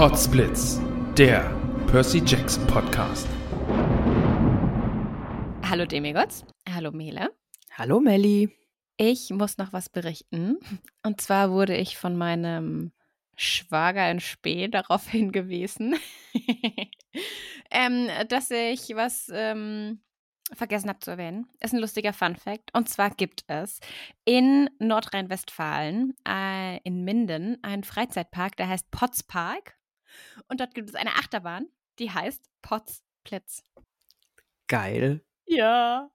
Potsblitz, der Percy Jackson Podcast. Hallo Demigods. Hallo Mele. Hallo Melli. Ich muss noch was berichten. Und zwar wurde ich von meinem Schwager in Spee darauf hingewiesen, ähm, dass ich was ähm, vergessen habe zu erwähnen. Ist ein lustiger Fun Fact. Und zwar gibt es in Nordrhein-Westfalen, äh, in Minden, einen Freizeitpark, der heißt Potts Park. Und dort gibt es eine Achterbahn, die heißt Potts Blitz. Geil. Ja.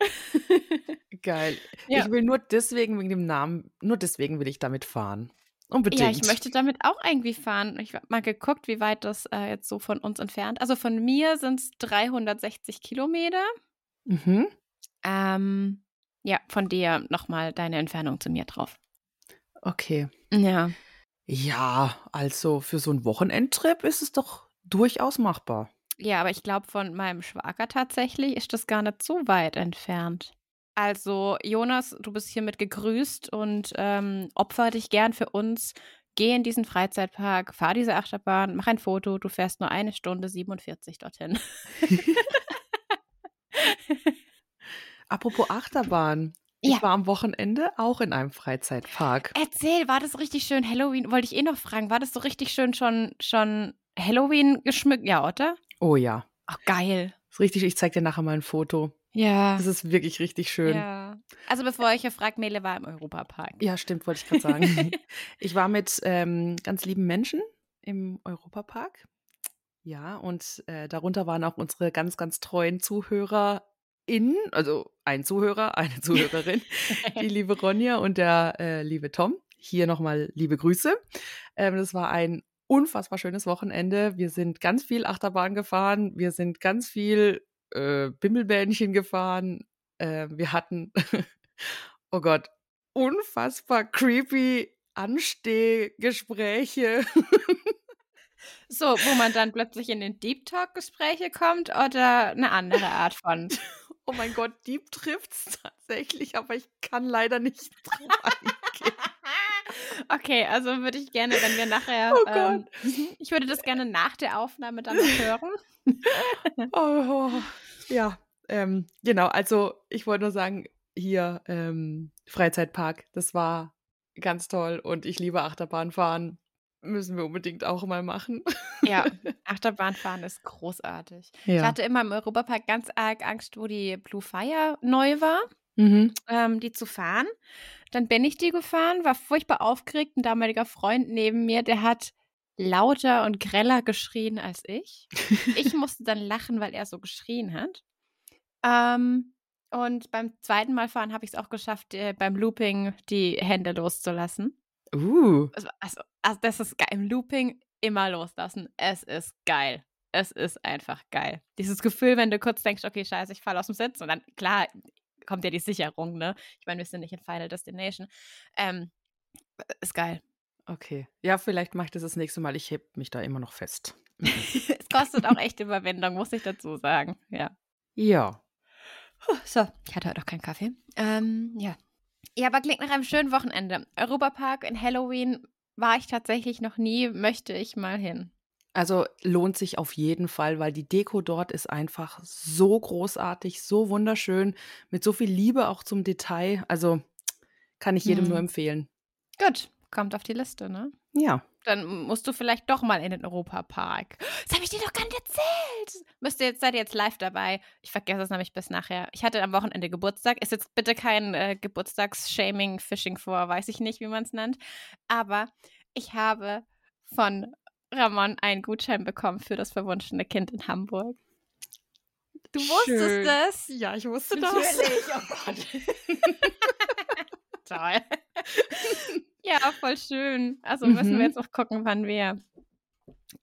Geil. Ja. Ich will nur deswegen, wegen dem Namen, nur deswegen will ich damit fahren. Unbedingt. Ja, ich möchte damit auch irgendwie fahren. Ich habe mal geguckt, wie weit das äh, jetzt so von uns entfernt. Also von mir sind es 360 Kilometer. Mhm. Ähm, ja, von dir nochmal deine Entfernung zu mir drauf. Okay. Ja. Ja, also für so einen Wochenendtrip ist es doch durchaus machbar. Ja, aber ich glaube, von meinem Schwager tatsächlich ist das gar nicht so weit entfernt. Also, Jonas, du bist hiermit gegrüßt und ähm, opfer dich gern für uns. Geh in diesen Freizeitpark, fahr diese Achterbahn, mach ein Foto. Du fährst nur eine Stunde 47 dorthin. Apropos Achterbahn. Ja. Ich war am Wochenende auch in einem Freizeitpark. Erzähl, war das richtig schön Halloween? Wollte ich eh noch fragen, war das so richtig schön schon, schon Halloween geschmückt? Ja, oder? Oh ja. Ach, geil. Ist richtig, ich zeig dir nachher mal ein Foto. Ja. Das ist wirklich richtig schön. ja. Also, bevor ich ja fragt, Mele war im Europapark. Ja, stimmt, wollte ich gerade sagen. ich war mit ähm, ganz lieben Menschen im Europapark. Ja, und äh, darunter waren auch unsere ganz, ganz treuen ZuhörerInnen, also ein Zuhörer, eine Zuhörerin, die liebe Ronja und der äh, liebe Tom. Hier nochmal liebe Grüße. Ähm, das war ein unfassbar schönes Wochenende. Wir sind ganz viel Achterbahn gefahren, wir sind ganz viel äh, Bimmelbähnchen gefahren. Äh, wir hatten, oh Gott, unfassbar creepy Anstehgespräche. So, wo man dann plötzlich in den Deep Talk-Gespräche kommt oder eine andere Art von. Oh mein Gott, Deep trifft's tatsächlich, aber ich kann leider nicht. Okay, also würde ich gerne, wenn wir nachher. Oh ähm, ich würde das gerne nach der Aufnahme dann hören. Oh, ja, ähm, genau. Also ich wollte nur sagen, hier ähm, Freizeitpark, das war ganz toll und ich liebe Achterbahnfahren. Müssen wir unbedingt auch mal machen. Ja, Achterbahnfahren ist großartig. Ich Ja. hatte immer im Europapark ganz arg Angst, wo die Blue Fire neu war, Mhm. ähm, die zu fahren. Dann bin ich die gefahren, war furchtbar aufgeregt. Ein damaliger Freund neben mir, der hat lauter und greller geschrien als ich. Ich musste dann lachen, weil er so geschrien hat. Ähm, und beim zweiten Mal fahren habe ich es auch geschafft, äh, beim Looping die Hände loszulassen. Uh. Also, also, also das ist geil. Im Looping immer loslassen. Es ist geil. es ist einfach geil. Dieses Gefühl, wenn du kurz denkst, okay, scheiße, ich falle aus dem Sitz und dann, klar, kommt ja die Sicherung, ne? Ich meine, wir sind nicht in Final Destination. Ähm, ist geil. Okay. Ja, vielleicht mache ich das das nächste Mal. Ich heb mich da immer noch fest. es kostet auch echt Überwindung, muss ich dazu sagen. Ja. Ja. So, ich hatte heute auch keinen Kaffee. Ähm, ja. Ja, aber klingt nach einem schönen Wochenende. Europapark in Halloween war ich tatsächlich noch nie, möchte ich mal hin. Also lohnt sich auf jeden Fall, weil die Deko dort ist einfach so großartig, so wunderschön, mit so viel Liebe auch zum Detail. Also kann ich jedem hm. nur empfehlen. Gut, kommt auf die Liste, ne? Ja. Dann musst du vielleicht doch mal in den Europapark. Das habe ich dir doch gar nicht erzählt. Müsst ihr jetzt, seid ihr jetzt live dabei? Ich vergesse es nämlich bis nachher. Ich hatte am Wochenende Geburtstag. Ist jetzt bitte kein äh, Geburtstags-Shaming, Fishing vor, weiß ich nicht, wie man es nennt. Aber ich habe von Ramon einen Gutschein bekommen für das verwunschene Kind in Hamburg. Du wusstest es? Ja, ich wusste Natürlich. das. Oh Gott. Toll. ja, voll schön. Also müssen mhm. wir jetzt noch gucken, wann wir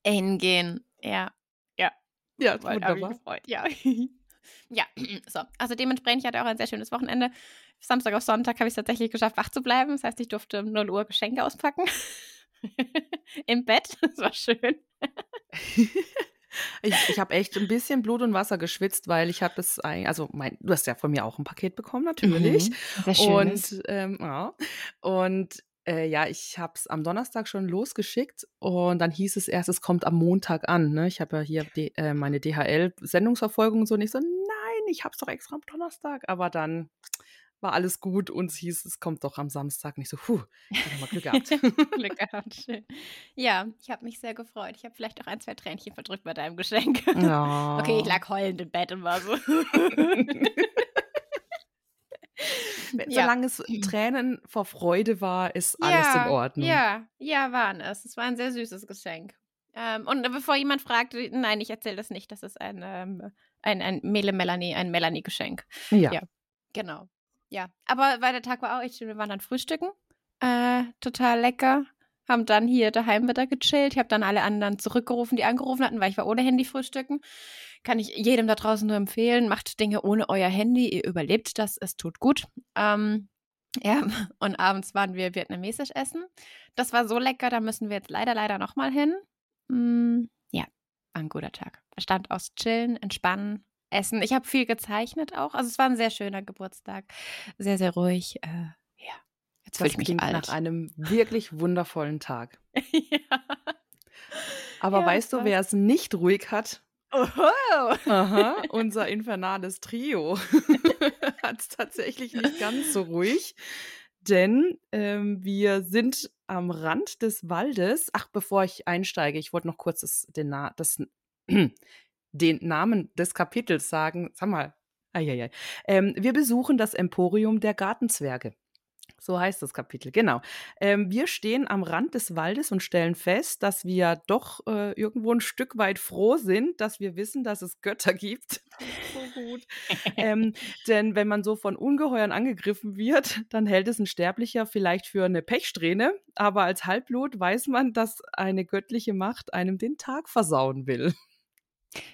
hingehen. Ja. Ja. Ja, voll, wunderbar. gefreut. Ja. ja, so. Also dementsprechend, ich hatte auch ein sehr schönes Wochenende. Samstag auf Sonntag habe ich es tatsächlich geschafft, wach zu bleiben. Das heißt, ich durfte um 0 Uhr Geschenke auspacken. Im Bett. Das war schön. Ich ich habe echt ein bisschen Blut und Wasser geschwitzt, weil ich habe es, also mein, du hast ja von mir auch ein Paket bekommen, natürlich. Mhm, sehr schön. Und, ähm, ja. Und äh, ja, ich habe es am Donnerstag schon losgeschickt und dann hieß es erst, es kommt am Montag an. Ne? Ich habe ja hier die, äh, meine DHL-Sendungsverfolgung und so nicht so, nein, ich habe es doch extra am Donnerstag. Aber dann war alles gut und es hieß, es kommt doch am Samstag. Nicht so, puh, ich habe mal Glück gehabt. Glück gehabt, schön. Ja, ich habe mich sehr gefreut. Ich habe vielleicht auch ein, zwei Tränchen verdrückt bei deinem Geschenk. Ja. Okay, ich lag heulend im Bett und war so. Solange ja. es Tränen vor Freude war, ist alles ja, in Ordnung. Ja, ja, waren es. Es war ein sehr süßes Geschenk. Ähm, und bevor jemand fragt, nein, ich erzähle das nicht, das ist ein, ähm, ein, ein Mele Melanie, ein Melanie-Geschenk. Ja. ja. Genau. Ja, aber weil der Tag war auch echt schön. Wir waren dann frühstücken. Äh, total lecker. Haben dann hier daheim wieder gechillt. Ich habe dann alle anderen zurückgerufen, die angerufen hatten, weil ich war ohne Handy frühstücken. Kann ich jedem da draußen nur empfehlen. Macht Dinge ohne euer Handy. Ihr überlebt das. Es tut gut. Ähm, ja, und abends waren wir vietnamesisch essen. Das war so lecker, da müssen wir jetzt leider, leider nochmal hin. Mm, ja, war ein guter Tag. Bestand aus Chillen, Entspannen, Essen. Ich habe viel gezeichnet auch. Also es war ein sehr schöner Geburtstag. Sehr, sehr ruhig. Äh, ja. Jetzt fühle ich mich alt. nach einem wirklich wundervollen Tag. ja. Aber ja, weißt du, wer es nicht ruhig hat? Oho. Aha, unser infernales Trio hat es tatsächlich nicht ganz so ruhig, denn ähm, wir sind am Rand des Waldes. Ach, bevor ich einsteige, ich wollte noch kurz das, den Na das den Namen des Kapitels sagen. Sag mal. Ähm, wir besuchen das Emporium der Gartenzwerge. So heißt das Kapitel, genau. Ähm, wir stehen am Rand des Waldes und stellen fest, dass wir doch äh, irgendwo ein Stück weit froh sind, dass wir wissen, dass es Götter gibt. so gut. ähm, denn wenn man so von Ungeheuern angegriffen wird, dann hält es ein Sterblicher vielleicht für eine Pechsträhne, aber als Halbblut weiß man, dass eine göttliche Macht einem den Tag versauen will.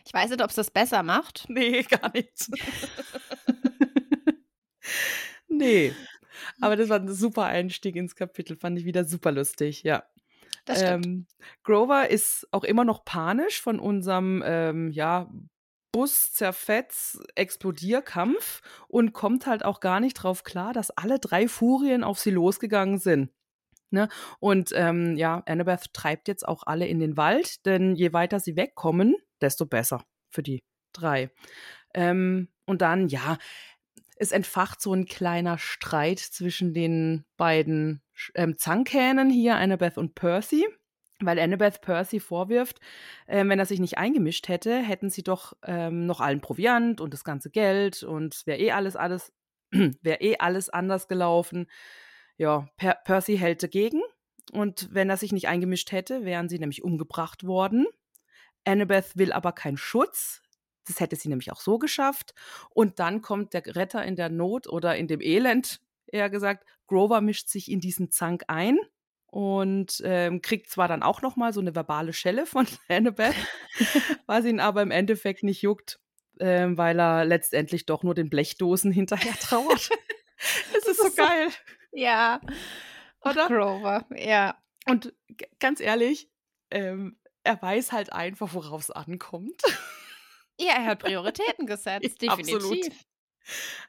Ich weiß nicht, ob es das besser macht. Nee, gar nicht. nee. Aber das war ein super Einstieg ins Kapitel, fand ich wieder super lustig, ja. Das stimmt. Ähm, Grover ist auch immer noch panisch von unserem, ähm, ja, Bus-Zerfetz-Explodierkampf und kommt halt auch gar nicht drauf klar, dass alle drei Furien auf sie losgegangen sind. Ne? Und ähm, ja, Annabeth treibt jetzt auch alle in den Wald, denn je weiter sie wegkommen, desto besser für die drei. Ähm, und dann, ja, es entfacht so ein kleiner Streit zwischen den beiden ähm, Zankhähnen hier, Annabeth und Percy. Weil Annabeth Percy vorwirft, äh, wenn er sich nicht eingemischt hätte, hätten sie doch ähm, noch allen Proviant und das ganze Geld und wäre eh alles, alles, wäre eh alles anders gelaufen. Ja, per Percy hält dagegen und wenn er sich nicht eingemischt hätte, wären sie nämlich umgebracht worden. Annabeth will aber keinen Schutz. Das hätte sie nämlich auch so geschafft. Und dann kommt der Retter in der Not oder in dem Elend, eher gesagt. Grover mischt sich in diesen Zank ein. und ähm, kriegt zwar dann auch noch mal so eine verbale Schelle von Annabeth, was ihn aber im Endeffekt nicht juckt, ähm, weil er letztendlich doch nur den Blechdosen hinterher trauert. Es ist so geil. Ja. Oder? Grover, ja. Und ganz ehrlich, ähm, er weiß halt einfach, worauf es ankommt. Ja, er hat Prioritäten gesetzt, definitiv. absolut.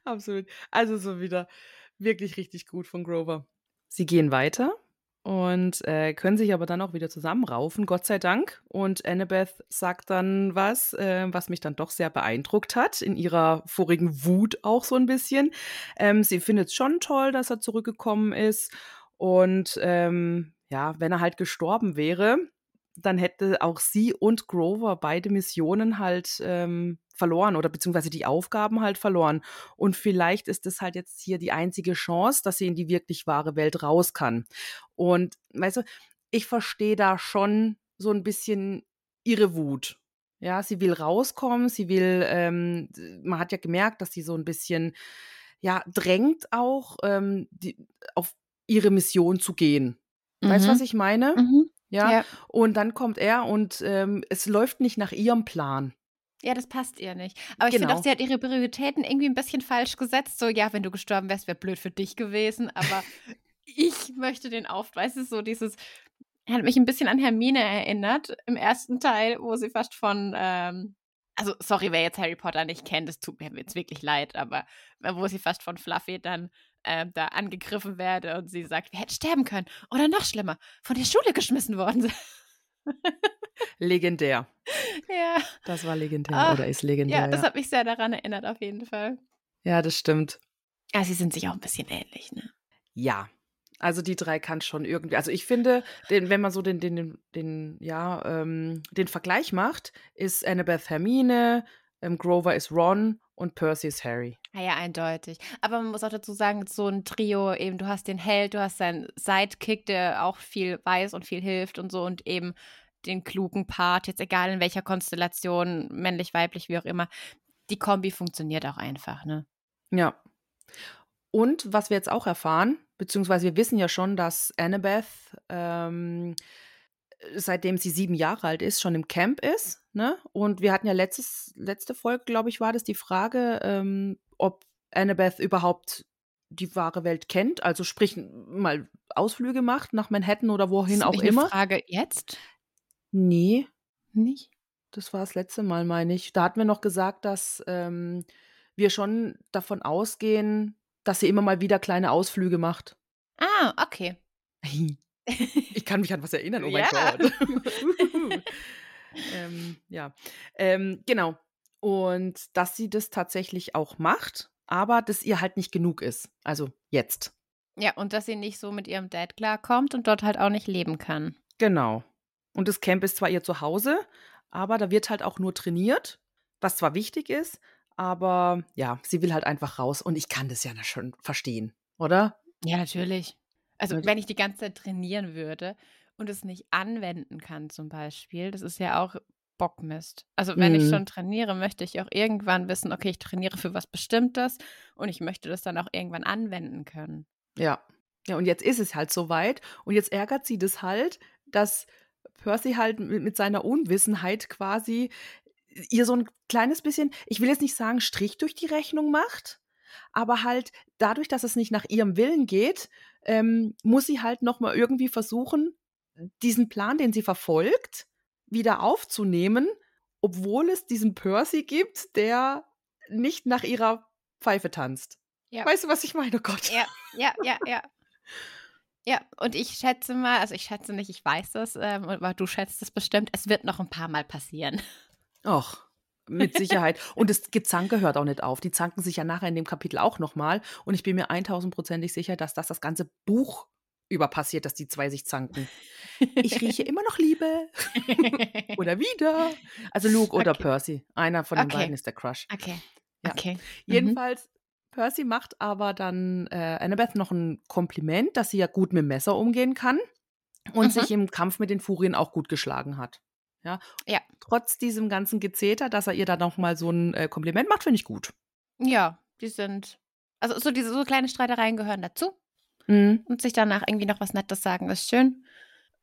Absolut. Also so wieder wirklich richtig gut von Grover. Sie gehen weiter und äh, können sich aber dann auch wieder zusammenraufen, Gott sei Dank. Und Annabeth sagt dann was, äh, was mich dann doch sehr beeindruckt hat, in ihrer vorigen Wut auch so ein bisschen. Ähm, sie findet es schon toll, dass er zurückgekommen ist. Und ähm, ja, wenn er halt gestorben wäre, dann hätte auch sie und Grover beide Missionen halt ähm, verloren oder beziehungsweise die Aufgaben halt verloren. Und vielleicht ist es halt jetzt hier die einzige Chance, dass sie in die wirklich wahre Welt raus kann. Und weißt du, ich verstehe da schon so ein bisschen ihre Wut. Ja, sie will rauskommen, sie will, ähm, man hat ja gemerkt, dass sie so ein bisschen, ja, drängt auch, ähm, die, auf ihre Mission zu gehen. Weißt du, Mhm. was ich meine? Mhm. Ja. Ja. Und dann kommt er und ähm, es läuft nicht nach ihrem Plan. Ja, das passt ihr nicht. Aber ich finde Genau. auch, sie hat ihre Prioritäten irgendwie ein bisschen falsch gesetzt. So, ja, wenn du gestorben wärst, wäre blöd für dich gewesen. Aber ich möchte den auf, weißt du, so dieses, hat mich ein bisschen an Hermine erinnert im ersten Teil, wo sie fast von, ähm, also sorry, wer jetzt Harry Potter nicht kennt, es tut mir jetzt wirklich leid, aber äh, wo sie fast von Fluffy dann ähm, da angegriffen werde und sie sagt, wir hätten sterben können. Oder noch schlimmer, von der Schule geschmissen worden sind. Legendär. ja. Das war legendär Ah, oder ist legendär. Ja, Ja, das hat mich sehr daran erinnert, auf jeden Fall. ja, das stimmt. Ja, sie sind sich auch ein bisschen ähnlich, ne? Ja. Also die drei kann schon irgendwie. Also ich finde, den, wenn man so den, den, den, den ja, ähm, den Vergleich macht, ist Annabeth Hermine, ähm, Grover ist Ron und Percy ist Harry. Ja, ja, eindeutig. Aber man muss auch dazu sagen, so ein Trio, eben, du hast den Held, du hast seinen Sidekick, der auch viel weiß und viel hilft und so und eben den klugen Part, jetzt egal in welcher Konstellation, männlich, weiblich, wie auch immer. Die Kombi funktioniert auch einfach, ne? Ja. Und was wir jetzt auch erfahren, beziehungsweise wir wissen ja schon, dass Annabeth, ähm, seitdem sie sieben Jahre alt ist, schon im Camp ist. Ne? Und wir hatten ja letztes, letzte Folge, glaube ich, war das die Frage, ähm, ob Annabeth überhaupt die wahre Welt kennt, also sprich mal Ausflüge macht nach Manhattan oder wohin Ist auch immer. Frage jetzt? Nee, Nicht? das war das letzte Mal, meine ich. Da hatten wir noch gesagt, dass ähm, wir schon davon ausgehen, dass sie immer mal wieder kleine Ausflüge macht. Ah, okay. Ich kann mich an was erinnern, oh mein Ja. Gott. ähm, ja, ähm, genau. Und dass sie das tatsächlich auch macht, aber dass ihr halt nicht genug ist. Also jetzt. Ja, und dass sie nicht so mit ihrem Dad klarkommt und dort halt auch nicht leben kann. Genau. Und das Camp ist zwar ihr Zuhause, aber da wird halt auch nur trainiert, was zwar wichtig ist, aber ja, sie will halt einfach raus. Und ich kann das ja schon verstehen, oder? Ja, natürlich. Also, Nat- wenn ich die ganze Zeit trainieren würde und es nicht anwenden kann, zum Beispiel, das ist ja auch Bockmist. Also, wenn ich Mhm. schon trainiere, möchte ich auch irgendwann wissen, okay, ich trainiere für was Bestimmtes und ich möchte das dann auch irgendwann anwenden können. Ja. Ja, und jetzt ist es halt soweit. Und jetzt ärgert sie das halt, dass Percy halt mit, mit seiner Unwissenheit quasi ihr so ein kleines bisschen, ich will jetzt nicht sagen, Strich durch die Rechnung macht, aber halt dadurch, dass es nicht nach ihrem Willen geht, ähm, muss sie halt nochmal irgendwie versuchen, diesen Plan, den sie verfolgt, wieder aufzunehmen, obwohl es diesen Percy gibt, der nicht nach ihrer Pfeife tanzt. Ja. Weißt du, was ich meine? Oh Gott. Ja, ja, ja, ja. Ja, und ich schätze mal, also ich schätze nicht, ich weiß das, ähm, aber du schätzt es bestimmt, es wird noch ein paar Mal passieren. Ach, mit Sicherheit. Und das Gezanke hört auch nicht auf. Die zanken sich ja nachher in dem Kapitel auch nochmal. Und ich bin mir 1000%ig sicher, dass das das ganze Buch über passiert, dass die zwei sich zanken. Ich rieche immer noch Liebe. Oder wieder. Also Luke oder Okay. Percy. Einer von den Okay. beiden ist der Crush. Okay. Ja. Okay. Jedenfalls, Percy macht aber dann äh, Annabeth noch ein Kompliment, dass sie ja gut mit dem Messer umgehen kann und Mhm. sich im Kampf mit den Furien auch gut geschlagen hat. Ja. Ja. Trotz diesem ganzen Gezeter, dass er ihr dann noch mal so ein äh, Kompliment macht, finde ich gut. Ja, die sind, also so diese so kleine Streitereien gehören dazu. Mhm. und sich danach irgendwie noch was Nettes sagen, ist schön.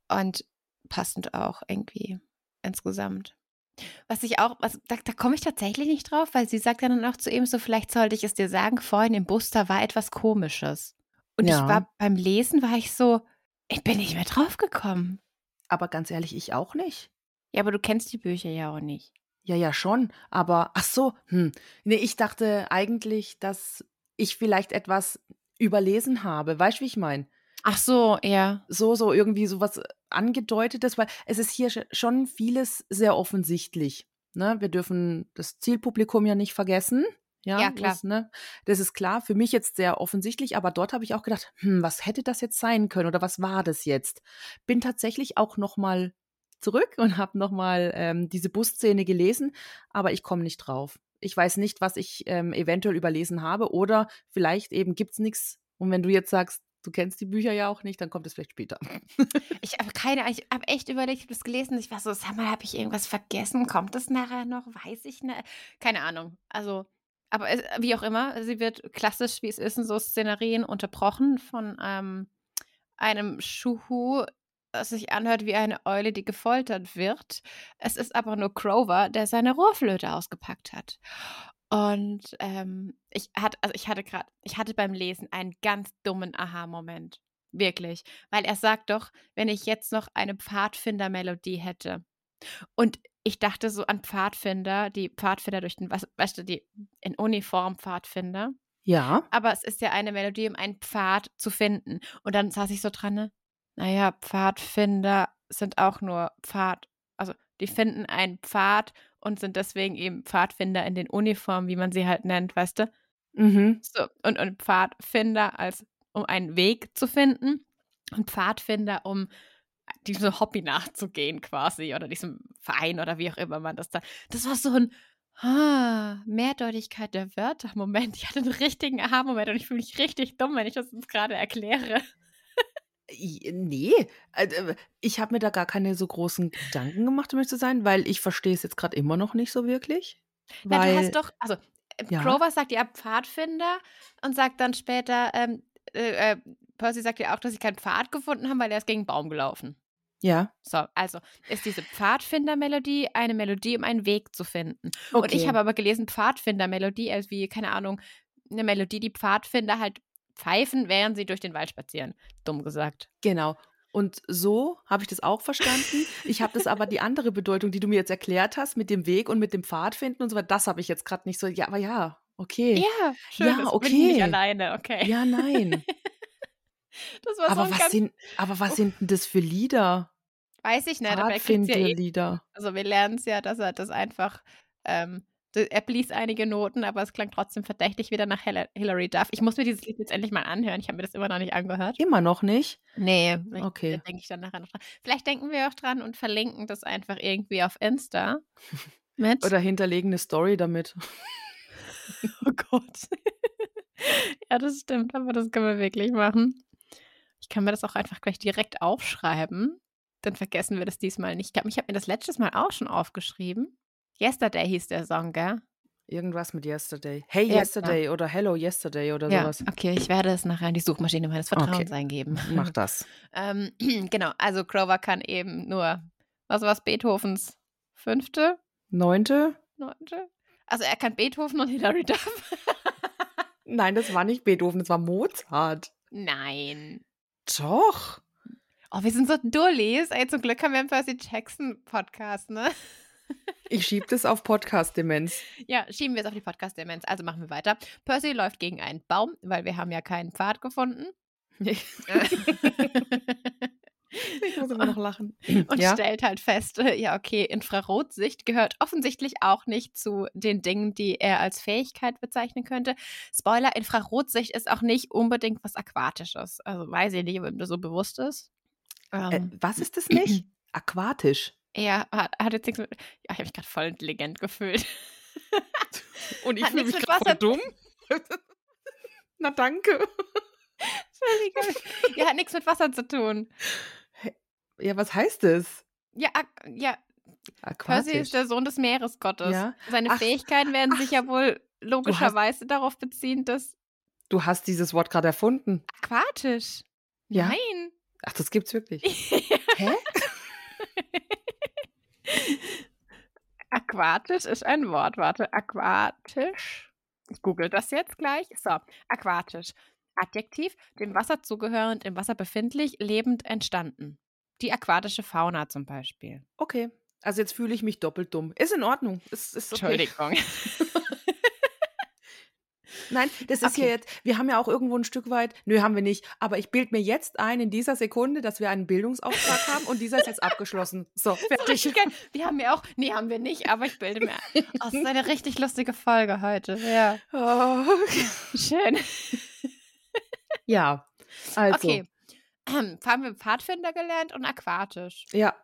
Und passend auch irgendwie insgesamt. Was ich auch, was, da, da komme ich tatsächlich nicht drauf, weil sie sagt ja dann auch zu ihm so, vielleicht sollte ich es dir sagen, vorhin im Bus, da war etwas Komisches. Und Ja. ich war beim Lesen, war ich so, ich bin nicht mehr drauf gekommen. Aber ganz ehrlich, ich auch nicht. Ja, aber du kennst die Bücher ja auch nicht. Ja, ja, schon. Aber ach so, hm. Nee, ich dachte eigentlich, dass ich vielleicht etwas überlesen habe. Weißt du, wie ich meine? Ach so, ja. So, so irgendwie sowas angedeutetes, weil es ist hier sch- schon vieles sehr offensichtlich. Ne? Wir dürfen das Zielpublikum ja nicht vergessen. Ja, Ja, klar. Das, ne? das ist klar, für mich jetzt sehr offensichtlich, aber dort habe ich auch gedacht, hm, was hätte das jetzt sein können oder was war das jetzt? Bin tatsächlich auch noch mal zurück und habe noch mal ähm, diese Busszene gelesen, aber ich komme nicht drauf. Ich weiß nicht, was ich ähm, eventuell überlesen habe oder vielleicht eben gibt es nichts. Und wenn du jetzt sagst, du kennst die Bücher ja auch nicht, dann kommt es vielleicht später. Ich habe keine Ahnung, ich habe echt überlegt, ich habe das gelesen. Ich war so, sag mal, habe ich irgendwas vergessen? Kommt das nachher noch? Weiß ich nicht. Keine Ahnung. Also, aber es, wie auch immer, sie wird klassisch, wie es ist, in so Szenerien unterbrochen von ähm, einem Schuhu, das sich anhört wie eine Eule, die gefoltert wird. Es ist aber nur Crover, der seine Rohrflöte ausgepackt hat. Und ähm, ich hatte, also ich hatte gerade, ich hatte beim Lesen einen ganz dummen Aha-Moment. Wirklich. Weil er sagt doch, wenn ich jetzt noch eine Pfadfinder-Melodie hätte. Und ich dachte so an Pfadfinder, die Pfadfinder durch den, weißt du, die in Uniform Pfadfinder. Ja. Aber es ist ja eine Melodie, um einen Pfad zu finden. Und dann saß ich so dran, ne? Naja, Pfadfinder sind auch nur Pfad, also die finden einen Pfad und sind deswegen eben Pfadfinder in den Uniformen, wie man sie halt nennt, weißt du? Mhm. So, und, und Pfadfinder als um einen Weg zu finden und Pfadfinder, um diesem Hobby nachzugehen quasi oder diesem Verein oder wie auch immer man das da. Das war so ein ah, Mehrdeutigkeit der Wörter. Moment, ich hatte einen richtigen Aha-Moment und ich fühle mich richtig dumm, wenn ich das jetzt gerade erkläre. Nee, äh, ich habe mir da gar keine so großen Gedanken gemacht, um zu sein, weil ich verstehe es jetzt gerade immer noch nicht so wirklich. Na, Weil, du hast doch, also äh, Ja. Grover sagt ja Pfadfinder und sagt dann später, ähm, äh, äh, Percy sagt ja auch, dass sie keinen Pfad gefunden haben, weil er ist gegen einen Baum gelaufen. ja, So, also ist diese Pfadfinder-Melodie eine Melodie, um einen Weg zu finden. Und ich Okay. habe aber gelesen, Pfadfinder-Melodie als wie, keine Ahnung, eine Melodie, die Pfadfinder halt pfeifen, während sie durch den Wald spazieren. Dumm gesagt. genau. Und so habe ich das auch verstanden. Ich habe das aber die andere Bedeutung, die du mir jetzt erklärt hast, mit dem Weg und mit dem Pfadfinden und so weiter, das habe ich jetzt gerade nicht so. Ja, aber ja, okay. Ja, schön. Ja, okay. bin ich nicht alleine, okay. Ja, nein. Das war so aber, ein was ganz, sind, aber was sind denn das für Lieder? weiß ich nicht, aber er ja eh Pfadfinderlieder. Also wir lernen es ja, dass er das einfach, ähm, er blies einige Noten, aber es klang trotzdem verdächtig wieder nach Hilla- Hilary Duff. Ich muss mir dieses Lied jetzt endlich mal anhören. Ich habe mir das immer noch nicht angehört. Immer noch nicht? Nee, Okay. Denke ich dann nachher noch dran. Vielleicht denken wir auch dran und verlinken das einfach irgendwie auf Insta. Mit. Oder hinterlegen eine Story damit. oh Gott. ja, das stimmt, aber das können wir wirklich machen. Ich kann mir das auch einfach gleich direkt aufschreiben. Dann vergessen wir das diesmal nicht. Ich glaube, ich habe mir das letztes Mal auch schon aufgeschrieben. Yesterday hieß der Song, gell? Irgendwas mit Yesterday. Hey Ja, Yesterday oder Hello Yesterday oder Ja, sowas. okay, ich werde es nachher in die Suchmaschine meines Vertrauens eingeben. Mach das. Ähm, genau, also Grover kann eben nur, was war Beethovens fünfte, Neunte? neunte? Also er kann Beethoven und Hilary Duff. Nein, das war nicht Beethoven, das war Mozart. Nein. Doch. Oh, wir sind so Dullis. Ey, zum Glück haben wir einen Percy Jackson Podcast, ne? Ich schieb das auf Podcast-Demenz. Ja, schieben wir es auf die Podcast-Demenz. Also machen wir weiter. Percy läuft gegen einen Baum, weil wir haben ja keinen Pfad gefunden. Ich muss immer noch lachen. und ja? stellt halt fest, äh, ja, okay, Infrarotsicht gehört offensichtlich auch nicht zu den Dingen, die er als Fähigkeit bezeichnen könnte. Spoiler, Infrarotsicht ist auch nicht unbedingt was Aquatisches. Also weiß ich nicht, ob ihm das so bewusst ist. Äh, Ähm, was ist das nicht? Aquatisch. Er hat, hat jetzt nichts mit. Ja, ich habe mich gerade voll intelligent gefühlt. Und nichts mit grad Wasser- dumm. Na danke. Entschuldigung. ja, hat nichts mit Wasser zu tun. Ja, was heißt das? Ja, ja, Percy ist der Sohn des Meeresgottes. Ja. Seine Ach, Fähigkeiten werden sich ach, ja wohl logischerweise darauf beziehen, dass Du hast dieses Wort gerade erfunden. Aquatisch. Ja? Nein. Ach, das gibt's wirklich. Hä? Aquatisch ist ein Wort. Warte, aquatisch. Ich google das jetzt gleich. So, aquatisch. Adjektiv, dem Wasser zugehörend, im Wasser befindlich, lebend entstanden. Die aquatische Fauna zum Beispiel. Okay. Also jetzt fühle ich mich doppelt dumm. Ist in Ordnung. Ist, ist okay. Entschuldigung. Nein, das ist Okay. ja jetzt, wir haben ja auch irgendwo ein Stück weit, nö, haben wir nicht, aber ich bilde mir jetzt ein in dieser Sekunde, dass wir einen Bildungsauftrag haben und dieser ist jetzt abgeschlossen. So, fertig. Richtig geil. Wir haben ja auch, nee, haben wir nicht, aber ich bilde mir ein. Oh, das ist eine richtig lustige Folge heute. Ja, Oh. schön. Ja, also, Okay. Ähm, Fangen wir Pfadfinder gelernt und aquatisch. ja,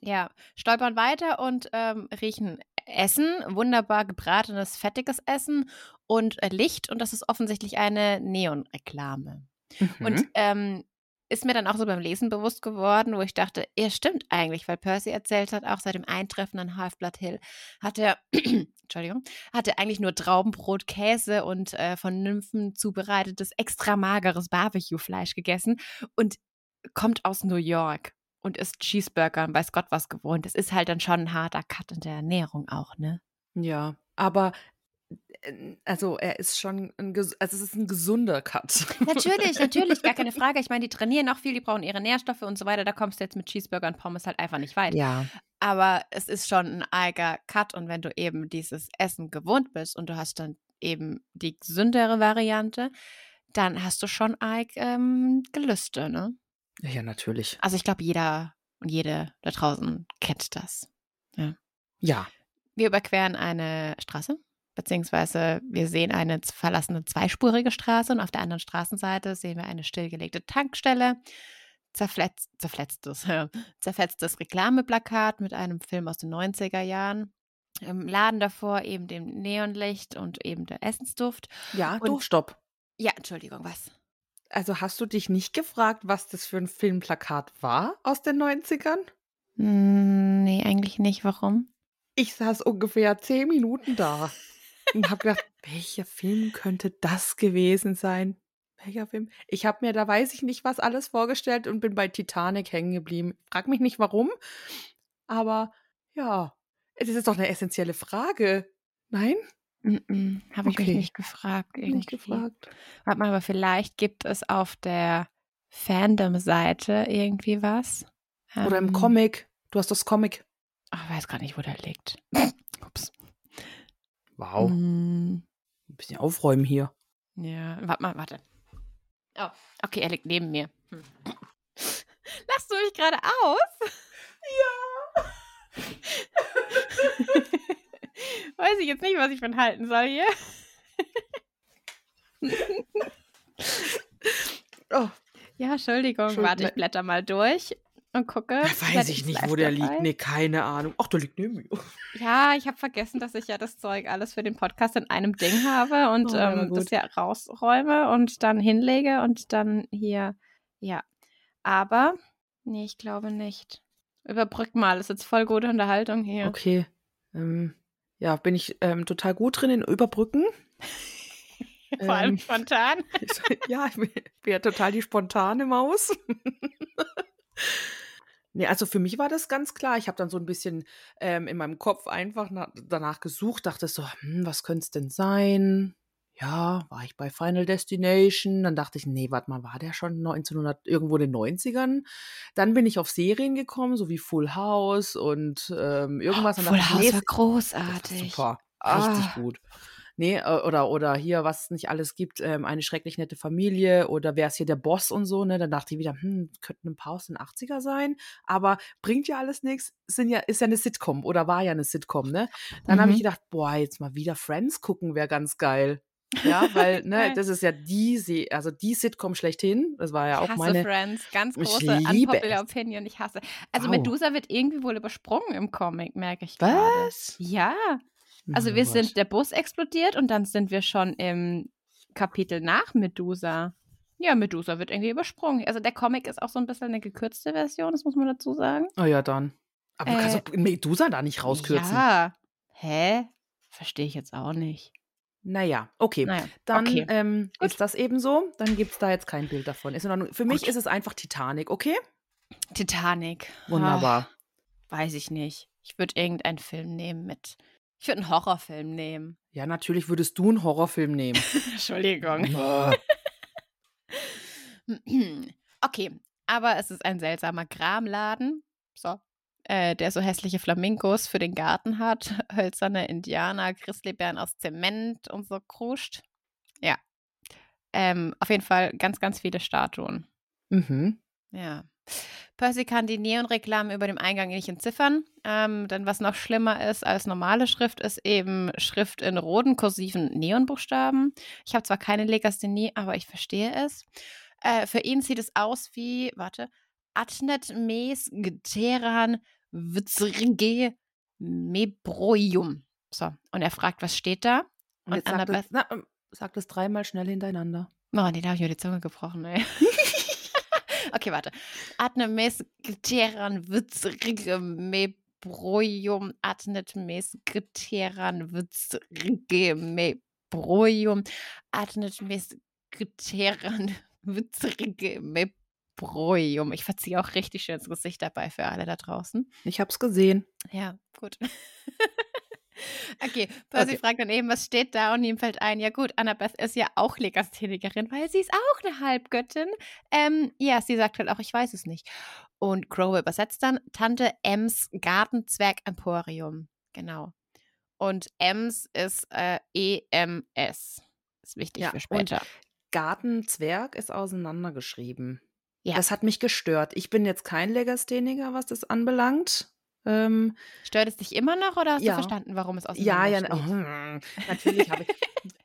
Ja, stolpern weiter und ähm, riechen Essen, wunderbar gebratenes, fettiges Essen und äh, Licht und das ist offensichtlich eine Neon-Reklame. Und Mhm. ähm, ist mir dann auch so beim Lesen bewusst geworden, wo ich dachte, ja, stimmt eigentlich, weil Percy erzählt hat, auch seit dem Eintreffen an Half-Blood Hill hat er, Entschuldigung, hat er eigentlich nur Traubenbrot, Käse und äh, von Nymphen zubereitetes, extra mageres Barbecue-Fleisch gegessen und kommt aus New York und isst Cheeseburger und weiß Gott was gewohnt. Das ist halt dann schon ein harter Cut in der Ernährung auch, ne? ja, aber also er ist schon ein, also es ist ein gesunder Cut. Natürlich, natürlich, gar keine Frage. Ich meine, die trainieren auch viel, die brauchen ihre Nährstoffe und so weiter. Da kommst du jetzt mit Cheeseburger und Pommes halt einfach nicht weit. Ja, Aber es ist schon ein eiger Cut und wenn du eben dieses Essen gewohnt bist und du hast dann eben die gesündere Variante, dann hast du schon eig ähm, Gelüste, ne? ja, natürlich. Also ich glaube, jeder und jede da draußen kennt das. Ja, Wir überqueren eine Straße, beziehungsweise wir sehen eine verlassene zweispurige Straße und auf der anderen Straßenseite sehen wir eine stillgelegte Tankstelle, zerfletzt, zerfletztes, zerfetztes Reklameplakat mit einem Film aus den 90er Jahren. Im Laden davor eben dem Neonlicht und eben der Essensduft. ja, Und- du, stopp. Ja, Entschuldigung, was? Also hast du dich nicht gefragt, was das für ein Filmplakat war aus den 90ern? Hm, nee, eigentlich nicht. Warum? Ich saß ungefähr zehn Minuten da und habe gedacht, welcher Film könnte das gewesen sein? Welcher Film? Ich habe mir, da weiß ich nicht, was alles vorgestellt und bin bei Titanic hängen geblieben. Frag mich nicht warum, aber ja, es ist doch eine essentielle Frage. Nein? Mm Habe ich mich Okay. nicht gefragt. Irgendwie. Nicht gefragt. Warte mal, aber vielleicht gibt es auf der Fandom-Seite irgendwie was. Oder im Ähm, Comic. Du hast das Comic. Ich weiß gar nicht, wo der liegt. Wow. Mm, Ein bisschen aufräumen hier. ja, warte mal, warte. Oh, okay, er liegt neben mir. Hm. Lachst du mich gerade aus? Ja. Weiß ich jetzt nicht, was ich von halten soll hier. Oh, Ja, Entschuldigung, Entschuldigung, warte, ich ne- blätter mal durch und gucke. da weiß ich nicht, wo der dabei. liegt. Nee, keine Ahnung. Ach, der liegt neben mir. Ja, ich habe vergessen, dass ich ja das Zeug alles für den Podcast in einem Ding habe und Oh, ähm, das ja rausräume und dann hinlege und dann hier, ja. Aber, nee, ich glaube nicht. Überbrück mal, ist jetzt voll gute Unterhaltung hier. Okay. Ähm, ja, bin ich ähm, total gut drin in Überbrücken. Vor allem ähm, spontan. ja, ich bin, bin ja total die spontane Maus. Nee, also für mich war das ganz klar. Ich habe dann so ein bisschen ähm, in meinem Kopf einfach na danach gesucht, dachte so, hm, was könnte es denn sein? Ja, war ich bei Final Destination? Dann dachte ich, nee, warte mal, war der schon 1900, irgendwo in den 90ern? Dann bin ich auf Serien gekommen, so wie Full House und ähm, irgendwas. Und Full dachte ich, House nee, war das war großartig. super. Richtig Ah. gut. Nee, äh, oder, oder hier, was es nicht alles gibt, ähm, eine schrecklich nette Familie oder wer ist hier der Boss und so, ne? Dann dachte ich wieder, hm, könnten ein paar aus den 80er sein, aber bringt ja alles nichts. Sind ja, ist ja eine Sitcom oder war ja eine Sitcom, ne? Dann habe ich Mhm. gedacht, boah, jetzt mal wieder Friends gucken wäre ganz geil. Ja, weil, ne, das ist ja die, also die Sitcom schlechthin. Das war ja Ich auch hasse meine. Friends, ganz große liebe unpopular. Opinion, ich hasse. Also Wow. Medusa wird irgendwie wohl übersprungen im Comic, merke ich gerade. Was? Ja, also Na, wir sind, der Bus explodiert und dann sind wir schon im Kapitel nach Medusa. Ja, Medusa wird irgendwie übersprungen. Also der Comic ist auch so ein bisschen eine gekürzte Version, das muss man dazu sagen. Oh ja, dann. Aber du kannst Äh, doch Medusa da nicht rauskürzen. Ja. Hä? Verstehe ich jetzt auch nicht. Naja, okay. Naja, Dann okay. ähm, ist das eben so. Dann gibt es da jetzt kein Bild davon. Ist in Ordnung. Für mich Gut. ist es einfach Titanic, okay? Titanic. Wunderbar. Ah, weiß ich nicht. Ich würde irgendeinen Film nehmen mit. Ich würde einen Horrorfilm nehmen. Ja, natürlich würdest du einen Horrorfilm nehmen. Entschuldigung. Okay, aber es ist ein seltsamer Kramladen. So. Äh, der so hässliche Flamingos für den Garten hat, hölzerne Indianer, Grizzlybären aus Zement und so kruscht. Ja. Ähm, auf jeden Fall ganz, ganz viele Statuen. mhm. Ja. Percy kann die Neonreklamen über dem Eingang nicht entziffern, ähm, denn was noch schlimmer ist als normale Schrift, ist eben Schrift in roten kursiven Neonbuchstaben. Ich habe zwar keine Legasthenie, aber ich verstehe es. Äh, für ihn sieht es aus wie, warte, Atnet mes geteran vitzrige mebroium. So, und er fragt, was steht da? Und Und Annabeth- ähm, sag das dreimal schnell hintereinander. Oh, nee, da habe ich mir die Zunge gebrochen, ey. Okay, warte. Atne mes gteran vitzrige mebroium. Atnet mes gteran vitzrige mebroium. Atnet mes gteran vitzrige mebroium. Ich verziehe auch richtig schön ins Gesicht dabei für alle da draußen. Ich hab's gesehen. Ja, gut. okay, Percy Okay. fragt dann eben, was steht da? Und ihm fällt ein, ja gut, Annabeth ist ja auch Legasthenikerin, weil sie ist auch eine Halbgöttin. Ähm, ja, sie sagt halt auch, ich weiß es nicht. Und Crowe übersetzt dann Tante Ems Gartenzwerg-Emporium. Genau. Und Ems ist äh, EMS. Ist wichtig Ja, für später. Gartenzwerg ist auseinandergeschrieben. Ja. Das hat mich gestört. Ich bin jetzt kein Legastheniker, was das anbelangt. Ähm, Stört es dich immer noch oder hast Ja. du verstanden, warum es ja, ja, auseinander oh, natürlich habe ich.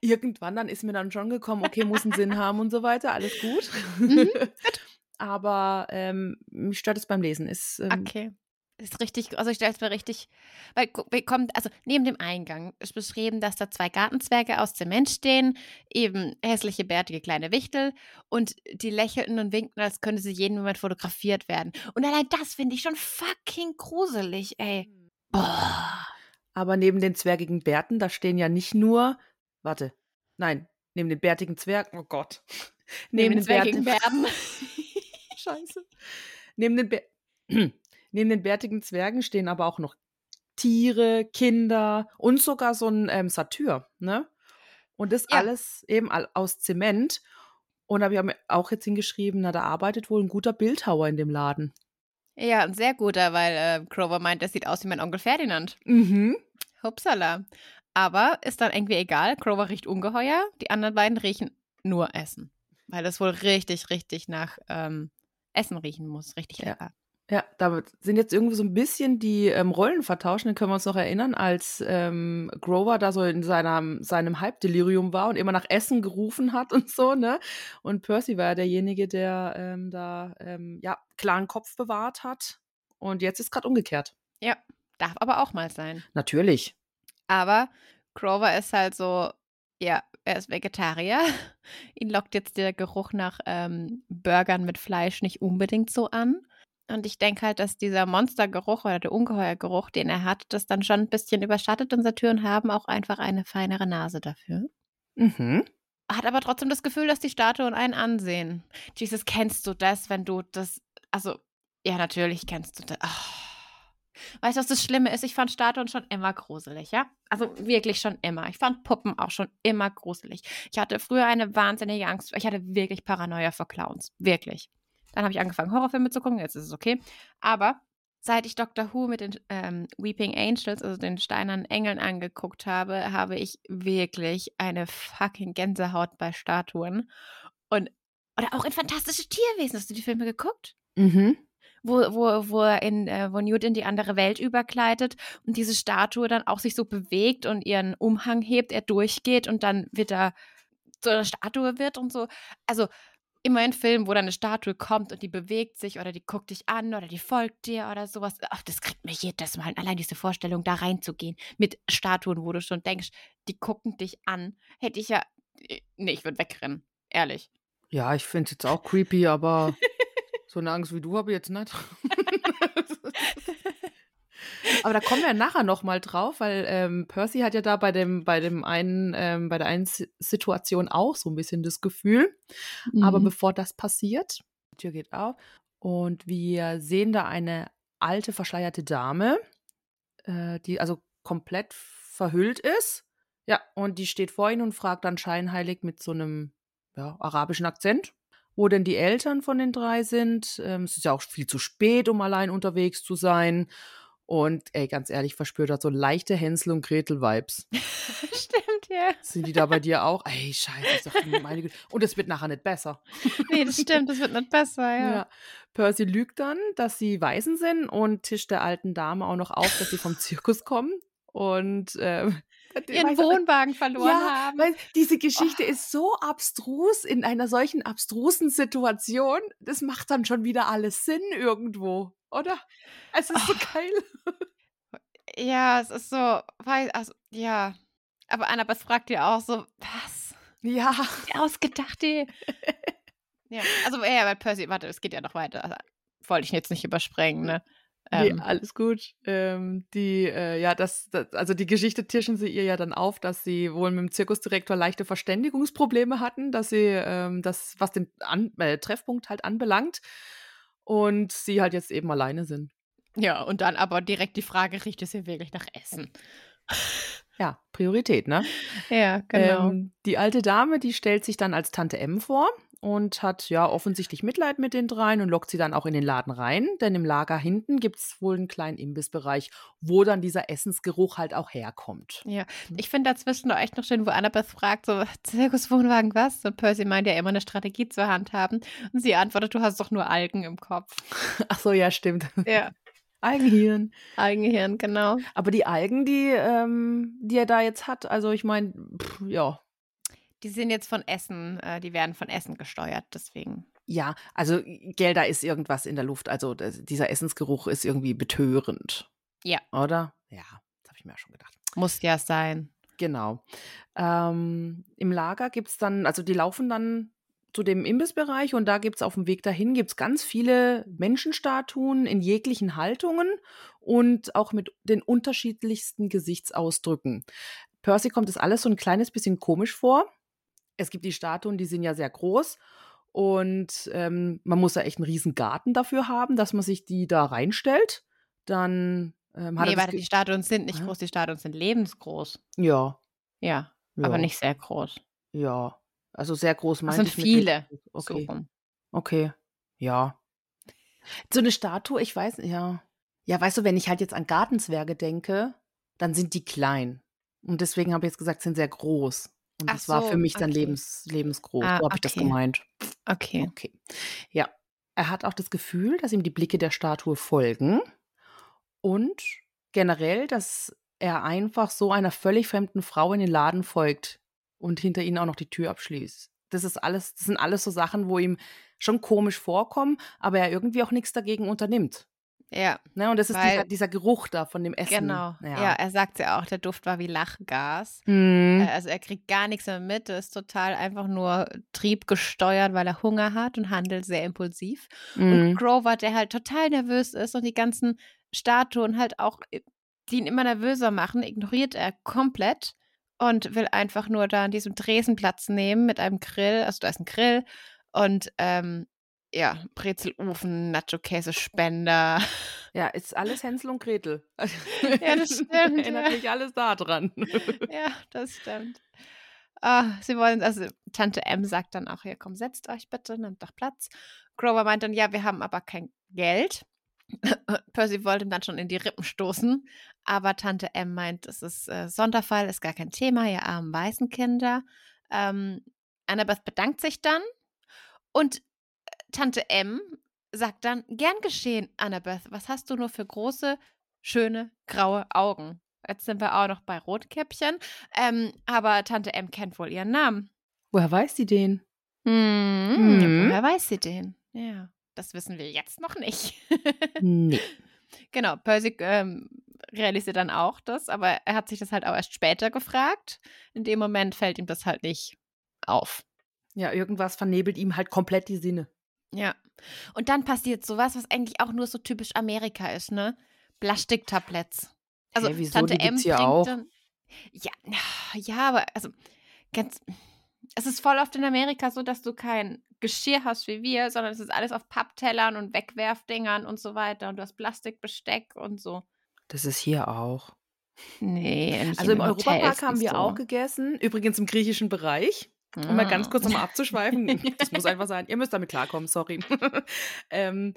Irgendwann dann ist mir dann schon gekommen, okay, muss einen Sinn haben und so weiter, alles gut. Mhm, Aber ähm, mich stört es beim Lesen. Ist, ähm, Okay. Ist richtig, also ich stelle es mir richtig, weil wir kommen, also neben dem Eingang ist beschrieben, dass da zwei Gartenzwerge aus Zement stehen, eben hässliche, bärtige kleine Wichtel und die lächelten und winkten, als könnte sie jeden Moment fotografiert werden. Und allein das finde ich schon fucking gruselig, ey. Boah. Aber neben den zwergigen Bärten, da stehen ja nicht nur, warte, nein, neben den bärtigen Zwergen, oh Gott. Neben den zwergigen Bärten- Bärten. Scheiße. Neben den, Bär neben den bärtigen Zwergen stehen aber auch noch Tiere, Kinder und sogar so ein ähm, Satyr, ne? Und das Ja. alles eben aus Zement. Und da habe ich auch jetzt hingeschrieben, na, da arbeitet wohl ein guter Bildhauer in dem Laden. Ja, ein sehr guter, weil äh, Grover meint, das sieht aus wie mein Onkel Ferdinand. Mhm. Hupsala. Aber ist dann irgendwie egal. Grover riecht ungeheuer. Die anderen beiden riechen nur Essen. Weil es wohl richtig, richtig nach ähm, Essen riechen muss. Richtig lecker. Ja, da sind jetzt irgendwie so ein bisschen die ähm, Rollen vertauscht. Dann können wir uns noch erinnern, als ähm, Grover da so in seinem, seinem Halbdelirium war und immer nach Essen gerufen hat und so, ne? Und Percy war ja derjenige, der ähm, da, ähm, ja, klaren Kopf bewahrt hat. Und jetzt ist gerade umgekehrt. Ja, darf aber auch mal sein. Natürlich. Aber Grover ist halt so, ja, er ist Vegetarier. Ihn lockt jetzt der Geruch nach ähm, Burgern mit Fleisch nicht unbedingt so an. Und ich denke halt, dass dieser Monstergeruch oder der Ungeheuergeruch, den er hat, das dann schon ein bisschen überschattet und Satyren haben auch einfach eine feinere Nase dafür. Mhm. Hat aber trotzdem das Gefühl, dass die Statuen einen ansehen. Jesus, kennst du das, wenn du das, also, ja, natürlich kennst du das. Ah. Weißt du, was das Schlimme ist? Ich fand Statuen schon immer gruselig, ja? Also wirklich schon immer. Ich fand Puppen auch schon immer gruselig. Ich hatte früher eine wahnsinnige Angst. Ich hatte wirklich Paranoia vor Clowns. Wirklich. Dann habe ich angefangen, Horrorfilme zu gucken. Jetzt ist es okay. Aber seit ich Doctor Who mit den ähm, Weeping Angels, also den steinernen Engeln, angeguckt habe, habe ich wirklich eine fucking Gänsehaut bei Statuen. Und, oder auch in Fantastische Tierwesen. Hast du die Filme geguckt? Mhm. wo, wo, wo, er in, äh, wo Newt in die andere Welt überkleidet und diese Statue dann auch sich so bewegt und ihren Umhang hebt, er durchgeht und dann wieder zu einer Statue wird und so. Also immer in Filmen, wo dann eine Statue kommt und die bewegt sich oder die guckt dich an oder die folgt dir oder sowas. Ach, das kriegt mir jedes Mal. Allein diese Vorstellung, da reinzugehen mit Statuen, wo du schon denkst, die gucken dich an, hätte ich ja. Nee, ich würde wegrennen. Ehrlich. Ja, ich finde es jetzt auch creepy, aber so eine Angst wie du habe ich jetzt nicht. Aber da kommen wir nachher noch mal drauf, weil ähm, Percy hat ja da bei dem, bei dem einen, ähm, bei der einen Situation auch so ein bisschen das Gefühl. Mhm. Aber bevor das passiert, die Tür geht auf und wir sehen da eine alte, verschleierte Dame, äh, die also komplett verhüllt ist. Ja, und die steht vor ihm und fragt dann scheinheilig mit so einem ja, arabischen Akzent, wo denn die Eltern von den drei sind. Ähm, es ist ja auch viel zu spät, um allein unterwegs zu sein. Und ey, ganz ehrlich, verspürt hat so leichte Hänsel- und Gretel-Vibes. Stimmt, ja. Sind die da bei dir auch? Ey, scheiße, ich dachte, meine Güte. Und es wird nachher nicht besser. Nee, das stimmt, es wird nicht besser, ja. ja. Percy lügt dann, dass sie Waisen sind und tischt der alten Dame auch noch auf, dass sie vom Zirkus kommen. Und äh, ihren Wohnwagen verloren ja, haben. Weil diese Geschichte oh. ist so abstrus in einer solchen abstrusen Situation. Das macht dann schon wieder alles Sinn irgendwo, oder? Es ist oh. so geil. Ja, es ist so, weil, also, ja. Aber Annabeth fragt ja auch so, was? Ja. Ausgedachte. ja, also, ja, weil Percy, warte, es geht ja noch weiter. Also, wollte ich jetzt nicht überspringen, ne? Nee, ähm. alles gut. Ähm, die, äh, ja, das, das, also die Geschichte tischen sie ihr ja dann auf, dass sie wohl mit dem Zirkusdirektor leichte Verständigungsprobleme hatten, dass sie ähm, das, was den An äh, Treffpunkt halt anbelangt, und sie halt jetzt eben alleine sind. Ja, und dann aber direkt die Frage, riecht es hier wirklich nach Essen? Ja, Priorität, ne? Ja, genau. Ähm, die alte Dame, die stellt sich dann als Tante M vor und hat ja offensichtlich Mitleid mit den dreien und lockt sie dann auch in den Laden rein, denn im Lager hinten gibt es wohl einen kleinen Imbissbereich, wo dann dieser Essensgeruch halt auch herkommt. Ja, hm. ich finde dazwischen noch echt noch schön, wo Annabeth fragt, so, Zirkuswohnwagen was? Und Percy meint ja immer eine Strategie zur Hand haben und sie antwortet, du hast doch nur Algen im Kopf. Ach so, ja, stimmt. Ja. Algenhirn. Algenhirn, genau. Aber die Algen, die, ähm, die er da jetzt hat, also ich meine, ja, die sind jetzt von Essen, äh, die werden von Essen gesteuert, deswegen. Ja, also gell, da ist irgendwas in der Luft. Also das, dieser Essensgeruch ist irgendwie betörend. Ja. Oder? Ja, das habe ich mir auch schon gedacht. Muss ja sein. Genau. Ähm, Im Lager gibt es dann, also die laufen dann zu dem Imbissbereich und da gibt es auf dem Weg dahin gibt's ganz viele Menschenstatuen in jeglichen Haltungen und auch mit den unterschiedlichsten Gesichtsausdrücken. Percy kommt es alles so ein kleines bisschen komisch vor. Es gibt die Statuen, die sind ja sehr groß. Und ähm, man muss ja echt einen riesen Garten dafür haben, dass man sich die da reinstellt. Dann ähm, hat Nee, warte, die Statuen sind nicht groß, die Statuen sind lebensgroß. Ja. Ja, ja. aber nicht sehr groß. Ja. Also sehr groß meinte Das sind viele. Okay. So okay. Ja. So eine Statue, ich weiß, ja. Ja, weißt du, wenn ich halt jetzt an Gartenzwerge denke, dann sind die klein. Und deswegen habe ich jetzt gesagt, sind sehr groß. Und Ach das war für mich dann okay. lebens, lebensgroß. Ah, so habe ich das gemeint. Okay. Okay. Ja. Er hat auch das Gefühl, dass ihm die Blicke der Statue folgen. Und generell, dass er einfach so einer völlig fremden Frau in den Laden folgt und hinter ihnen auch noch die Tür abschließt. Das ist alles, das sind alles so Sachen, wo ihm schon komisch vorkommen, aber er irgendwie auch nichts dagegen unternimmt. Ja. Ne, und das ist dieser, dieser, Geruch da von dem Essen. Genau. Ja, ja er sagt ja auch, der Duft war wie Lachgas. Mhm. Also er kriegt gar nichts mehr mit. Er ist total einfach nur triebgesteuert, weil er Hunger hat und handelt sehr impulsiv. Mhm. Und Grover, der halt total nervös ist und die ganzen Statuen halt auch, äh, die ihn immer nervöser machen, ignoriert er komplett und will einfach nur da an diesem Dresen Platz nehmen mit einem Grill. Also da ist ein Grill und ähm, ja, Brezelofen, Nacho-Käsespender. Ja, ist alles Hänsel und Gretel. ja, das stimmt. Erinnert mich alles da dran. ja, das stimmt. Ah, sie wollen, also Tante M sagt dann auch, hier komm, setzt euch bitte, nehmt doch Platz. Grover meint dann, ja, wir haben aber kein Geld. Percy wollte ihm dann schon in die Rippen stoßen, aber Tante M meint, es ist äh, Sonderfall, ist gar kein Thema, ihr armen Waisenkinder. Ähm, Annabeth bedankt sich dann und Tante M sagt dann, gern geschehen, Annabeth, was hast du nur für große, schöne, graue Augen? Jetzt sind wir auch noch bei Rotkäppchen. Ähm, aber Tante M kennt wohl ihren Namen. Woher weiß sie den? Hm, hm. Woher weiß sie den? Ja, das wissen wir jetzt noch nicht. nee. Genau, Percy ähm, realisiert dann auch das, aber er hat sich das halt auch erst später gefragt. In dem Moment fällt ihm das halt nicht auf. Ja, irgendwas vernebelt ihm halt komplett die Sinne. Ja. Und dann passiert sowas, was eigentlich auch nur so typisch Amerika ist, ne? Plastiktabletts. Also Hä, wieso? Tante Die M bringt auch. dann. Ja, ja, aber also ganz. Es ist voll oft in Amerika so, dass du kein Geschirr hast wie wir, sondern es ist alles auf Papptellern und Wegwerfdingern und so weiter. Und du hast Plastikbesteck und so. Das ist hier auch. Nee, Also im Hotels Europapark haben wir so. auch gegessen. Übrigens im griechischen Bereich. Um mal ganz Ah. kurz nochmal abzuschweifen. Das muss einfach sein. Ihr müsst damit klarkommen, sorry. ähm,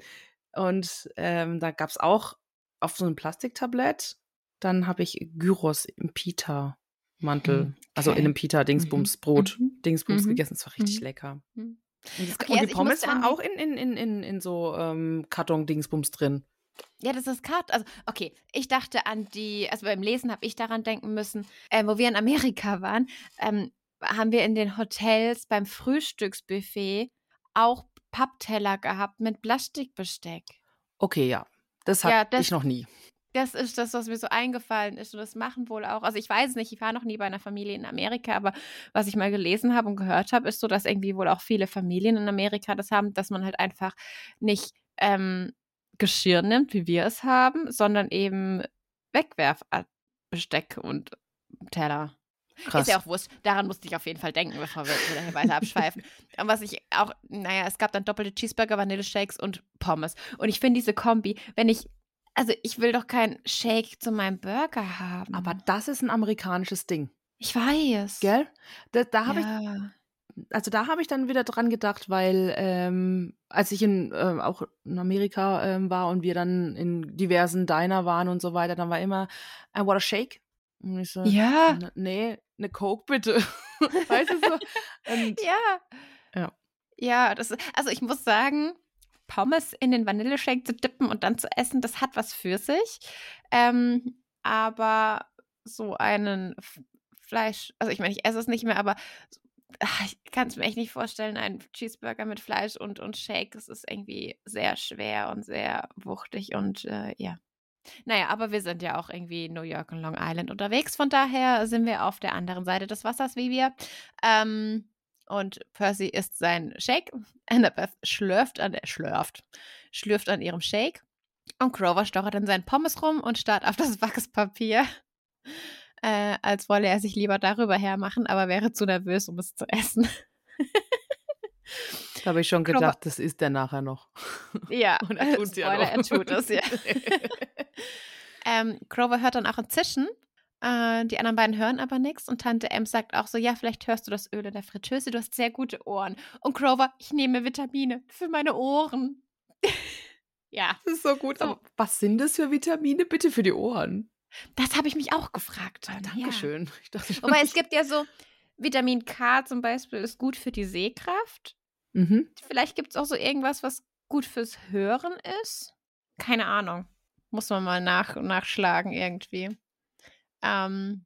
und ähm, da gab es auch auf so einem Plastiktablett, dann habe ich Gyros im Pita-Mantel, Hm, also in okay. einem Pita-Dingsbums, Brot, Mhm. Dingsbums Mhm. gegessen. Das war richtig Mhm. lecker. Mhm. Und, das, Okay, und also die ich Pommes waren auch in, in, in, in, in so ähm, Karton-Dingsbums drin. Ja, das ist Kart. Also, okay, ich dachte an die, also beim Lesen habe ich daran denken müssen, äh, wo wir in Amerika waren, ähm, haben wir in den Hotels beim Frühstücksbuffet auch Pappteller gehabt mit Plastikbesteck. Okay, ja. Das hatte Ja, ich noch nie. Das ist das, was mir so eingefallen ist. Und das machen wohl auch. Also ich weiß nicht, ich war noch nie bei einer Familie in Amerika, aber was ich mal gelesen habe und gehört habe, ist so, dass irgendwie wohl auch viele Familien in Amerika das haben, dass man halt einfach nicht ähm, Geschirr nimmt, wie wir es haben, sondern eben Wegwerfbesteck und Teller. Krass. Ist ja auch wurscht. Daran musste ich auf jeden Fall denken, bevor wir wieder weiter abschweifen. Und was ich auch, naja, es gab dann doppelte Cheeseburger, Vanilleshakes und Pommes. Und ich finde diese Kombi, wenn ich, also ich will doch keinen Shake zu meinem Burger haben. Aber das ist ein amerikanisches Ding, ich weiß. gell? Da, da habe ich ja. also da habe ich dann wieder dran gedacht, weil ähm, als ich in, ähm, auch in Amerika ähm, war und wir dann in diversen Diner waren und so weiter, dann war immer, I want a shake. Und ich so, Ja. "N- nee, eine Coke bitte. weißt du so? Und, Ja. Ja. Ja, das also ich muss sagen, Pommes in den Vanilleshake zu dippen und dann zu essen, das hat was für sich. Ähm, aber so einen F- Fleisch, also ich meine, ich esse es nicht mehr, aber ach, ich kann es mir echt nicht vorstellen, einen Cheeseburger mit Fleisch und, und Shake, das ist irgendwie sehr schwer und sehr wuchtig und äh, ja. Naja, aber wir sind ja auch irgendwie New York und Long Island unterwegs. Von daher sind wir auf der anderen Seite des Wassers wie wir. Ähm, und Percy isst seinen Shake. Annabeth schlürft an der, schlürft, schlürft an ihrem Shake. Und Grover stochert in seinen Pommes rum und starrt auf das Wachspapier. Äh, als wolle er sich lieber darüber hermachen, aber wäre zu nervös, um es zu essen. da habe ich schon Grover- gedacht, das ist der nachher noch. Ja, Und er tut's ja Spoiler, er noch. tut es, ja. ähm, Grover hört dann auch ein Zischen. Äh, die anderen beiden hören aber nichts und Tante M sagt auch so, ja, vielleicht hörst du das Öl in der Fritteuse, du hast sehr gute Ohren. Und Grover, ich nehme Vitamine für meine Ohren. ja, Das ist so gut. Aber was sind das für Vitamine bitte für die Ohren? das habe ich mich auch gefragt. Ah, Dankeschön. Ich dachte Ja. schon, Wobei es gibt ja so, Vitamin K zum Beispiel ist gut für die Sehkraft. Mhm. Vielleicht gibt es auch so irgendwas, was gut fürs Hören ist. Keine Ahnung. Muss man mal nach, nachschlagen irgendwie. Ähm,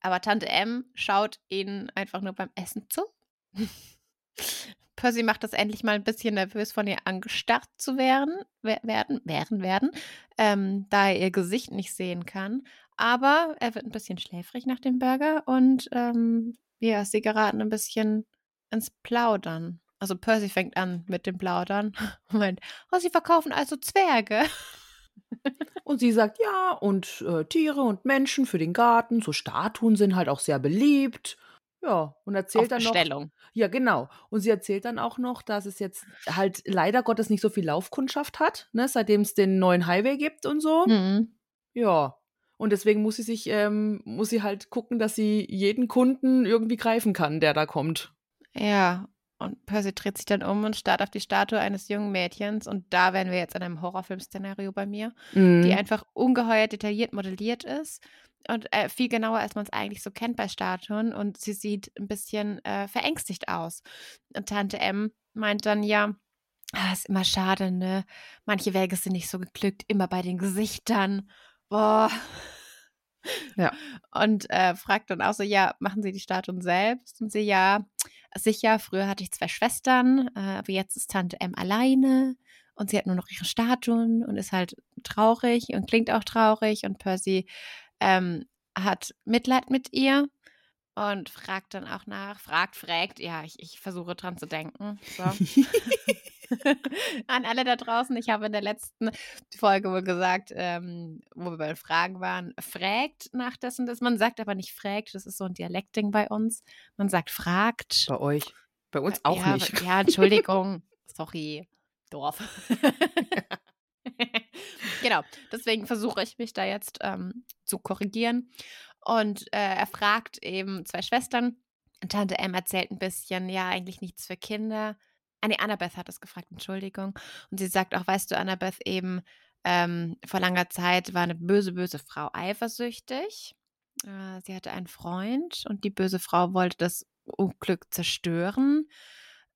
aber Tante M schaut ihnen einfach nur beim Essen zu. Percy macht das endlich mal ein bisschen nervös, von ihr angestarrt zu werden, wer- werden, werden, werden, ähm, da er ihr Gesicht nicht sehen kann. Aber er wird ein bisschen schläfrig nach dem Burger und ähm, ja, sie geraten ein bisschen ins Plaudern. Also Percy fängt an mit dem Plaudern und meint, oh, sie verkaufen also Zwerge. Und sie sagt, ja, und äh, Tiere und Menschen für den Garten, so Statuen sind halt auch sehr beliebt. Ja, und erzählt Auf dann noch. Bestellung. Ja, genau. Und sie erzählt dann auch noch, dass es jetzt halt leider Gottes nicht so viel Laufkundschaft hat, ne, seitdem es den neuen Highway gibt und so. Mhm. Ja. Und deswegen muss sie sich, ähm, muss sie halt gucken, dass sie jeden Kunden irgendwie greifen kann, der da kommt. Ja, und Percy dreht sich dann um und starrt auf die Statue eines jungen Mädchens. Und da wären wir jetzt in einem Horrorfilm-Szenario bei mir, Mhm. die einfach ungeheuer detailliert modelliert ist. Und äh, viel genauer, als man es eigentlich so kennt bei Statuen. Und sie sieht ein bisschen äh, verängstigt aus. Und Tante M meint dann ja, ah, ist immer schade, ne? Manche Wege sind nicht so geglückt, immer bei den Gesichtern. Boah. Ja. Und äh, fragt dann auch so, ja, machen Sie die Statuen selbst? Und sie, ja, sicher, früher hatte ich zwei Schwestern, äh, aber jetzt ist Tante M alleine und sie hat nur noch ihre Statuen und ist halt traurig und klingt auch traurig und Percy ähm, hat Mitleid mit ihr und fragt dann auch nach, fragt, fragt, ja, ich, ich versuche dran zu denken. So. An alle da draußen, ich habe in der letzten Folge wohl gesagt, ähm, wo wir bei Fragen waren, fragt nach dessen, das man sagt aber nicht fragt, das ist so ein Dialektding bei uns. Man sagt fragt. Bei euch. Bei uns auch ja, nicht. Ja, Entschuldigung. Sorry. Dorf. genau, deswegen versuche ich mich da jetzt ähm, zu korrigieren. Und äh, er fragt eben zwei Schwestern. Tante M erzählt ein bisschen, ja, eigentlich nichts für Kinder. Ah, Annabeth hat es gefragt, Entschuldigung. Und sie sagt auch, weißt du, Annabeth eben, ähm, vor langer Zeit war eine böse, böse Frau eifersüchtig. Äh, sie hatte einen Freund und die böse Frau wollte das Unglück zerstören.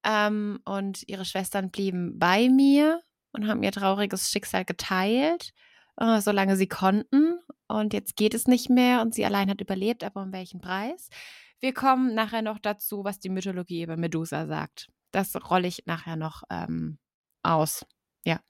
Ähm, und ihre Schwestern blieben bei mir und haben ihr trauriges Schicksal geteilt, äh, solange sie konnten. Und jetzt geht es nicht mehr und sie allein hat überlebt, aber um welchen Preis? Wir kommen nachher noch dazu, was die Mythologie über Medusa sagt. Das rolle ich nachher noch ähm, aus. Ja.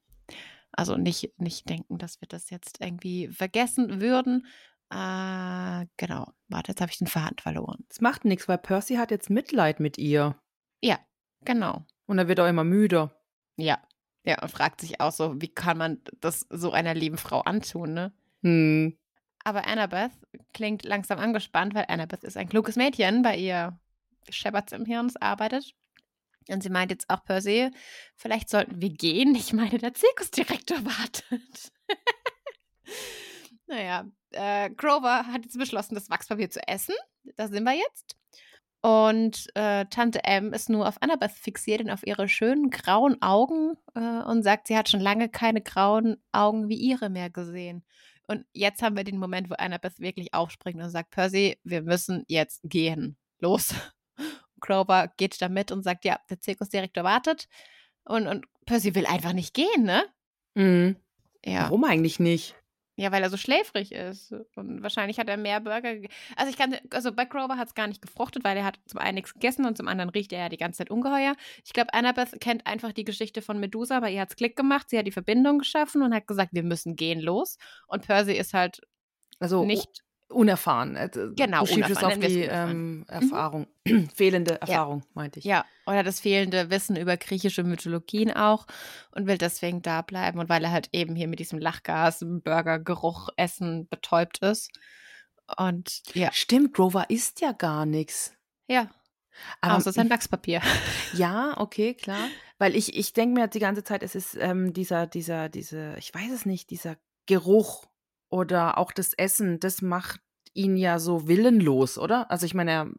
Also nicht, nicht denken, dass wir das jetzt irgendwie vergessen würden. Äh, genau. Warte, jetzt habe ich den Faden verloren. Es macht nichts, weil Percy hat jetzt Mitleid mit ihr. Ja, genau. Und er wird auch immer müder. Ja. Ja, und fragt sich auch so, wie kann man das so einer lieben Frau antun, ne? Hm. Aber Annabeth klingt langsam angespannt, weil Annabeth ist ein kluges Mädchen, bei ihr scheppert's im Hirn, arbeitet. Und sie meint jetzt auch Percy, vielleicht sollten wir gehen. Ich meine, der Zirkusdirektor wartet. naja, äh, Grover hat jetzt beschlossen, das Wachspapier zu essen. Da sind wir jetzt. Und äh, Tante M ist nur auf Annabeth fixiert und auf ihre schönen grauen Augen äh, und sagt, sie hat schon lange keine grauen Augen wie ihre mehr gesehen. Und jetzt haben wir den Moment, wo Annabeth wirklich aufspringt und sagt, Percy, wir müssen jetzt gehen. Los. Grover geht da mit und sagt, ja, der Zirkusdirektor wartet. Und, und Percy will einfach nicht gehen, ne? Mhm. Ja. Warum eigentlich nicht? Ja, weil er so schläfrig ist. Und wahrscheinlich hat er mehr Burger. ge- Also ich kann, also bei Grover hat es gar nicht gefruchtet, weil er hat zum einen nichts gegessen und zum anderen riecht er ja die ganze Zeit ungeheuer. Ich glaube, Annabeth kennt einfach die Geschichte von Medusa, bei ihr hat es Klick gemacht, sie hat die Verbindung geschaffen und hat gesagt, wir müssen gehen los. Und Percy ist halt Also nicht. Unerfahren. Äh, Genau, Du schiebst es unerfahren, auf die unerfahren. ähm, Erfahrung. Fehlende Erfahrung, meinte ich. Ja, oder das fehlende Wissen über griechische Mythologien auch und will deswegen da bleiben und weil er halt eben hier mit diesem Lachgas, Burgergeruch, Essen betäubt ist. Und ja, Stimmt, Grover isst ja gar nichts. ja, Aber außer sein Wachspapier. Ja, okay, klar. Weil ich, ich denke mir die ganze Zeit, es ist ähm, dieser, dieser, diese, ich weiß es nicht, dieser Geruch oder auch das Essen, das macht ihn ja so willenlos, oder? Also ich meine, er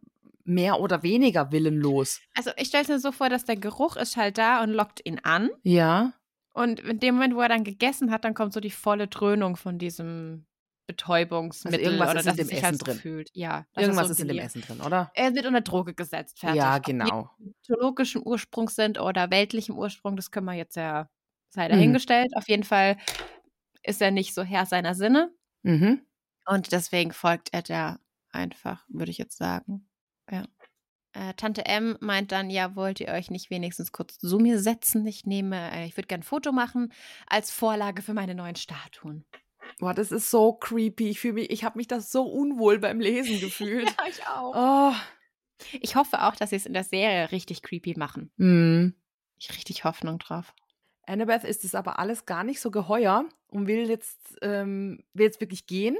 mehr oder weniger willenlos. Also ich stelle mir so vor, dass der Geruch ist halt da und lockt ihn an. Ja. Und in dem Moment, wo er dann gegessen hat, dann kommt so die volle Dröhnung von diesem Betäubungsmittel Also irgendwas oder ist in dem sich Essen halt drin. fühlt. Ja, Irgendwas ist in dem. Essen drin, oder? Er wird unter Droge gesetzt, fertig. Ja, Ob genau. mythologischen Ursprungs sind oder weltlichen Ursprung, das können wir jetzt ja sei Mhm. dahingestellt. Auf jeden Fall ist er nicht so Herr seiner Sinne Mhm. Und deswegen folgt er da einfach, würde ich jetzt sagen. Ja. Äh, Tante M meint dann, ja, wollt ihr euch nicht wenigstens kurz zu mir setzen? Ich nehme, äh, ich würde gerne ein Foto machen als Vorlage für meine neuen Statuen. Boah, das ist so creepy. Ich fühle mich, ich habe mich das so unwohl beim Lesen gefühlt. ich auch. oh. Ich hoffe auch, dass sie es in der Serie richtig creepy machen. Mhm. Ich richtig Hoffnung drauf. Annabeth ist es aber alles gar nicht so geheuer und will jetzt, ähm, will jetzt wirklich gehen.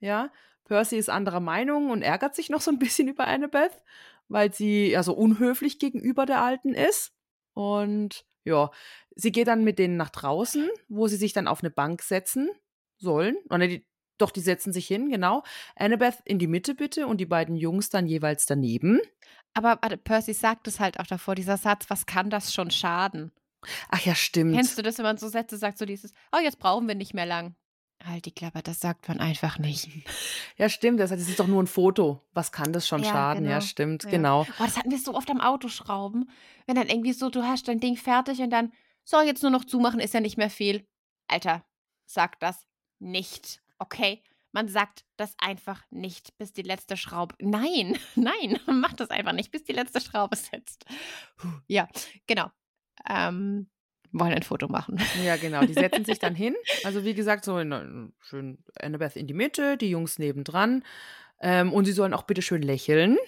Ja, Percy ist anderer Meinung und ärgert sich noch so ein bisschen über Annabeth, weil sie ja so unhöflich gegenüber der Alten ist. Und ja, sie geht dann mit denen nach draußen, wo sie sich dann auf eine Bank setzen sollen. Oh, ne, die, doch, die setzen sich hin, genau. Annabeth in die Mitte bitte und die beiden Jungs dann jeweils daneben. Aber warte, Percy sagt es halt auch davor, dieser Satz, was kann das schon schaden? Ach ja, stimmt. Kennst du das, wenn man so Sätze sagt, so dieses, oh, jetzt brauchen wir nicht mehr lang. Halt die Klappe, das sagt man einfach nicht. Ja, stimmt. Das, ist doch nur ein Foto. Was kann das schon Ja, schaden? Ja, genau. stimmt, Ja. genau. Oh, das hatten wir so oft am Autoschrauben. Wenn dann irgendwie so, du hast dein Ding fertig und dann, so, jetzt nur noch zumachen, ist ja nicht mehr viel. Alter, sag das nicht, okay? Man sagt das einfach nicht, bis die letzte Schraube. Nein, nein, mach das einfach nicht, bis die letzte Schraube sitzt. Ja, genau. Ähm, wollen ein Foto machen. Ja, genau. Die setzen sich dann hin. Also wie gesagt, so in, in, schön Annabeth in die Mitte, die Jungs nebendran. Ähm, und sie sollen auch bitte schön lächeln.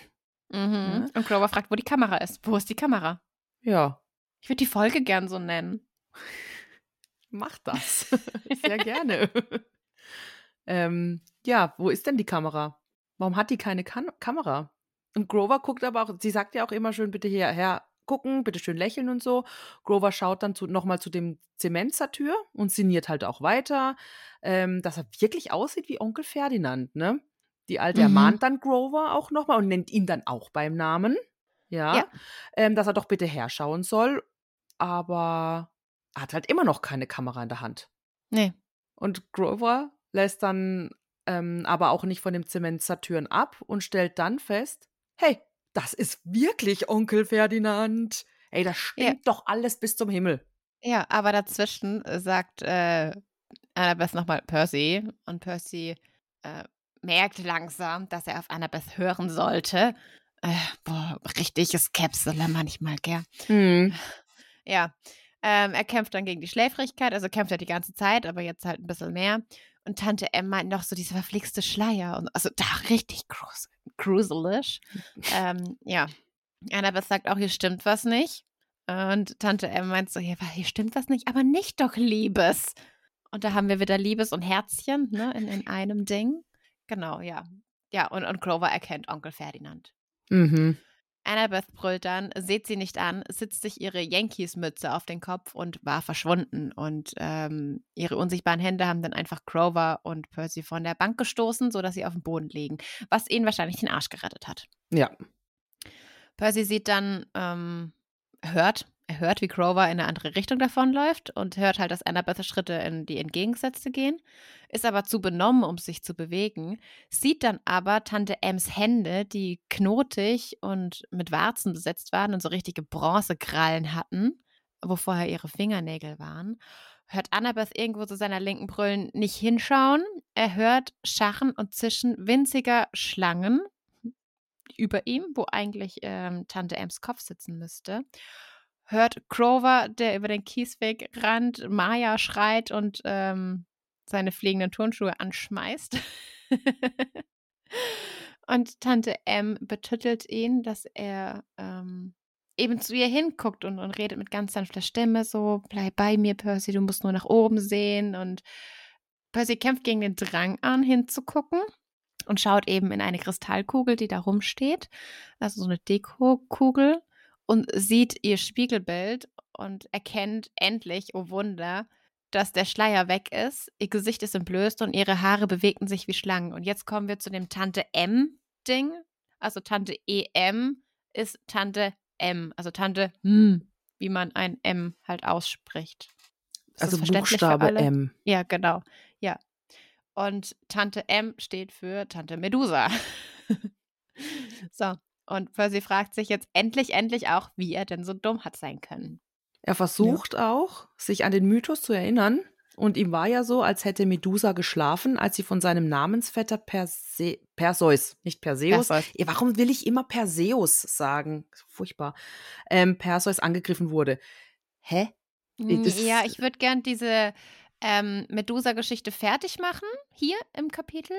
Mhm. Und Grover fragt, wo die Kamera ist. Wo ist die Kamera? Ja. Ich würde die Folge gern so nennen. Mach das. Sehr gerne. ähm, ja, wo ist denn die Kamera? Warum hat die keine Kan Kamera? Und Grover guckt aber auch, sie sagt ja auch immer schön, bitte hierher gucken, bitte schön lächeln und so. Grover schaut dann nochmal zu dem Zementzer-Tür und sinniert halt auch weiter, ähm, dass er wirklich aussieht wie Onkel Ferdinand, ne? Die Alte Mhm. ermahnt dann Grover auch nochmal und nennt ihn dann auch beim Namen. Ja. Ja. Ähm, dass er doch bitte herschauen soll. Aber er hat halt immer noch keine Kamera in der Hand. Nee. Und Grover lässt dann ähm, aber auch nicht von dem Zement Saturn ab und stellt dann fest, hey, das ist wirklich Onkel Ferdinand. Ey, das stimmt doch alles bis zum Himmel. Ja, aber dazwischen äh, sagt äh, Annabeth nochmal Percy und Percy äh, merkt langsam, dass er auf Annabeth hören sollte. Äh, boah, richtiges Käpsele manchmal, gell? Hm. Ja, ähm, er kämpft dann gegen die Schläfrigkeit, also kämpft er die ganze Zeit, aber jetzt halt ein bisschen mehr. Und Tante Em meint noch so diese verflixte Schleier. Und, also da richtig grus gruselig. ähm, ja, Annabeth sagt auch, hier stimmt was nicht. Und Tante Em meint so, hier, hier stimmt was nicht, aber nicht doch Liebes. Und da haben wir wieder Liebes und Herzchen ne, in, in einem Ding. Genau, ja. Ja, und, und Clover erkennt Onkel Ferdinand. Mhm. Annabeth brüllt dann, seht sie nicht an, sitzt sich ihre Yankees-Mütze auf den Kopf und war verschwunden. Und ähm, ihre unsichtbaren Hände haben dann einfach Grover und Percy von der Bank gestoßen, sodass sie auf dem Boden liegen, was ihnen wahrscheinlich den Arsch gerettet hat. Ja. Percy sieht dann, ähm, hört, er hört, wie Grover in eine andere Richtung davonläuft und hört halt, dass Annabeth Schritte in die entgegengesetzte gehen, ist aber zu benommen, um sich zu bewegen, sieht dann aber Tante Ems Hände, die knotig und mit Warzen besetzt waren und so richtige Bronzekrallen hatten, wo vorher ihre Fingernägel waren. Hört Annabeth irgendwo zu seiner linken brüllen, nicht hinschauen. Er hört Scharren und Zischen winziger Schlangen über ihm, wo eigentlich ähm, Tante Ems Kopf sitzen müsste. Hört Grover, der über den Kiesweg rannt, Maya schreit und ähm, seine fliegenden Turnschuhe anschmeißt. und Tante M betüttelt ihn, dass er ähm, eben zu ihr hinguckt und, und redet mit ganz sanfter Stimme so, bleib bei mir, Percy, du musst nur nach oben sehen. Und Percy kämpft gegen den Drang an, hinzugucken und schaut eben in eine Kristallkugel, die da rumsteht, also so eine Dekokugel und sieht ihr Spiegelbild und erkennt endlich, oh Wunder, dass der Schleier weg ist, ihr Gesicht ist entblößt und ihre Haare bewegten sich wie Schlangen. Und jetzt kommen wir zu dem Tante M-Ding. Also Tante EM ist Tante M, also Tante M, wie man ein M halt ausspricht. Ist Also Buchstabe? M. Ja, genau. Ja. Und Tante M steht für Tante Medusa. so. Und Percy fragt sich jetzt endlich, endlich auch, wie er denn so dumm hat sein können. Er versucht auch, sich an den Mythos zu erinnern. Und ihm war ja so, als hätte Medusa geschlafen, als sie von seinem Namensvetter Perse Perseus, nicht Perseus. Perseus. Ja, warum will ich immer Perseus sagen? Furchtbar. Ähm, Perseus angegriffen wurde. Hä? Mm, das- ja, ich würde gern diese ähm, Medusa-Geschichte fertig machen, hier im Kapitel.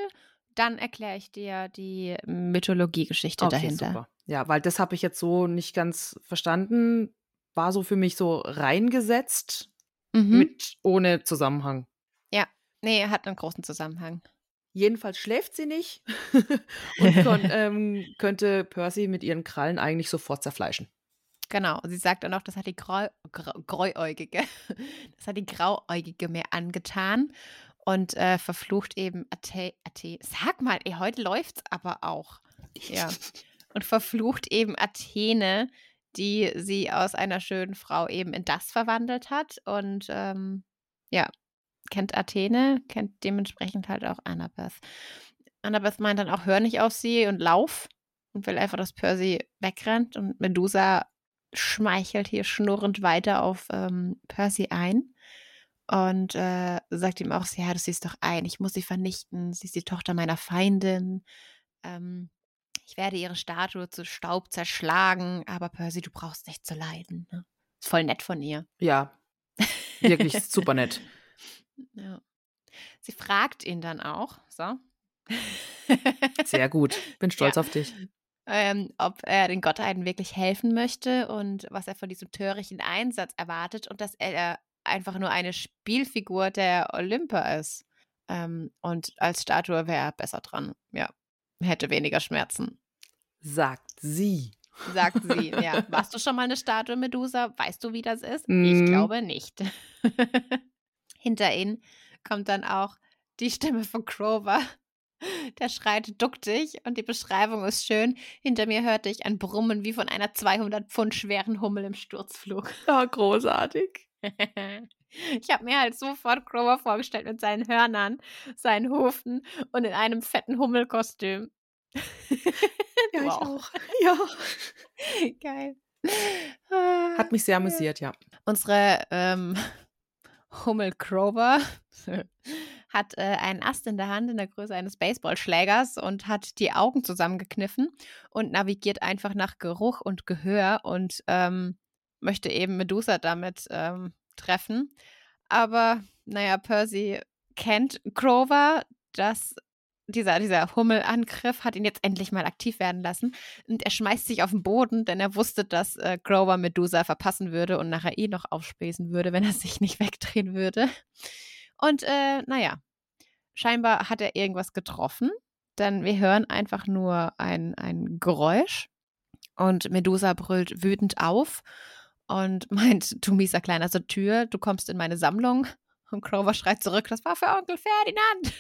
Dann erkläre ich dir die Mythologie-Geschichte Okay, dahinter. super. Ja, weil das habe ich jetzt so nicht ganz verstanden. War so für mich so reingesetzt, Mhm. mit ohne Zusammenhang. Nee, hat einen großen Zusammenhang. Jedenfalls schläft sie nicht und kon, ähm, könnte Percy mit ihren Krallen eigentlich sofort zerfleischen. Genau. Sie sagt dann auch, das hat die Grau, Grau, Gräuäugige, das hat die Grauäugige mir angetan und äh, verflucht eben Athe, Athe. Sag mal, ey, heute läuft's aber auch. Ja. Und verflucht eben Athene, die sie aus einer schönen Frau eben in das verwandelt hat. Und ähm, ja, kennt Athene, kennt dementsprechend halt auch Annabeth. Annabeth meint dann auch, hör nicht auf sie und lauf und will einfach, dass Percy wegrennt. Und Medusa schmeichelt hier schnurrend weiter auf ähm, Percy ein und äh, sagt ihm auch, ja, du siehst doch ein, ich muss sie vernichten, sie ist die Tochter meiner Feindin. Ähm, ich werde ihre Statue zu Staub zerschlagen, aber Percy, du brauchst nicht zu leiden. Ne? Ist voll nett von ihr. Ja, wirklich super nett. Ja. Sie fragt ihn dann auch, so. Sehr gut. Bin stolz Ja. auf dich. ähm, ob er den Gottheiten wirklich helfen möchte und was er von diesem törichten Einsatz erwartet und dass er einfach nur eine Spielfigur der Olymper ist. Ähm, und als Statue wäre er besser dran. Ja, hätte weniger Schmerzen. Sagt sie. Sagt sie, ja. Warst du schon mal eine Statue Medusa? Weißt du, wie das ist? Mm. Ich glaube nicht. Hinter ihnen kommt dann auch die Stimme von Grover. Der schreit, duck dich und die Beschreibung ist schön. Hinter mir hörte ich ein Brummen wie von einer 200 Pfund schweren Hummel im Sturzflug. Ja, großartig. Ich habe mir halt sofort Grover vorgestellt mit seinen Hörnern, seinen Hufen und in einem fetten Hummelkostüm. Ja, ich auch. auch. Ja. Geil. Hat mich sehr amüsiert, ja. Unsere ähm, Hummel Grover hat äh, einen Ast in der Hand in der Größe eines Baseballschlägers und hat die Augen zusammengekniffen und navigiert einfach nach Geruch und Gehör und ähm, möchte eben Medusa damit ähm, treffen. Aber naja, Percy kennt Grover, dass dieser, dieser Hummelangriff hat ihn jetzt endlich mal aktiv werden lassen. Und er schmeißt sich auf den Boden, denn er wusste, dass äh, Grover Medusa verpassen würde und nachher eh noch aufspießen würde, wenn er sich nicht wegdrehen würde. Und äh, naja, scheinbar hat er irgendwas getroffen, denn wir hören einfach nur ein, ein Geräusch und Medusa brüllt wütend auf und meint, du mieser kleiner Satyr, du kommst in meine Sammlung. Und Grover schreit zurück, das war für Onkel Ferdinand.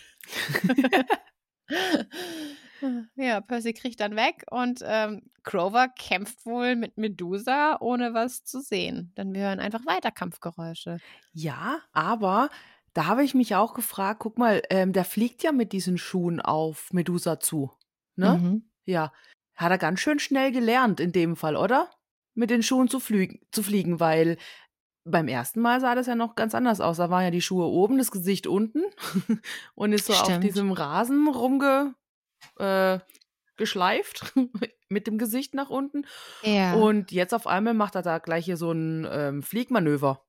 ja, Percy kriegt dann weg und ähm, Grover kämpft wohl mit Medusa, ohne was zu sehen. Denn wir hören einfach weiter Kampfgeräusche. Ja, aber da habe ich mich auch gefragt, guck mal, ähm, der fliegt ja mit diesen Schuhen auf Medusa zu. Ne? Mhm. Ja. Hat er ganz schön schnell gelernt in dem Fall, oder? Mit den Schuhen zu, flügen, zu fliegen, weil beim ersten Mal sah das ja noch ganz anders aus. Da waren ja die Schuhe oben, das Gesicht unten und ist so auf Stimmt. diesem Rasen rumge äh, geschleift mit dem Gesicht nach unten. Ja. Und jetzt auf einmal macht er da gleich hier so ein ähm, Fliegmanöver.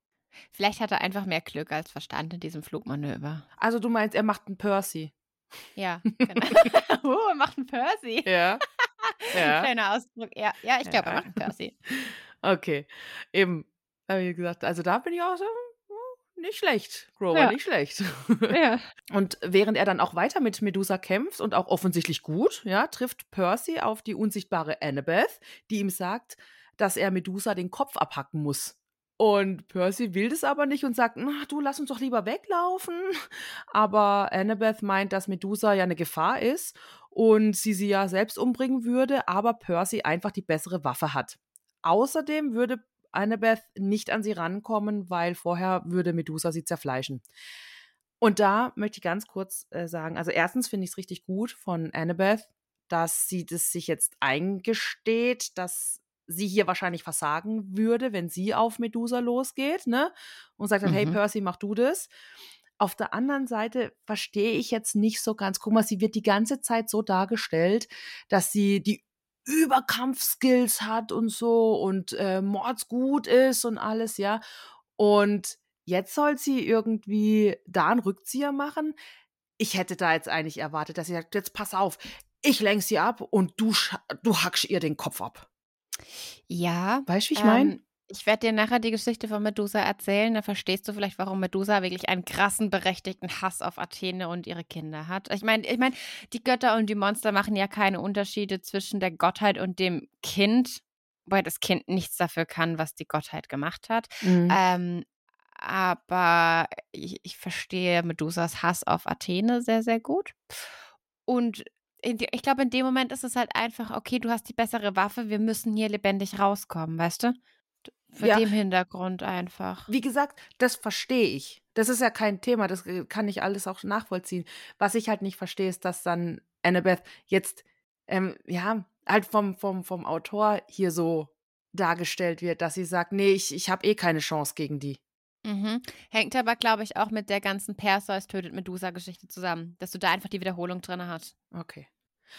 Vielleicht hat er einfach mehr Glück als Verstand in diesem Flugmanöver. Also du meinst, er macht einen Percy. Ja, genau. oh, er macht einen Percy. Ja. Ja. Kleiner Ausdruck. Ja, ja ich glaube, Ja. er macht einen Percy. Okay. Eben, habe ich gesagt, also da bin ich auch so, hm, nicht schlecht, Grover, Ja. nicht schlecht. Ja. Und während er dann auch weiter mit Medusa kämpft und auch offensichtlich gut, ja, trifft Percy auf die unsichtbare Annabeth, die ihm sagt, dass er Medusa den Kopf abhacken muss. Und Percy will das aber nicht und sagt, na, du lass uns doch lieber weglaufen. Aber Annabeth meint, dass Medusa ja eine Gefahr ist und sie sie ja selbst umbringen würde, aber Percy einfach die bessere Waffe hat. Außerdem würde Annabeth nicht an sie rankommen, weil vorher würde Medusa sie zerfleischen. Und da möchte ich ganz kurz äh, sagen, also erstens finde ich es richtig gut von Annabeth, dass sie das sich jetzt eingesteht, dass sie hier wahrscheinlich versagen würde, wenn sie auf Medusa losgeht, ne? Und sagt dann, hey Mhm. Percy, mach du das. Auf der anderen Seite verstehe ich jetzt nicht so ganz. Guck mal, sie wird die ganze Zeit so dargestellt, dass sie die Überkampfskills hat und so und äh, mordsgut ist und alles, ja. Und jetzt soll sie irgendwie da einen Rückzieher machen. Ich hätte da jetzt eigentlich erwartet, dass sie sagt, jetzt pass auf, ich lenk sie ab und du, du hackst ihr den Kopf ab. Ja. Weißt du, wie ich meine? Ähm, ich werde dir nachher die Geschichte von Medusa erzählen. Da verstehst du vielleicht, warum Medusa wirklich einen krassen, berechtigten Hass auf Athene und ihre Kinder hat. Ich meine, ich meine, die Götter und die Monster machen ja keine Unterschiede zwischen der Gottheit und dem Kind, wobei das Kind nichts dafür kann, was die Gottheit gemacht hat. Mhm. Ähm, aber ich, ich verstehe Medusas Hass auf Athene sehr, sehr gut. Und die, ich glaube, in dem Moment ist es halt einfach, okay, du hast die bessere Waffe, wir müssen hier lebendig rauskommen, weißt du? Vor Ja. dem Hintergrund einfach. Wie gesagt, das verstehe ich. Das ist ja kein Thema, das äh, kann ich alles auch nachvollziehen. Was ich halt nicht verstehe, ist, dass dann Annabeth jetzt, ähm, ja, halt vom, vom, vom Autor hier so dargestellt wird, dass sie sagt, nee, ich, ich habe eh keine Chance gegen die. Mhm. Hängt aber, glaube ich, auch mit der ganzen Perseus tötet Medusa-Geschichte zusammen, dass du da einfach die Wiederholung drin hast. Okay.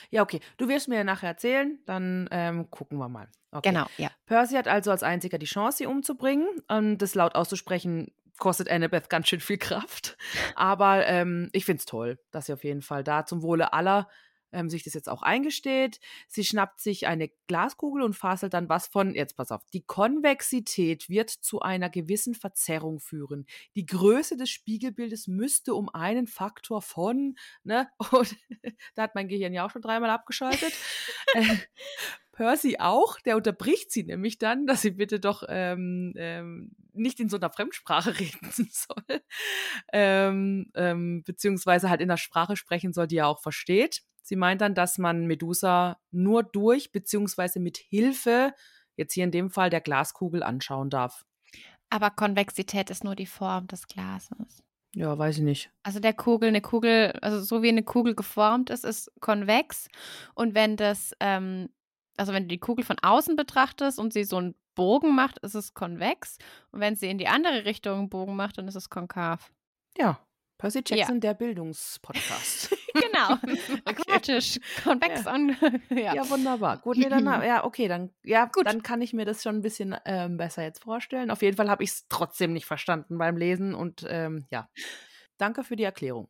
Ja, okay. Du wirst mir ja nachher erzählen, dann ähm, gucken wir mal. Okay. Genau, ja. Percy hat also als einziger die Chance, sie umzubringen. Und das laut auszusprechen, kostet Annabeth ganz schön viel Kraft. Aber ähm, ich finde es toll, dass sie auf jeden Fall da zum Wohle aller ähm, sich das jetzt auch eingesteht. Sie schnappt sich eine Glaskugel und faselt dann was von, jetzt pass auf, die Konvexität wird zu einer gewissen Verzerrung führen. Die Größe des Spiegelbildes müsste um einen Faktor von, ne, und da hat mein Gehirn ja auch schon dreimal abgeschaltet. äh, Percy auch, der unterbricht sie nämlich dann, dass sie bitte doch ähm, ähm, nicht in so einer Fremdsprache reden soll, ähm, ähm, beziehungsweise halt in einer Sprache sprechen soll, die er auch versteht. Sie meint dann, dass man Medusa nur durch, beziehungsweise mit Hilfe, jetzt hier in dem Fall der Glaskugel, anschauen darf. Aber Konvexität ist nur die Form des Glases. Ja, weiß ich nicht. Also der Kugel, eine Kugel, also so wie eine Kugel geformt ist, ist konvex. Und wenn das, ähm, also wenn du die Kugel von außen betrachtest und sie so einen Bogen macht, ist es konvex. Und wenn sie in die andere Richtung einen Bogen macht, dann ist es konkav. Ja, Percy Jackson, ja. der Bildungspodcast. genau. Aquatisch, konvex ja. und ja. ja. wunderbar. Gut, nee, dann, ja, okay, dann, ja, Gut. dann kann ich mir das schon ein bisschen ähm, besser jetzt vorstellen. Auf jeden Fall habe ich es trotzdem nicht verstanden beim Lesen und ähm, ja. Danke für die Erklärung.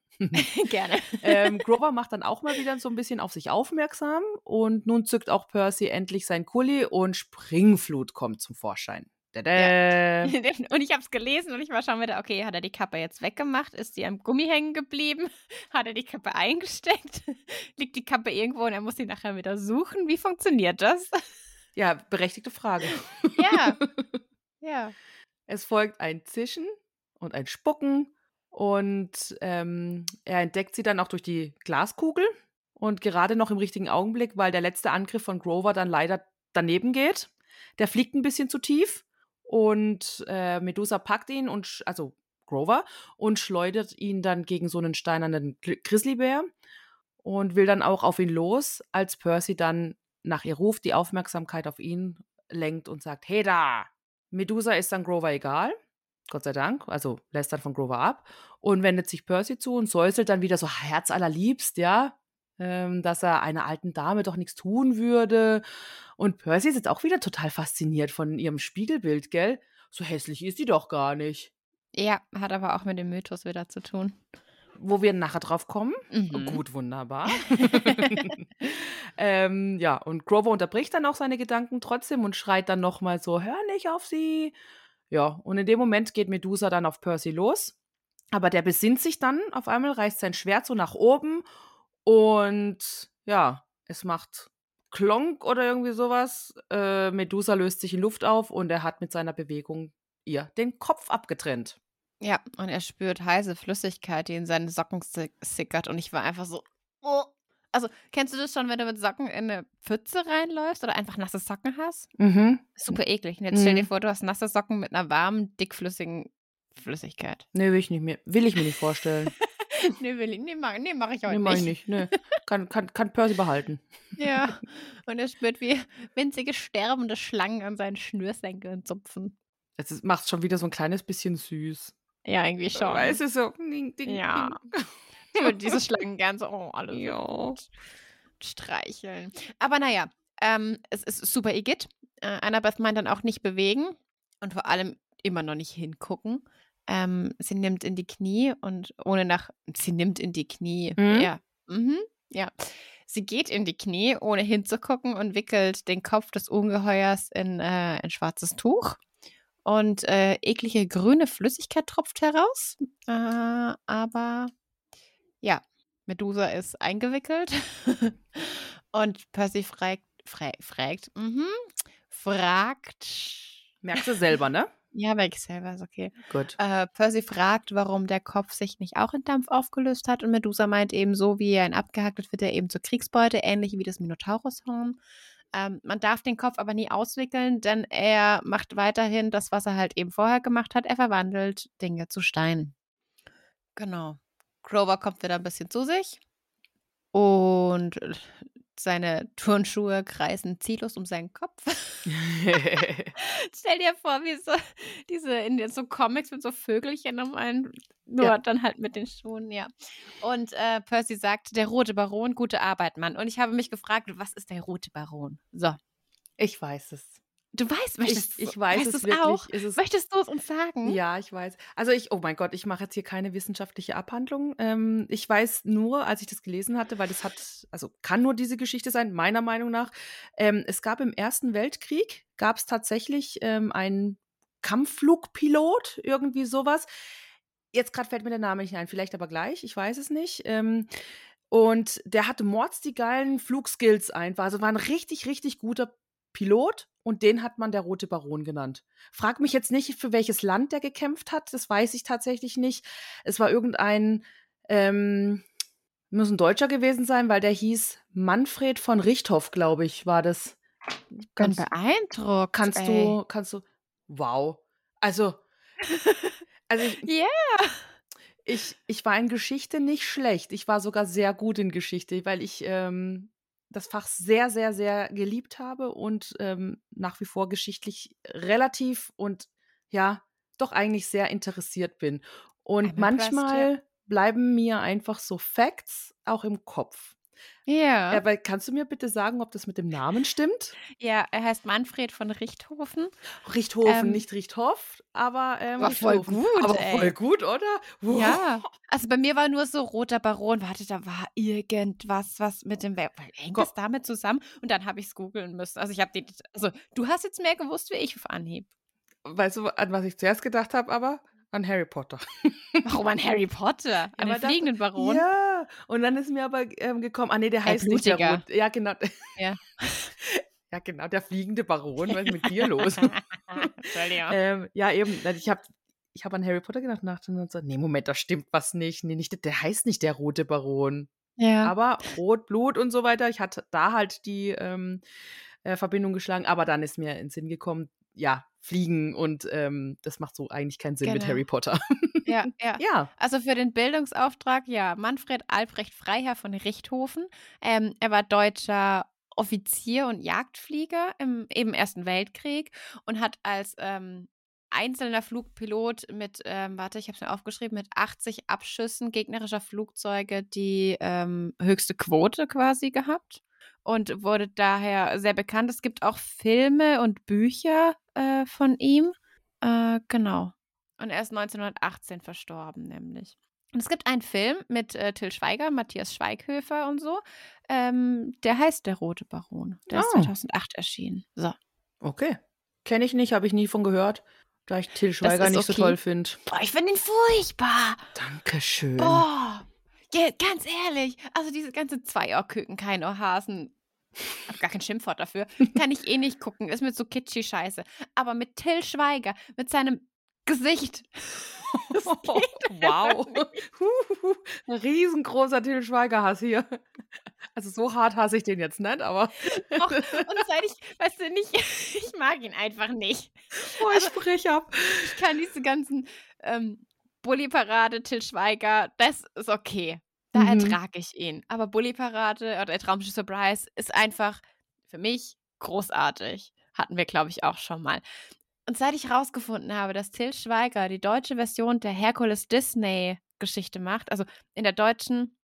Gerne. ähm, Grover macht dann auch mal wieder so ein bisschen auf sich aufmerksam und nun zückt auch Percy endlich sein Kuli und Springflut kommt zum Vorschein. Ja. Und ich habe es gelesen und ich war schon wieder, okay, hat er die Kappe jetzt weggemacht? Ist sie am Gummi hängen geblieben? Hat er die Kappe eingesteckt? Liegt die Kappe irgendwo und er muss sie nachher wieder suchen? Wie funktioniert das? Ja, berechtigte Frage. Ja. Ja. Es folgt ein Zischen und ein Spucken und ähm, er entdeckt sie dann auch durch die Glaskugel und gerade noch im richtigen Augenblick, weil der letzte Angriff von Grover dann leider daneben geht. Der fliegt ein bisschen zu tief und äh, Medusa packt ihn und also Grover und schleudert ihn dann gegen so einen steinernen Grizzlybär und will dann auch auf ihn los, als Percy dann nach ihr ruft, die Aufmerksamkeit auf ihn lenkt und sagt, hey da! Medusa ist dann Grover egal Gott sei Dank, also lässt dann von Grover ab und wendet sich Percy zu und säuselt dann wieder so herzallerliebst, ja, ähm, dass er einer alten Dame doch nichts tun würde. Und Percy ist jetzt auch wieder total fasziniert von ihrem Spiegelbild, gell? So hässlich ist sie doch gar nicht. Ja, hat aber auch mit dem Mythos wieder zu tun. Wo wir nachher drauf kommen. Mhm. Gut, wunderbar. ähm, ja, und Grover unterbricht dann auch seine Gedanken trotzdem und schreit dann nochmal so: Hör nicht auf sie. Ja, und in dem Moment geht Medusa dann auf Percy los. Aber der besinnt sich dann auf einmal, reißt sein Schwert so nach oben und ja, es macht Klonk oder irgendwie sowas. Äh, Medusa löst sich in Luft auf und er hat mit seiner Bewegung ihr den Kopf abgetrennt. Ja, und er spürt heiße Flüssigkeit, die in seine Socken sickert. Und ich war einfach so, oh, also, kennst du das schon, wenn du mit Socken in eine Pfütze reinläufst oder einfach nasse Socken hast? Mhm. Super eklig. Und jetzt mhm. stell dir vor, du hast nasse Socken mit einer warmen, dickflüssigen Flüssigkeit. Nee, will ich nicht mehr. Will ich mir nicht vorstellen. nee, will ich, nee, mach, nee, mach ich auch nee, nicht. Mach ich nicht. Nee. Kann, kann, kann Percy behalten. ja. Und er spürt, wie winzige sterbende Schlangen an seinen Schnürsenkeln zupfen. Es macht schon wieder so ein kleines bisschen süß. Ja, irgendwie schon. es ist so. Ding, ding, ja. Ding. Ich würde diese Schlangen gern so, oh, alles ja. streicheln. Aber naja, ähm, es ist super Igitt. Äh, Annabeth meint dann auch nicht bewegen und vor allem immer noch nicht hingucken. Ähm, sie nimmt in die Knie und ohne nach, sie nimmt in die Knie. Mhm. Ja. Mhm. Ja. Sie geht in die Knie, ohne hinzugucken und wickelt den Kopf des Ungeheuers in äh, ein schwarzes Tuch. Und äh, eklige grüne Flüssigkeit tropft heraus. Äh, aber ja, Medusa ist eingewickelt und Percy fragt, fra fragt, mhm, fragt. Merkst du selber, ne? Ja, selber, ist okay. Gut. Äh, Percy fragt, warum der Kopf sich nicht auch in Dampf aufgelöst hat und Medusa meint eben, so wie er ihn abgehackt wird, wird er eben zur Kriegsbeute, ähnlich wie das Minotaurushorn. Ähm, man darf den Kopf aber nie auswickeln, denn er macht weiterhin das, was er halt eben vorher gemacht hat. Er verwandelt Dinge zu Stein. Genau. Grover kommt wieder ein bisschen zu sich und seine Turnschuhe kreisen ziellos um seinen Kopf. Stell dir vor, wie so diese in so Comics mit so Vögelchen um einen, nur ja. dann halt mit den Schuhen, ja. Und äh, Percy sagt, der rote Baron, gute Arbeit, Mann. Und ich habe mich gefragt, was ist der rote Baron? So. Ich weiß es. Du weißt, möchtest ich du weiß es du's wirklich. auch? Es Möchtest du es uns sagen? Ja, ich weiß. Also ich, oh mein Gott, ich mache jetzt hier keine wissenschaftliche Abhandlung. Ähm, ich weiß nur, als ich das gelesen hatte, weil das hat, also kann nur diese Geschichte sein, meiner Meinung nach. Ähm, es gab im Ersten Weltkrieg, gab es tatsächlich ähm, einen Kampfflugpilot, irgendwie sowas. Jetzt gerade fällt mir der Name nicht ein, vielleicht aber gleich, ich weiß es nicht. Ähm, und der hatte mords die geilen Flugskills einfach. Also war ein richtig, richtig guter Pilot und den hat man der Rote Baron genannt. Frag mich jetzt nicht, für welches Land der gekämpft hat, das weiß ich tatsächlich nicht. Es war irgendein, ähm, muss ein Deutscher gewesen sein, weil der hieß Manfred von Richthoff, glaube ich, war das. Kannst, beeindruckt. kannst ey. du, kannst du, wow. Also, also ich, Ja. ich, ich war in Geschichte nicht schlecht. Ich war sogar sehr gut in Geschichte, weil ich ähm, das Fach sehr, sehr, sehr geliebt habe und ähm, nach wie vor geschichtlich relativ und ja, doch eigentlich sehr interessiert bin. Und I'm impressed, manchmal bleiben mir einfach so Facts auch im Kopf. Ja. Aber kannst du mir bitte sagen, ob das mit dem Namen stimmt? ja, er heißt Manfred von Richthofen. Richthofen, Ähm, nicht Richthoff, aber ähm, war voll Richthofen. gut, Aber ey. voll gut, oder? Wow. Ja. Also bei mir war nur so roter Baron. Warte, da war irgendwas, was mit dem Hängt Komm. das damit zusammen? Und dann habe ich es googeln müssen. Also ich habe die, also du hast jetzt mehr gewusst wie ich auf Anhieb. Weißt du, an was ich zuerst gedacht habe, aber? An Harry Potter. Warum an Harry Potter? An den fliegenden Baron? Ja, und dann ist mir aber ähm, gekommen, ah nee, der heißt nicht. Rot. Ja, genau. Ja. ja, genau, der fliegende Baron. Was ist mit dir los? Ähm, ja, eben, ich habe ich hab an Harry Potter gedacht nach und so, nee, Moment, da stimmt was nicht. Nee, nicht, der heißt nicht der rote Baron. ja. Aber Rot, Blut und so weiter. Ich hatte da halt die ähm, äh, Verbindung geschlagen, aber dann ist mir in den Sinn gekommen, ja, Fliegen und ähm, das macht so eigentlich keinen Sinn mit Genau. Harry Potter. ja, ja. ja. Also für den Bildungsauftrag, ja, Manfred Albrecht Freiherr von Richthofen. Ähm, er war deutscher Offizier und Jagdflieger im eben Ersten Weltkrieg und hat als ähm, einzelner Flugpilot mit, ähm, warte, ich habe es mir aufgeschrieben, mit 80 Abschüssen gegnerischer Flugzeuge die ähm, höchste Quote quasi gehabt und wurde daher sehr bekannt. Es gibt auch Filme und Bücher äh, von ihm. Äh, genau. Und er ist 1918 verstorben, nämlich. Und es gibt einen Film mit äh, Till Schweiger, Matthias Schweighöfer und so. Ähm, der heißt Der Rote Baron. Der ist Oh. 2008 erschienen. So. Okay. Kenne ich nicht, habe ich nie von gehört. Da ich Till Schweiger ist nicht so okay. toll finde. Boah, ich finde ihn furchtbar. Dankeschön. Boah. Ganz ehrlich. Also diese ganze Zweiohrküken, kein Ohrhasen. Hab gar kein Schimpfwort dafür. Kann ich eh nicht gucken. Ist mir so kitschy scheiße. Aber mit Till Schweiger, mit seinem Gesicht. Geht wow. Ein riesengroßer Till Schweiger-Hass hier. Also so hart hasse ich den jetzt nicht, aber Och, und seit ich, weißt du nicht, ich mag ihn einfach nicht. oh, ich sprich ab. Ich kann diese ganzen ähm, Bulli-Parade, Till Schweiger, das ist okay. Da Mhm. ertrage ich ihn. Aber Bulli-Parade oder Traumschiff Surprise ist einfach für mich großartig. Hatten wir, glaube ich, auch schon mal. Und seit ich rausgefunden habe, dass Till Schweiger die deutsche Version der Hercules Disney Geschichte macht, also in der deutschen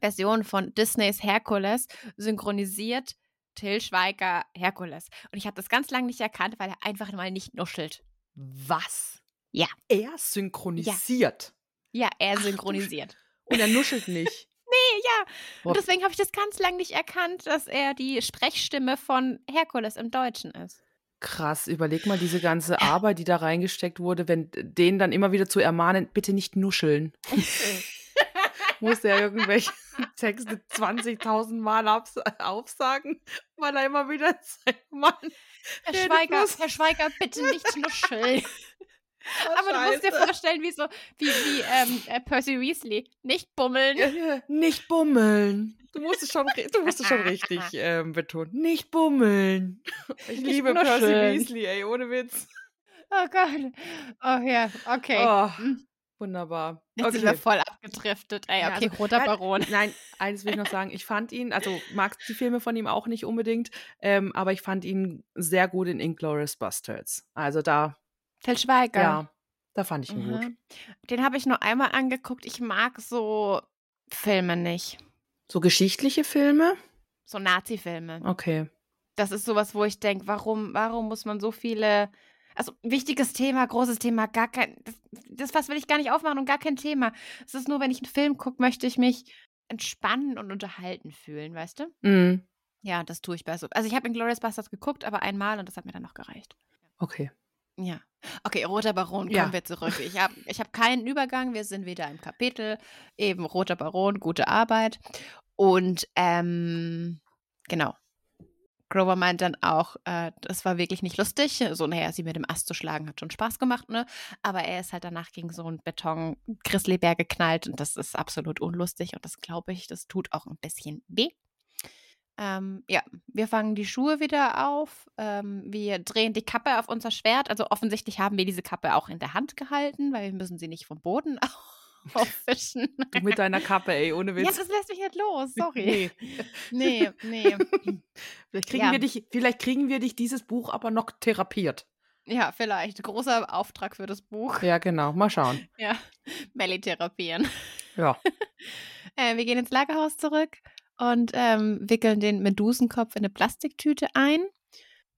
Version von Disneys Hercules synchronisiert Till Schweiger Hercules. Und ich habe das ganz lange nicht erkannt, weil er einfach mal nicht nuschelt. Was? Ja. Er synchronisiert. Ja, er Ach synchronisiert. Und er nuschelt nicht. Nee, ja. Boah. Und deswegen habe ich das ganz lange nicht erkannt, dass er die Sprechstimme von Herkules im Deutschen ist. Krass, überleg mal diese ganze Arbeit, die da reingesteckt wurde, wenn den dann immer wieder zu ermahnen, bitte nicht nuscheln. Muss er irgendwelche Texte 20.000 Mal aufsagen, weil er immer wieder sagt, Mann, Herr Schweiger. Herr Schweiger, bitte nicht nuscheln. Oh, Aber du musst dir Scheiße. vorstellen, wie so, wie, wie ähm, äh, Percy Weasley. Nicht bummeln. Ja, ja, Nicht bummeln. Du musst es schon, du musst es schon richtig ähm, betonen. Nicht bummeln. Ich Nicht liebe Percy. Weasley, ey, ohne Witz. Oh Gott. Oh ja, okay. Oh, Hm. wunderbar. Jetzt sind wir voll abgedriftet. Ey, Ja, okay, also, roter Baron. Nein, eines will ich noch sagen. Ich fand ihn, also mag die Filme von ihm auch nicht unbedingt, ähm, aber ich fand ihn sehr gut in Inglourious Bastards. Also da, Till Schweiger. ja, da fand ich ihn gut. Mhm. Den habe ich nur einmal angeguckt. Ich mag so Filme nicht. So geschichtliche Filme? So Nazi-Filme. Okay. das ist sowas, wo ich denke, warum, warum muss man so viele. Also, wichtiges Thema, großes Thema, gar kein. Das, das was will ich gar nicht aufmachen und gar kein Thema. Es ist nur, wenn ich einen Film gucke, möchte ich mich entspannen und unterhalten fühlen, weißt du? Mhm. Ja, das tue ich bei so. Also, ich habe in Glorious Bastards geguckt, aber einmal und das hat mir dann noch gereicht. Okay. Ja. Okay, Roter Baron, kommen Ja. wir zurück. Ich habe ich hab keinen Übergang, wir sind wieder im Kapitel. Eben Roter Baron, gute Arbeit. Und ähm, genau. Grover meint dann auch, äh, das war wirklich nicht lustig. So, naja, sie mit dem Ast zu schlagen hat schon Spaß gemacht, ne? Aber er ist halt danach gegen so einen Beton Grizzlybär geknallt und das ist absolut unlustig und das glaube ich, das tut auch ein bisschen weh. Ähm, ja, wir fangen die Schuhe wieder auf. Ähm, wir drehen die Kappe auf unser Schwert. Also offensichtlich haben wir diese Kappe auch in der Hand gehalten, weil wir müssen sie nicht vom Boden auffischen. Du mit deiner Kappe, ey, ohne Ja, Witz. das lässt mich nicht los. Sorry. Nee, nee. Vielleicht kriegen, Ja. wir dich, vielleicht kriegen wir dich dieses Buch aber noch therapiert. Ja, vielleicht. Großer Auftrag für das Buch. Ja, genau. Mal schauen. Ja. Melly therapieren. Ja. Äh, wir gehen ins Lagerhaus zurück und ähm, wickeln den Medusenkopf in eine Plastiktüte ein.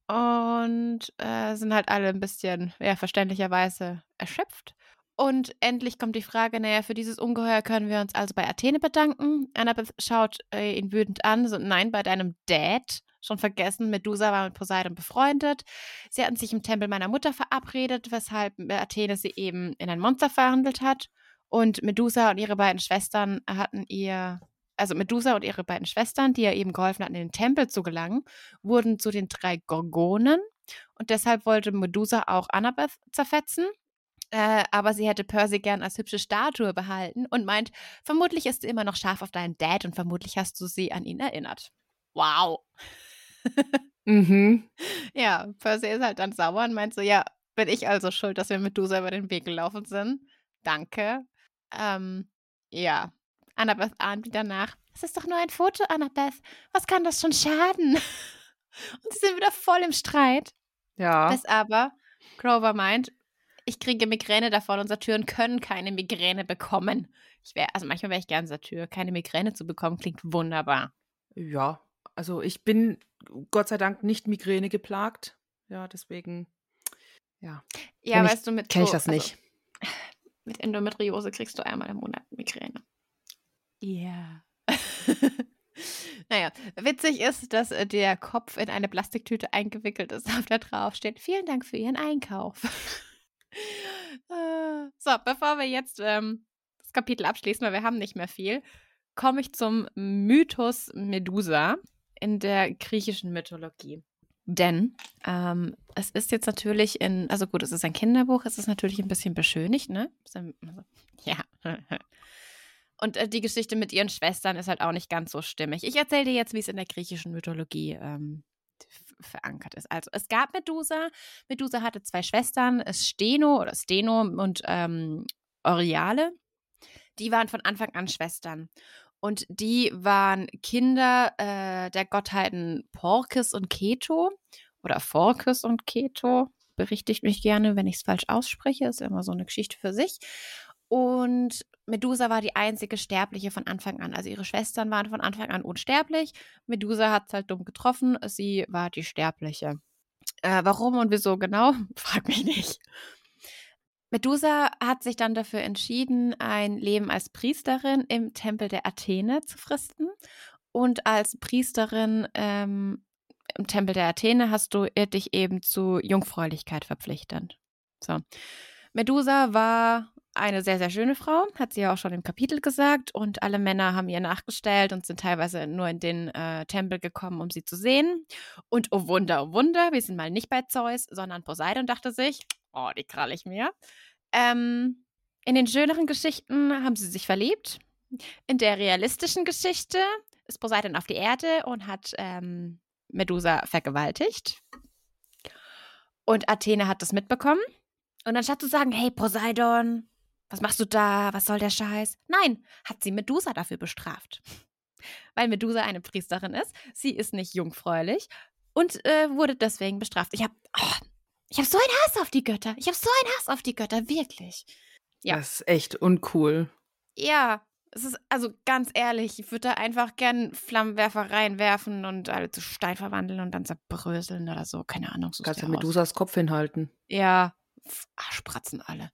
Und äh, sind halt alle ein bisschen, ja, verständlicherweise erschöpft. Und endlich kommt die Frage, naja, für dieses Ungeheuer können wir uns also bei Athene bedanken. Annabeth schaut äh, ihn wütend an, so, nein, bei deinem Dad. Schon vergessen, Medusa war mit Poseidon befreundet. Sie hatten sich im Tempel meiner Mutter verabredet, weshalb äh, Athene sie eben in ein Monster verhandelt hat. Und Medusa und ihre beiden Schwestern hatten ihr, also Medusa und ihre beiden Schwestern, die ihr eben geholfen hatten, in den Tempel zu gelangen, wurden zu den drei Gorgonen. Und deshalb wollte Medusa auch Annabeth zerfetzen. Äh, aber sie hätte Percy gern als hübsche Statue behalten und meint, vermutlich ist sie immer noch scharf auf deinen Dad und vermutlich hast du sie an ihn erinnert. Wow. Mhm. Ja, Percy ist halt dann sauer und meint so, ja, bin ich also schuld, dass wir Medusa über den Weg gelaufen sind? Danke. Ähm, ja. Annabeth ahnt wieder nach. Es ist doch nur ein Foto, Annabeth. Was kann das schon schaden? Und sie sind wieder voll im Streit. Ja. Bis aber Grover meint, ich kriege Migräne davon und Satyren können keine Migräne bekommen. Ich wäre, also manchmal wäre ich gern Satyr. Keine Migräne zu bekommen klingt wunderbar. Ja. Also ich bin Gott sei Dank nicht Migräne geplagt. Ja, deswegen. Ja. Ja, Kenn ich- weißt du, mit Kenne ich das nicht. Also, mit Endometriose kriegst du einmal im Monat Migräne. Ja. naja, witzig ist, dass äh, der Kopf in eine Plastiktüte eingewickelt ist, auf der drauf steht. Vielen Dank für Ihren Einkauf. Äh, so, bevor wir jetzt ähm, das Kapitel abschließen, weil wir haben nicht mehr viel, komme ich zum Mythos Medusa in der griechischen Mythologie. Denn ähm, es ist jetzt natürlich in, also gut, es ist ein Kinderbuch, es ist natürlich ein bisschen beschönigt, ne? Also, Ja. Und äh, die Geschichte mit ihren Schwestern ist halt auch nicht ganz so stimmig. Ich erzähle dir jetzt, wie es in der griechischen Mythologie ähm, verankert ist. Also, es gab Medusa. Medusa hatte zwei Schwestern, es Steno oder Steno und ähm, Oriale. Die waren von Anfang an Schwestern. Und die waren Kinder äh, der Gottheiten Porkes und Keto oder Phorkes und Keto. Berichtigt mich gerne, wenn ich es falsch ausspreche. Ist immer so eine Geschichte für sich. Und Medusa war die einzige Sterbliche von Anfang an. Also ihre Schwestern waren von Anfang an unsterblich. Medusa hat es halt dumm getroffen. Sie war die Sterbliche. Äh, warum und wieso genau? Frag mich nicht. Medusa hat sich dann dafür entschieden, ein Leben als Priesterin im Tempel der Athene zu fristen. Und als Priesterin ähm, im Tempel der Athene hast du dich eben zu Jungfräulichkeit verpflichtet. So. Medusa war eine sehr, sehr schöne Frau, hat sie ja auch schon im Kapitel gesagt. Und alle Männer haben ihr nachgestellt und sind teilweise nur in den äh, Tempel gekommen, um sie zu sehen. Und oh Wunder, oh Wunder, wir sind mal nicht bei Zeus, sondern Poseidon dachte sich, oh, die krall ich mir. Ähm, in den schöneren Geschichten haben sie sich verliebt. In der realistischen Geschichte ist Poseidon auf die Erde und hat ähm, Medusa vergewaltigt. Und Athene hat das mitbekommen. Und anstatt zu sagen, hey Poseidon, was machst du da? Was soll der Scheiß? Nein, hat sie Medusa dafür bestraft. Weil Medusa eine Priesterin ist. Sie ist nicht jungfräulich und äh, wurde deswegen bestraft. Ich habe oh, ich hab so einen Hass auf die Götter. Ich habe so einen Hass auf die Götter, wirklich. Ja. Das ist echt uncool. Ja, Es ist, also ganz ehrlich, ich würde da einfach gern Flammenwerfer reinwerfen und alle zu Stein verwandeln und dann zerbröseln oder so. Keine Ahnung. So Kannst du Medusas Kopf hinhalten. Ja, Arschpratzen alle.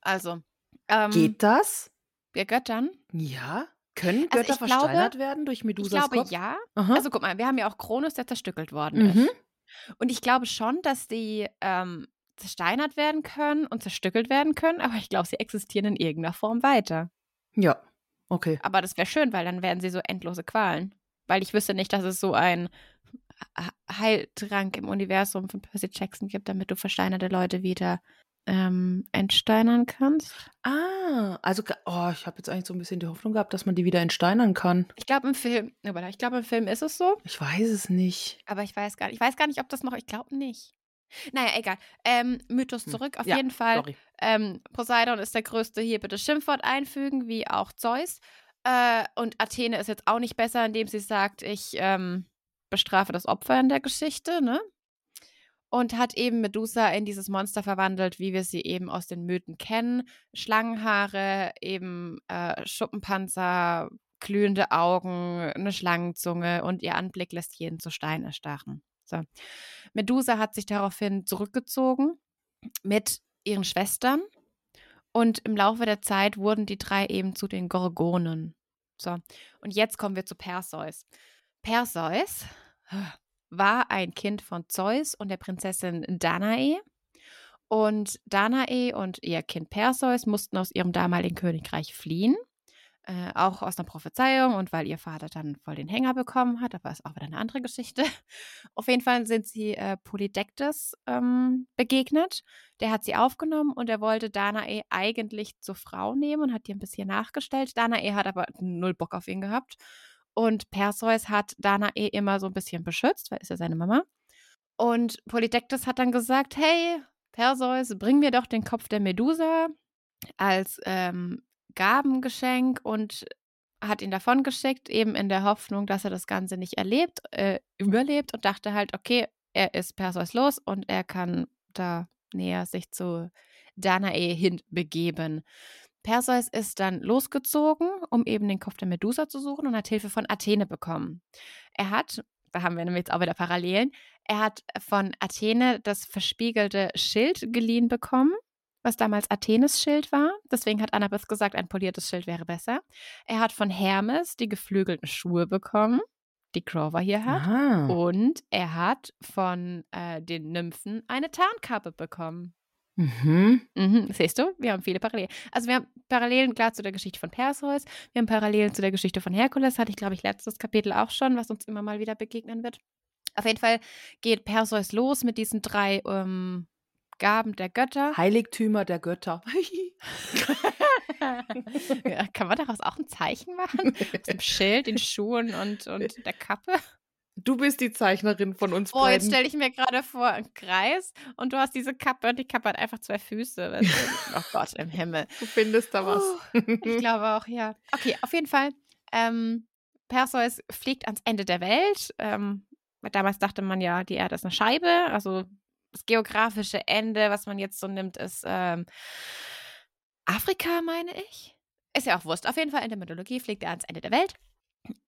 Also. Ähm, Geht das? Bei Göttern? Ja. Können Götter also versteinert glaube, werden durch Medusas Ich glaube Kopf? ja. Aha. Also guck mal, wir haben ja auch Kronos, der zerstückelt worden mhm. ist. Und ich glaube schon, dass die ähm, zersteinert werden können und zerstückelt werden können, aber ich glaube, sie existieren in irgendeiner Form weiter. Ja, okay. Aber das wäre schön, weil dann wären sie so endlose Qualen. Weil ich wüsste nicht, dass es so ein Heiltrank im Universum von Percy Jackson gibt, damit du versteinerte Leute wieder ähm, entsteinern kannst. Ah, also oh, ich habe jetzt eigentlich so ein bisschen die Hoffnung gehabt, dass man die wieder entsteinern kann. Ich glaube im Film, ich glaube im Film ist es so. Ich weiß es nicht. Aber ich weiß gar nicht. Ich weiß gar nicht, ob das noch. Ich glaube nicht. Naja, egal. Ähm, Mythos hm. zurück, auf ja, jeden Fall. Ähm, Poseidon ist der größte, hier bitte Schimpfwort einfügen, wie auch Zeus. Äh, und Athene ist jetzt auch nicht besser, indem sie sagt, ich ähm, bestrafe das Opfer in der Geschichte, ne? Und hat eben Medusa in dieses Monster verwandelt, wie wir sie eben aus den Mythen kennen. Schlangenhaare, eben äh, Schuppenpanzer, glühende Augen, eine Schlangenzunge und ihr Anblick lässt jeden zu Stein erstarren. So. Medusa hat sich daraufhin zurückgezogen mit ihren Schwestern und im Laufe der Zeit wurden die drei eben zu den Gorgonen. So, und jetzt kommen wir zu Perseus. Perseus war ein Kind von Zeus und der Prinzessin Danae. Und Danae und ihr Kind Perseus mussten aus ihrem damaligen Königreich fliehen äh, auch aus einer Prophezeiung und weil ihr Vater dann voll den Hänger bekommen hat, aber ist auch wieder eine andere Geschichte. Auf jeden Fall sind sie äh, Polydektes ähm, begegnet. Der hat sie aufgenommen und er wollte Danae eigentlich zur Frau nehmen und hat ihr ein bisschen nachgestellt. Danae hat aber null Bock auf ihn gehabt. Und Perseus hat Danae immer so ein bisschen beschützt, weil ist ja seine Mama. Und Polydektes hat dann gesagt, hey, Perseus, bring mir doch den Kopf der Medusa als ähm, Gabengeschenk und hat ihn davon geschickt, eben in der Hoffnung, dass er das Ganze nicht erlebt, äh, überlebt und dachte halt, okay, er ist Perseus los und er kann da näher sich zu Danae hinbegeben. Perseus ist dann losgezogen, um eben den Kopf der Medusa zu suchen und hat Hilfe von Athene bekommen. Er hat, da haben wir nämlich jetzt auch wieder Parallelen, er hat von Athene das verspiegelte Schild geliehen bekommen was damals Athenes Schild war. Deswegen hat Annabeth gesagt, ein poliertes Schild wäre besser. Er hat von Hermes die geflügelten Schuhe bekommen, die Grover hier hat. Aha. Und er hat von äh, den Nymphen eine Tarnkappe bekommen. Mhm. Mhm, siehst du, wir haben viele Parallelen. Also wir haben Parallelen klar zu der Geschichte von Perseus, wir haben Parallelen zu der Geschichte von Herkules, hatte ich glaube ich letztes Kapitel auch schon, was uns immer mal wieder begegnen wird. Auf jeden Fall geht Perseus los mit diesen drei ähm, Gaben der Götter. Heiligtümer der Götter. ja, kann man daraus auch ein Zeichen machen? Aus dem Schild, den Schuhen und, und der Kappe? Du bist die Zeichnerin von uns oh, beiden. jetzt stelle ich mir gerade vor, einen Kreis und du hast diese Kappe und die Kappe hat einfach zwei Füße. oh Gott, im Himmel. Du findest da was. Oh, ich glaube auch, ja. Okay, auf jeden Fall. Ähm, Perseus fliegt ans Ende der Welt. Ähm, damals dachte man ja, die Erde ist eine Scheibe, also das geografische Ende, was man jetzt so nimmt, ist ähm, Afrika, meine ich. Ist ja auch Wurst. Auf jeden Fall in der Mythologie fliegt er ans Ende der Welt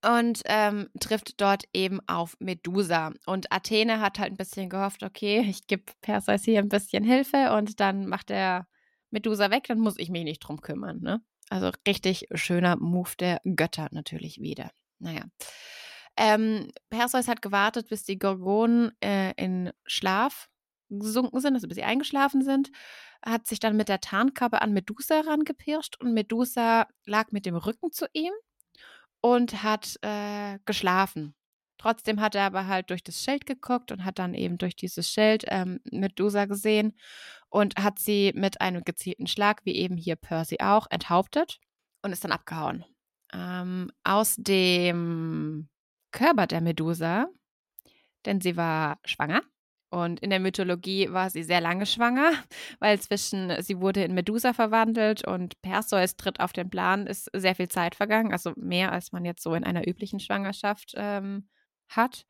und ähm, trifft dort eben auf Medusa. Und Athene hat halt ein bisschen gehofft, okay, ich gebe Perseus hier ein bisschen Hilfe und dann macht er Medusa weg, dann muss ich mich nicht drum kümmern. Ne? Also richtig schöner Move der Götter natürlich wieder. Naja. Ähm, Perseus hat gewartet, bis die Gorgonen äh, in Schlaf gesunken sind, also bis sie eingeschlafen sind, hat sich dann mit der Tarnkappe an Medusa herangepirscht und Medusa lag mit dem Rücken zu ihm und hat äh, geschlafen. Trotzdem hat er aber halt durch das Schild geguckt und hat dann eben durch dieses Schild ähm, Medusa gesehen und hat sie mit einem gezielten Schlag, wie eben hier Percy auch, enthauptet und ist dann abgehauen. Ähm, aus dem Körper der Medusa, denn sie war schwanger, und in der Mythologie war sie sehr lange schwanger, weil zwischen sie wurde in Medusa verwandelt und Perseus tritt auf den Plan, ist sehr viel Zeit vergangen, also mehr als man jetzt so in einer üblichen Schwangerschaft ähm, hat.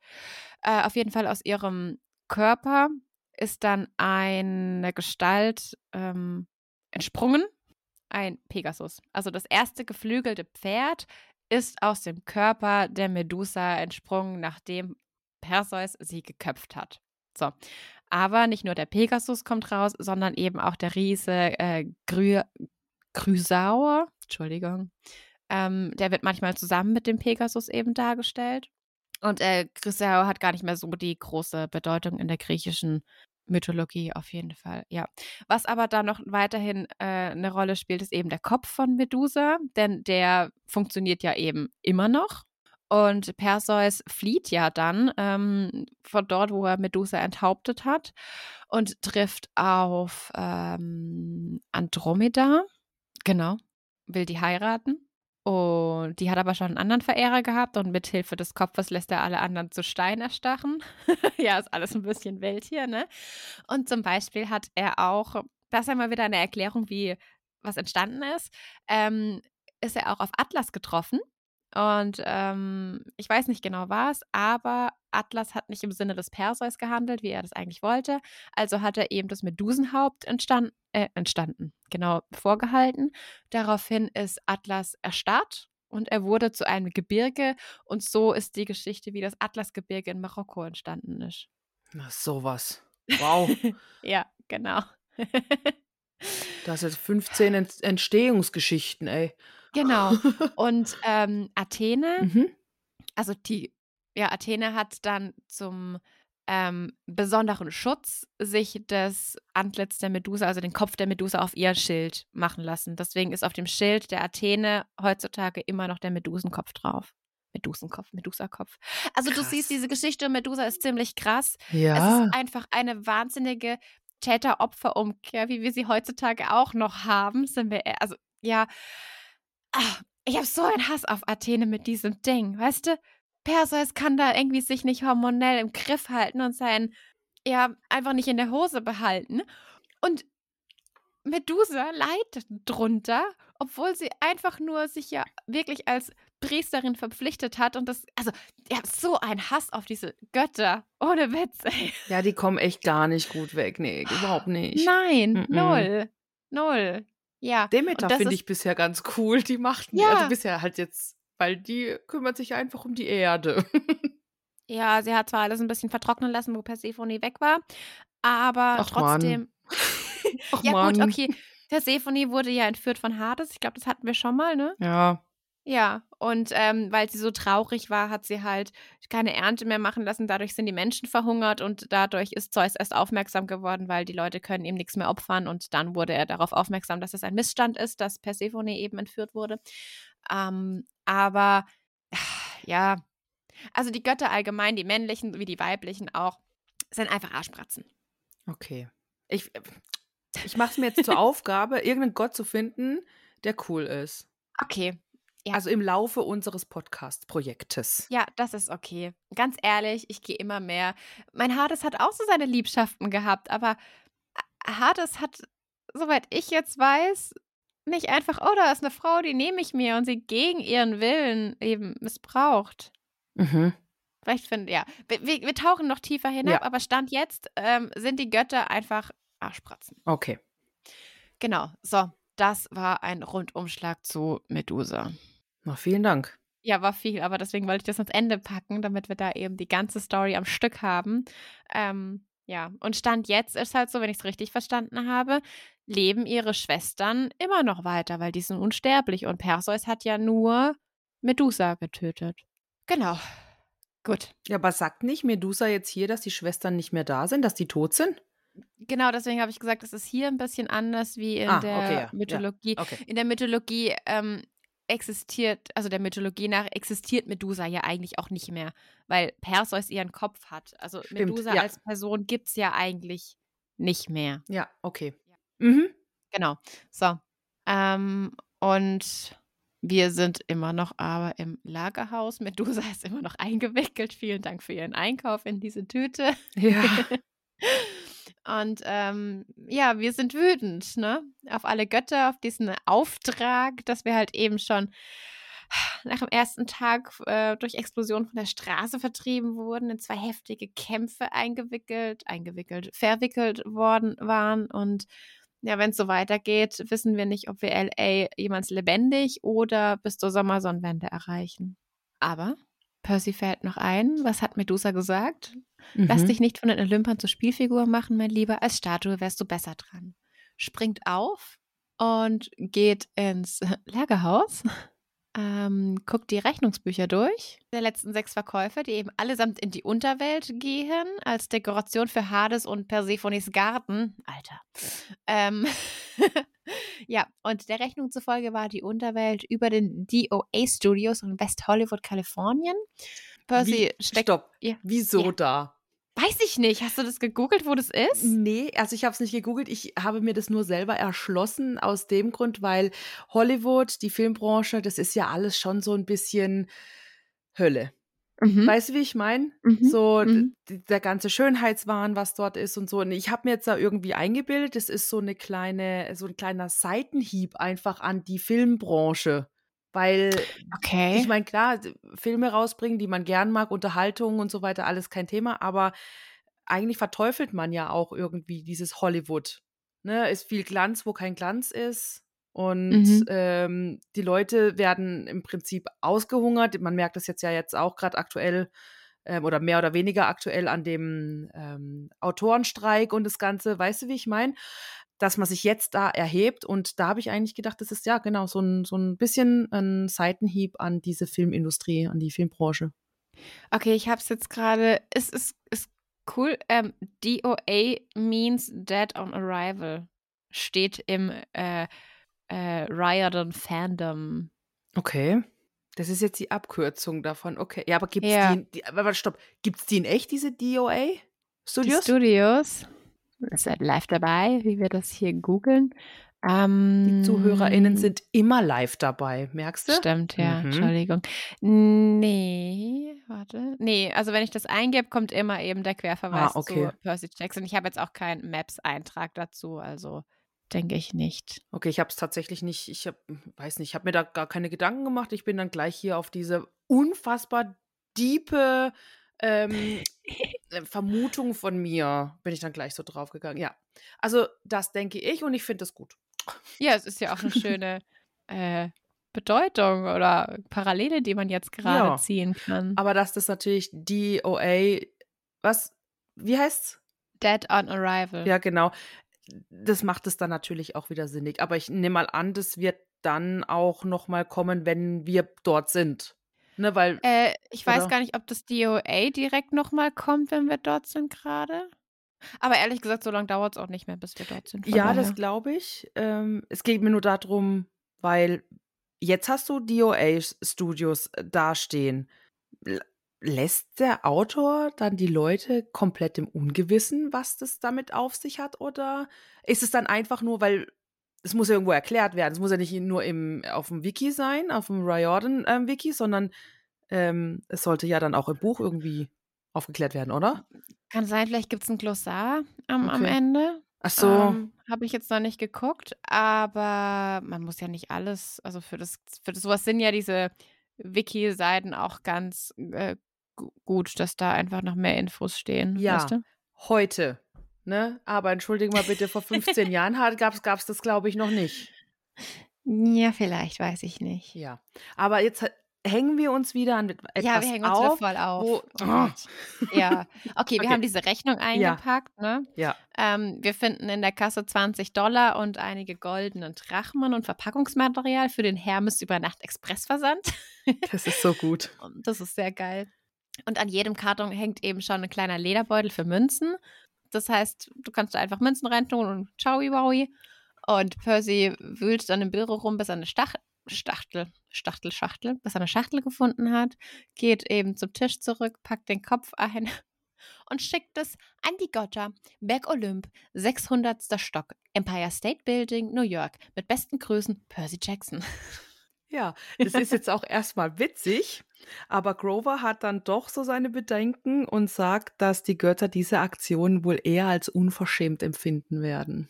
Äh, auf jeden Fall aus ihrem Körper ist dann eine Gestalt ähm, entsprungen ein Pegasus. Also das erste geflügelte Pferd ist aus dem Körper der Medusa entsprungen, nachdem Perseus sie geköpft hat. So. Aber nicht nur der Pegasus kommt raus, sondern eben auch der Riese äh, Grü Chrysaor. Entschuldigung. Ähm, der wird manchmal zusammen mit dem Pegasus eben dargestellt. Und äh, Chrysaor hat gar nicht mehr so die große Bedeutung in der griechischen Mythologie auf jeden Fall, ja. Was aber da noch weiterhin äh, eine Rolle spielt, ist eben der Kopf von Medusa, denn der funktioniert ja eben immer noch. Und Perseus flieht ja dann ähm, von dort, wo er Medusa enthauptet hat und trifft auf ähm, Andromeda. Genau, will die heiraten. Und die hat aber schon einen anderen Verehrer gehabt und mit Hilfe des Kopfes lässt er alle anderen zu Stein erstachen. ja, ist alles ein bisschen wild hier, ne? Und zum Beispiel hat er auch, das ist einmal wieder eine Erklärung, wie was entstanden ist, ähm, ist er auch auf Atlas getroffen und ähm, ich weiß nicht genau was, aber Atlas hat nicht im Sinne des Perseus gehandelt, wie er das eigentlich wollte. Also hat er eben das Medusenhaupt entstanden, äh, entstanden, genau, vorgehalten. Daraufhin ist Atlas erstarrt und er wurde zu einem Gebirge. Und so ist die Geschichte, wie das Atlasgebirge in Marokko entstanden ist. Na, sowas. Wow. ja, genau. das sind 15 Entstehungsgeschichten, ey. Genau. Und ähm, Athene, mhm. also die, ja, Athene hat dann zum ähm, besonderen Schutz sich das Antlitz der Medusa, also den Kopf der Medusa auf ihr Schild machen lassen. Deswegen ist auf dem Schild der Athene heutzutage immer noch der Medusenkopf drauf. Medusenkopf, Medusakopf. Also krass. du siehst, diese Geschichte um Medusa ist ziemlich krass. Ja. Es ist einfach eine wahnsinnige Täter-Opfer-Umkehr, wie wir sie heutzutage auch noch haben. Sind wir, also ja, ach, ich habe so einen Hass auf Athene mit diesem Ding, weißt du? Perseus kann da irgendwie sich nicht hormonell im Griff halten und sein, ja, einfach nicht in der Hose behalten. Und Medusa leidet drunter, obwohl sie einfach nur sich ja wirklich als Priesterin verpflichtet hat und das, also, ihr habt so einen Hass auf diese Götter. Ohne Witz, ey. Ja, die kommen echt gar nicht gut weg. Nee, überhaupt nicht. Nein, mm -mm. null. Null. Ja. Demeter finde ich bisher ganz cool. Die macht ja. also bisher halt jetzt, weil die kümmert sich einfach um die Erde. ja, sie hat zwar alles ein bisschen vertrocknen lassen, wo Persephone weg war, aber Ach, trotzdem. Ach, ja, Mann. gut, okay. Persephone wurde ja entführt von Hades. Ich glaube, das hatten wir schon mal, ne? Ja. Ja, und ähm, weil sie so traurig war, hat sie halt keine Ernte mehr machen lassen. Dadurch sind die Menschen verhungert und dadurch ist Zeus erst aufmerksam geworden, weil die Leute können ihm nichts mehr opfern. Und dann wurde er darauf aufmerksam, dass es ein Missstand ist, dass Persephone eben entführt wurde. Ähm, aber ja, also die Götter allgemein, die männlichen wie die weiblichen auch, sind einfach Arschpratzen. Okay. Ich, ich mache es mir jetzt zur Aufgabe, irgendeinen Gott zu finden, der cool ist. Okay, ja. Also im Laufe unseres Podcast-Projektes. Ja, das ist okay. Ganz ehrlich, ich gehe immer mehr. Mein Hades hat auch so seine Liebschaften gehabt, aber Hades hat, soweit ich jetzt weiß, nicht einfach, oh, da ist eine Frau, die nehme ich mir und sie gegen ihren Willen eben missbraucht. Mhm. Vielleicht finde ja. Wir, wir, wir, tauchen noch tiefer hinab, ja. aber Stand jetzt ähm, sind die Götter einfach Arschpratzen. Okay. Genau. So, das war ein Rundumschlag zu Medusa. Na, vielen Dank. Ja, war viel, aber deswegen wollte ich das ans Ende packen, damit wir da eben die ganze Story am Stück haben. Ähm, ja, und Stand jetzt ist halt so, wenn ich es richtig verstanden habe, leben ihre Schwestern immer noch weiter, weil die sind unsterblich und Perseus hat ja nur Medusa getötet. Genau. Gut. Ja, aber sagt nicht Medusa jetzt hier, dass die Schwestern nicht mehr da sind, dass die tot sind? Genau, deswegen habe ich gesagt, es ist hier ein bisschen anders wie in ah, der okay, ja, Mythologie. Ja, okay. In der Mythologie ähm, existiert, also der Mythologie nach, existiert Medusa ja eigentlich auch nicht mehr, weil Perseus ihren Kopf hat. Also Stimmt, Medusa ja. als Person gibt es ja eigentlich nicht mehr. Ja, okay. Mhm. Genau. So. Ähm, und wir sind immer noch aber im Lagerhaus. Medusa ist immer noch eingewickelt. Vielen Dank für Ihren Einkauf in diese Tüte. Ja. Und ähm, ja, wir sind wütend, ne? Auf alle Götter, auf diesen Auftrag, dass wir halt eben schon nach dem ersten Tag äh, durch Explosion von der Straße vertrieben wurden, in zwei heftige Kämpfe eingewickelt, eingewickelt, verwickelt worden waren. Und ja, wenn es so weitergeht, wissen wir nicht, ob wir LA jemals lebendig oder bis zur Sommersonnenwende erreichen. Aber Percy fällt noch ein. Was hat Medusa gesagt? Lass Mhm. dich nicht von den Olympern zur Spielfigur machen, mein Lieber. Als Statue wärst du besser dran. Springt auf und geht ins Lagerhaus, ähm, guckt die Rechnungsbücher durch der letzten sechs Verkäufer, die eben allesamt in die Unterwelt gehen, als Dekoration für Hades und Persephones Garten. Alter. Ähm, ja, und der Rechnung zufolge war die Unterwelt über den DOA Studios in West Hollywood, Kalifornien. Percy Wie, steckt. stopp. Ja. Wieso Ja. da? Weiß ich nicht. Hast du das gegoogelt, wo das ist? Nee, also ich habe es nicht gegoogelt. Ich habe mir das nur selber erschlossen aus dem Grund, weil Hollywood, die Filmbranche, das ist ja alles schon so ein bisschen Hölle. Mhm. Weißt du, wie ich meine? Mhm. So Mhm. der ganze Schönheitswahn, was dort ist und so. Und ich habe mir jetzt da irgendwie eingebildet, das ist so eine kleine, so ein kleiner Seitenhieb einfach an die Filmbranche. Weil Okay. ich meine, klar, Filme rausbringen, die man gern mag, Unterhaltung und so weiter, alles kein Thema, aber eigentlich verteufelt man ja auch irgendwie dieses Hollywood. Ne? Ist viel Glanz, wo kein Glanz ist. Und Mhm. ähm, die Leute werden im Prinzip ausgehungert. Man merkt das jetzt ja jetzt auch gerade aktuell ähm, oder mehr oder weniger aktuell an dem ähm, Autorenstreik und das Ganze. Weißt du, wie ich meine? Dass man sich jetzt da erhebt. Und da habe ich eigentlich gedacht, das ist ja genau so ein, so ein bisschen ein Seitenhieb an diese Filmindustrie, an die Filmbranche. Okay, ich habe es jetzt gerade. Es ist, ist cool. Ähm, DOA means Dead on Arrival. Steht im äh, äh, Riordan Fandom. Okay. Das ist jetzt die Abkürzung davon. Okay. Ja, aber gibt es Ja. die, die. Aber stopp. Gibt es die in echt, diese DOA? Die Studios? Ihr seid live dabei, wie wir das hier googeln. Ähm, die ZuhörerInnen sind immer live dabei, merkst du? Stimmt, ja, Mhm. Entschuldigung. Nee, warte. Nee, also wenn ich das eingebe, kommt immer eben der Querverweis Ah, okay. zu Percy Jackson. Ich habe jetzt auch keinen Maps-Eintrag dazu, also denke ich nicht. Okay, ich habe es tatsächlich nicht, ich hab, weiß nicht, ich habe mir da gar keine Gedanken gemacht. Ich bin dann gleich hier auf diese unfassbar diepe ähm, äh, Vermutung von mir, bin ich dann gleich so draufgegangen. Ja, also das denke ich und ich finde das gut. Ja, es ist ja auch eine schöne äh, Bedeutung oder Parallele, die man jetzt gerade Ja. ziehen kann. Aber dass das natürlich DOA, was, wie heißt's? Dead on Arrival. Ja, genau. Das macht es dann natürlich auch wieder sinnig. Aber ich nehme mal an, das wird dann auch noch mal kommen, wenn wir dort sind. Ne, weil Äh, ich weiß Oder? gar nicht, ob das DOA direkt nochmal kommt, wenn wir dort sind gerade. Aber ehrlich gesagt, so lange dauert es auch nicht mehr, bis wir dort sind. Ja, daher. das glaube ich. Ähm, es geht mir nur darum, weil jetzt hast du DOA-Studios dastehen. L- Lässt der Autor dann die Leute komplett im Ungewissen, was das damit auf sich hat? Oder ist es dann einfach nur, weil es muss ja irgendwo erklärt werden. Es muss ja nicht nur im, auf dem Wiki sein, auf dem Riordan-Wiki, sondern ähm, es sollte ja dann auch im Buch irgendwie aufgeklärt werden, oder? Kann sein, vielleicht gibt es ein Glossar am, am Okay. Ende. Ach so. Ähm, Habe ich jetzt noch nicht geguckt, aber man muss ja nicht alles, also für das, für das sowas sind ja diese Wiki-Seiten auch ganz äh, gu- gut, dass da einfach noch mehr Infos stehen. Ja. Weißt du? heute. Ne? Aber entschuldige mal bitte, vor 15 Jahren gab es das, glaube ich, noch nicht. Ja, vielleicht, weiß ich nicht. Ja. Aber jetzt hängen wir uns wieder an etwas Ja, wir hängen uns auf. voll auf. wo- oh. Ja, okay, wir Okay. haben diese Rechnung eingepackt. Ne? Ja. Ähm, wir finden in der Kasse 20 Dollar und einige goldenen Drachmen und Verpackungsmaterial für den Hermes über Nacht Expressversand. Das ist so gut. Das ist sehr geil. Und an jedem Karton hängt eben schon ein kleiner Lederbeutel für Münzen. Das heißt, du kannst da einfach Münzen reintun und tschaui wowi. Und Percy wühlt dann im Büro rum, bis er eine Stach Stachtel, Stachtel, Schachtel, bis er eine Schachtel gefunden hat, geht eben zum Tisch zurück, packt den Kopf ein und schickt es an die Götter. Berg Olymp, 600. Stock, Empire State Building, New York. Mit besten Grüßen, Percy Jackson. Ja, das ist jetzt auch erstmal witzig, aber Grover hat dann doch so seine Bedenken und sagt, dass die Götter diese Aktion wohl eher als unverschämt empfinden werden.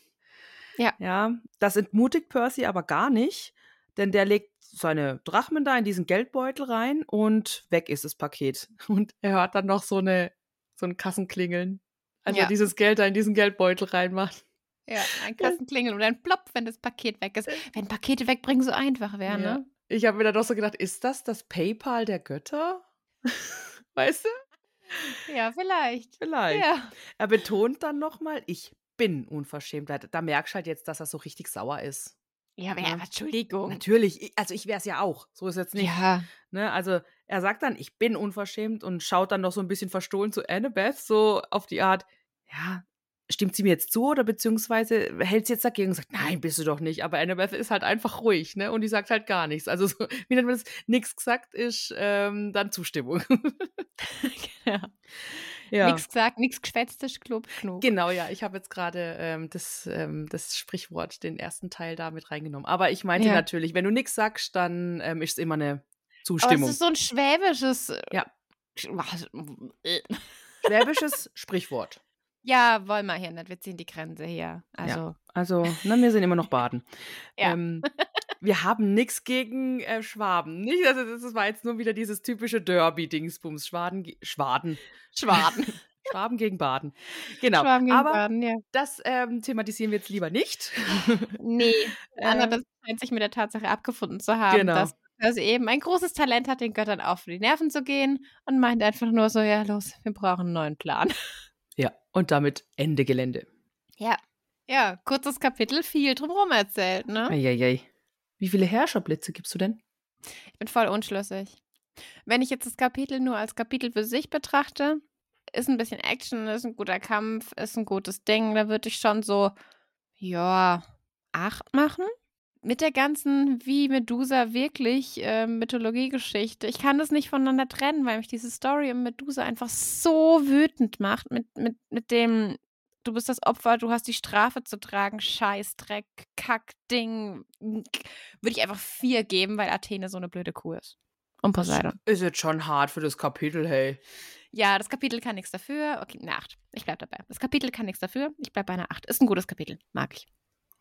Ja. Ja, das entmutigt Percy aber gar nicht, denn der legt seine Drachmen da in diesen Geldbeutel rein und weg ist das Paket. Und er hört dann noch so eine so ein Kassenklingeln, als Ja. er dieses Geld da in diesen Geldbeutel reinmacht. Ja, ein Kassenklingeln oder ein Plopp, wenn das Paket weg ist. Wenn Pakete wegbringen so einfach wäre, Ja. ne? Ich habe mir dann doch so gedacht, ist das das PayPal der Götter? weißt du? Ja, vielleicht. Vielleicht. Ja. Er betont dann nochmal, ich bin unverschämt. Da, da merkst du halt jetzt, dass er so richtig sauer ist. Ja, aber Ja. ja, Entschuldigung. Natürlich, ich- also ich wäre es ja auch. So ist jetzt nicht. Ja. Ne? Also er sagt dann, ich bin unverschämt und schaut dann noch so ein bisschen verstohlen zu Annabeth, so auf die Art, ja, stimmt sie mir jetzt zu oder beziehungsweise hält sie jetzt dagegen und sagt, nein, bist du doch nicht. Aber Annabeth ist halt einfach ruhig, ne? Und die sagt halt gar nichts. Also so, wie nennt man das? Nichts gesagt ist ähm, dann Zustimmung. ja. ja. Nix gesagt, nix geschwätzt ist klug genug. Genau, ja, ich habe jetzt gerade ähm, das, ähm, das Sprichwort, den ersten Teil da mit reingenommen. Aber ich meinte Ja. natürlich, wenn du nichts sagst, dann ähm, ist es immer eine Aber es Zustimmung. ist so ein schwäbisches. Ja. Äh. Schwäbisches Sprichwort. Ja, wollen wir hier nicht. Wir ziehen die Grenze hier. Also, Also, na, wir sind immer noch baden. Ja. Ähm, wir haben nichts gegen äh, Schwaben. Nicht, also das war jetzt nur wieder dieses typische Derby-Dingsbums. Schwaden, Schwaden. Schwaden. Schwaben gegen Baden. Genau. Schwaben gegen Aber Baden, ja. das ähm, thematisieren wir jetzt lieber nicht. Nee, Anna Ähm, das scheint sich mit der Tatsache abgefunden zu haben, Genau. dass dass sie eben ein großes Talent hat, den Göttern auf die Nerven zu gehen und meint einfach nur so, ja los, wir brauchen einen neuen Plan. Ja, und damit Ende Gelände. Ja. Ja, kurzes Kapitel, viel drumherum erzählt, ne? Eieiei. Wie viele Herrscherblitze gibst du denn? Ich bin voll unschlüssig. Wenn ich jetzt das Kapitel nur als Kapitel für sich betrachte, ist ein bisschen Action, ist ein guter Kampf, ist ein gutes Ding, da würde ich schon so, ja, acht machen. Mit der ganzen, wie Medusa wirklich äh, Mythologiegeschichte. Ich kann das nicht voneinander trennen, weil mich diese Story um Medusa einfach so wütend macht. Mit, mit, mit dem, du bist das Opfer, du hast die Strafe zu tragen, Scheißdreck, Kackding. Würde ich einfach vier geben, weil Athene so eine blöde Kuh ist. Und Poseidon. Ist jetzt schon hart für das Kapitel, hey. Ja, das Kapitel kann nichts dafür. Okay, eine Acht. Ich bleib dabei. Das Kapitel kann nichts dafür. Ich bleib bei einer Acht. Ist ein gutes Kapitel. Mag ich.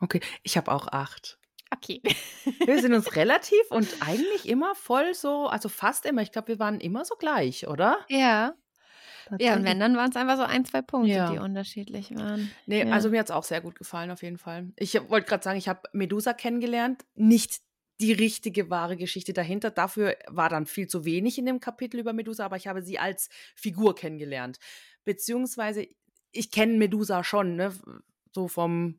Okay, ich habe auch acht. Okay. Wir sind uns relativ und eigentlich immer voll so, also fast immer. Ich glaube, wir waren immer so gleich, oder? Ja. Ja, und wenn, dann waren es einfach so ein, zwei Punkte, Ja. die unterschiedlich waren. Nee, Ja. also mir hat es auch sehr gut gefallen, auf jeden Fall. Ich wollte gerade sagen, ich habe Medusa kennengelernt. Nicht die richtige wahre Geschichte dahinter. Dafür war dann viel zu wenig in dem Kapitel über Medusa, aber ich habe sie als Figur kennengelernt. Beziehungsweise, ich kenne Medusa schon, ne? So vom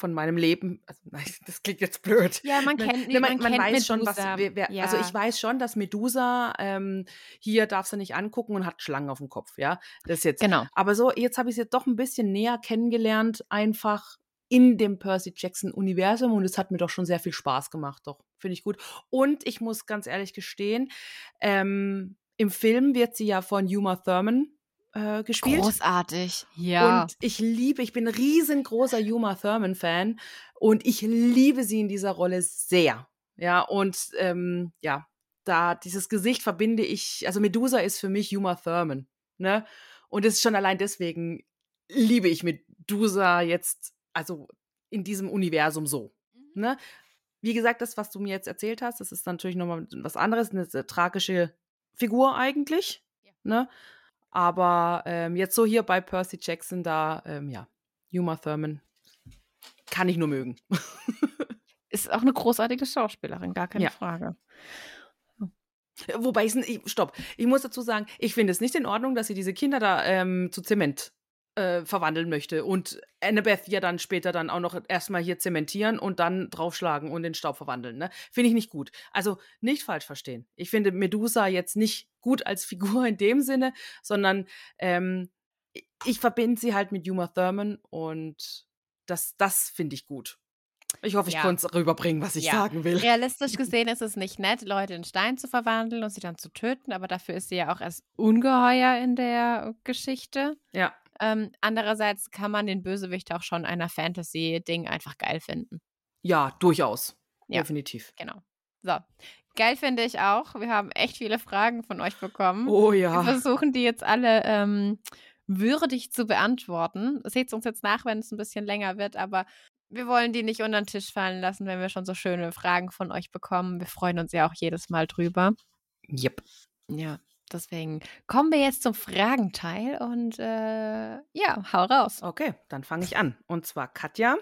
von meinem Leben. Also, das klingt jetzt blöd. Ja, man kennt, ne, man, kennt weiß schon, was. Wer, wer, Also Ja. ich weiß schon, dass Medusa ähm, hier darfst du nicht angucken und hat Schlangen auf dem Kopf, ja. Das jetzt. Genau. Aber so, jetzt habe ich sie doch ein bisschen näher kennengelernt, einfach in dem Percy Jackson-Universum und es hat mir doch schon sehr viel Spaß gemacht, doch. Finde ich gut. Und ich muss ganz ehrlich gestehen, ähm, im Film wird sie ja von Uma Thurman äh, gespielt. Großartig. Ja. Und ich liebe, ich bin ein riesengroßer Uma Thurman-Fan und ich liebe sie in dieser Rolle sehr. Ja, und ähm, ja, da dieses Gesicht verbinde ich, also Medusa ist für mich Uma Thurman, ne? Und es ist schon allein deswegen liebe ich Medusa jetzt, also in diesem Universum so, ne? Wie gesagt, das, was du mir jetzt erzählt hast, das ist natürlich nochmal was anderes, eine tragische Figur eigentlich, Ja. ne? Aber ähm, jetzt so hier bei Percy Jackson, da, ähm, ja, Uma Thurman kann ich nur mögen. Ist auch eine großartige Schauspielerin, gar keine Ja. Frage. Wobei, ich, stopp, ich muss dazu sagen, ich finde es nicht in Ordnung, dass sie diese Kinder da ähm, zu Zement äh, verwandeln möchte und Annabeth ja dann später dann auch noch erstmal hier zementieren und dann draufschlagen und in Staub verwandeln. Ne? Finde ich nicht gut. Also nicht falsch verstehen. Ich finde Medusa jetzt nicht gut als Figur in dem Sinne, sondern ähm, ich- verbinde sie halt mit Uma Thurman und das, das finde ich gut. Ich hoffe, ich Ja. konnte es rüberbringen, was ich Ja. sagen will. Realistisch gesehen ist es nicht nett, Leute in Stein zu verwandeln und sie dann zu töten, aber dafür ist sie ja auch erst ungeheuer in der Geschichte. Ja. Ähm, andererseits kann man den Bösewicht auch schon einer Fantasy-Ding einfach geil finden. Ja, durchaus. Ja. Definitiv. Genau. So. Geil finde ich auch. Wir haben echt viele Fragen von euch bekommen. Oh Wir ja. versuchen die jetzt alle ähm, würdig zu beantworten. Seht uns jetzt nach, wenn es ein bisschen länger wird, aber wir wollen die nicht unter den Tisch fallen lassen, wenn wir schon so schöne Fragen von euch bekommen. Wir freuen uns ja auch jedes Mal drüber. Yep. Ja. Deswegen kommen wir jetzt zum Fragenteil und äh, ja, hau raus. Okay, dann fange ich an. Und zwar Katja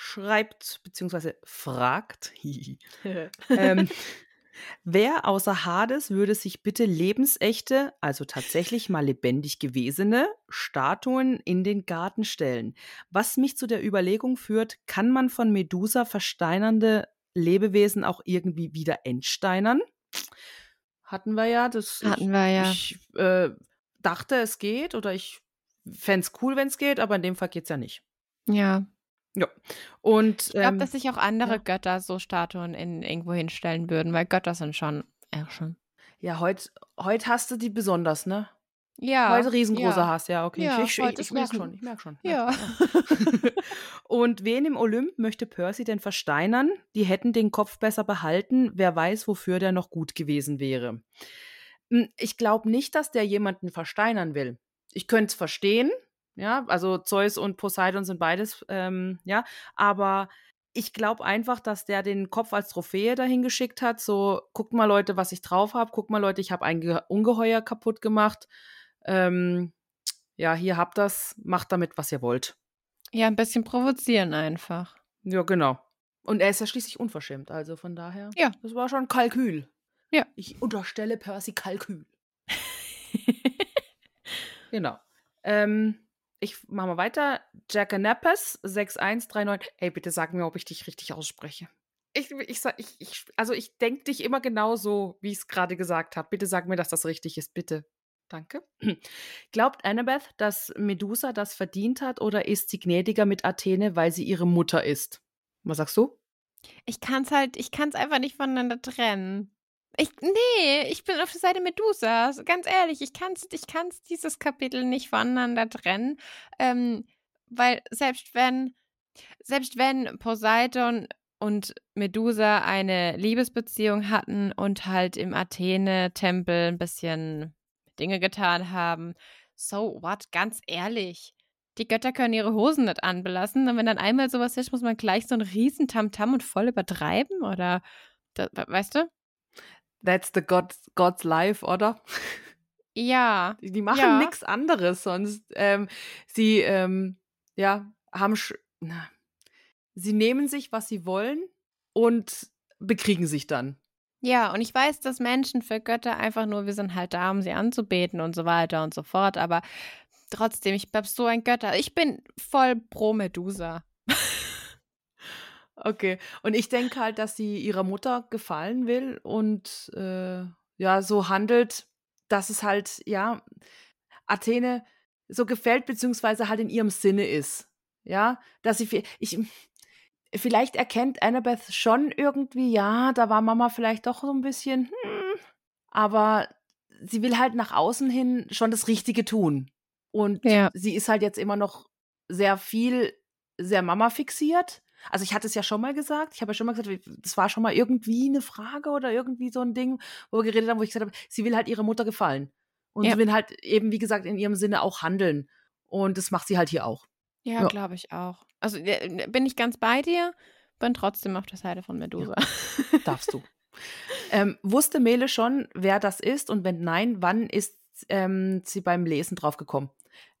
schreibt bzw. fragt, ähm, wer außer Hades würde sich bitte lebensechte, also tatsächlich mal lebendig gewesene Statuen in den Garten stellen? Was mich zu der Überlegung führt, kann man von Medusa versteinernde Lebewesen auch irgendwie wieder entsteinern? Hatten wir ja. Das, Hatten wir ja. Ich äh, dachte, es geht oder ich fände es cool, wenn es geht, aber in dem Fall geht es ja nicht. Ja. Ja. Und Ich glaube, ähm, dass sich auch andere ja. Götter so Statuen in irgendwo hinstellen würden, weil Götter sind schon, ja, schon. ja, heute heut hast du die besonders, ne? Ja. heute riesengroße ja. Hass, ja, okay. Ja, ich ich, ich, merke schon, ich merke schon. Ja. Und wen im Olymp möchte Percy denn versteinern? Die hätten den Kopf besser behalten. Wer weiß, wofür der noch gut gewesen wäre. Hm, Ich glaube nicht, dass der jemanden versteinern will. Ich könnte es verstehen, ja, also Zeus und Poseidon sind beides, ähm, ja, aber ich glaube einfach, dass der den Kopf als Trophäe dahin geschickt hat. So, guckt mal Leute, was ich drauf habe. Guckt mal Leute, ich habe ein Ge Ungeheuer kaputt gemacht. Ähm, ja, hier habt das. Macht damit, was ihr wollt. Ja, ein bisschen provozieren einfach. Ja, genau. Und er ist ja schließlich unverschämt, also von daher. Ja. Das war schon Kalkül. Ja. Ich unterstelle Percy Kalkül. Genau. Ähm, ich mache mal weiter. Jackanapes 6139. Ey, bitte sag mir, ob ich dich richtig ausspreche. Ich, ich, ich, ich, also ich denke dich immer genau so, wie ich es gerade gesagt habe. Bitte sag mir, dass das richtig ist, bitte. Danke. Glaubt Annabeth, dass Medusa das verdient hat oder ist sie gnädiger mit Athene, weil sie ihre Mutter ist? Was sagst du? Ich kann es halt, ich kann es einfach nicht voneinander trennen. Ich, nee, ich bin auf der Seite Medusas. Ganz ehrlich, ich kann es ich kann's dieses Kapitel nicht voneinander trennen. Ähm, weil selbst wenn, selbst wenn Poseidon und Medusa eine Liebesbeziehung hatten und halt im Athene-Tempel ein bisschen Dinge getan haben, so what, ganz ehrlich. Die Götter können ihre Hosen nicht anbelassen. Und wenn dann einmal sowas ist, muss man gleich so einen riesen Tamtam und voll übertreiben? Oder, da, weißt du? That's the God, God's life, oder? Ja. Die machen Ja. nichts anderes, sonst ähm, sie ähm, ja haben sch na, sie nehmen sich, was sie wollen und bekriegen sich dann. Ja, und ich weiß, dass Menschen für Götter einfach nur, wir sind halt da, um sie anzubeten und so weiter und so fort, aber trotzdem, ich bleib so ein Götter. Ich bin voll pro Medusa. Okay. Und ich denke halt, dass sie ihrer Mutter gefallen will und äh, ja so handelt, dass es halt ja Athene so gefällt beziehungsweise halt in ihrem Sinne ist. Ja, dass sie vi- ich vielleicht erkennt Annabeth schon irgendwie, ja, da war Mama vielleicht doch so ein bisschen, hm, aber sie will halt nach außen hin schon das Richtige tun. Und Ja. sie ist halt jetzt immer noch sehr viel, sehr Mama fixiert. Also ich hatte es ja schon mal gesagt, ich habe ja schon mal gesagt, das war schon mal irgendwie eine Frage oder irgendwie so ein Ding, wo wir geredet haben, wo ich gesagt habe, sie will halt ihrer Mutter gefallen. Und Ja. sie will halt eben, wie gesagt, in ihrem Sinne auch handeln. Und das macht sie halt hier auch. Ja, Ja. glaube ich auch. Also bin ich ganz bei dir, bin trotzdem auf der Seite von Medusa. Darfst du. ähm, wusste Mele schon, wer das ist? Und wenn nein, wann ist ähm, sie beim Lesen drauf gekommen?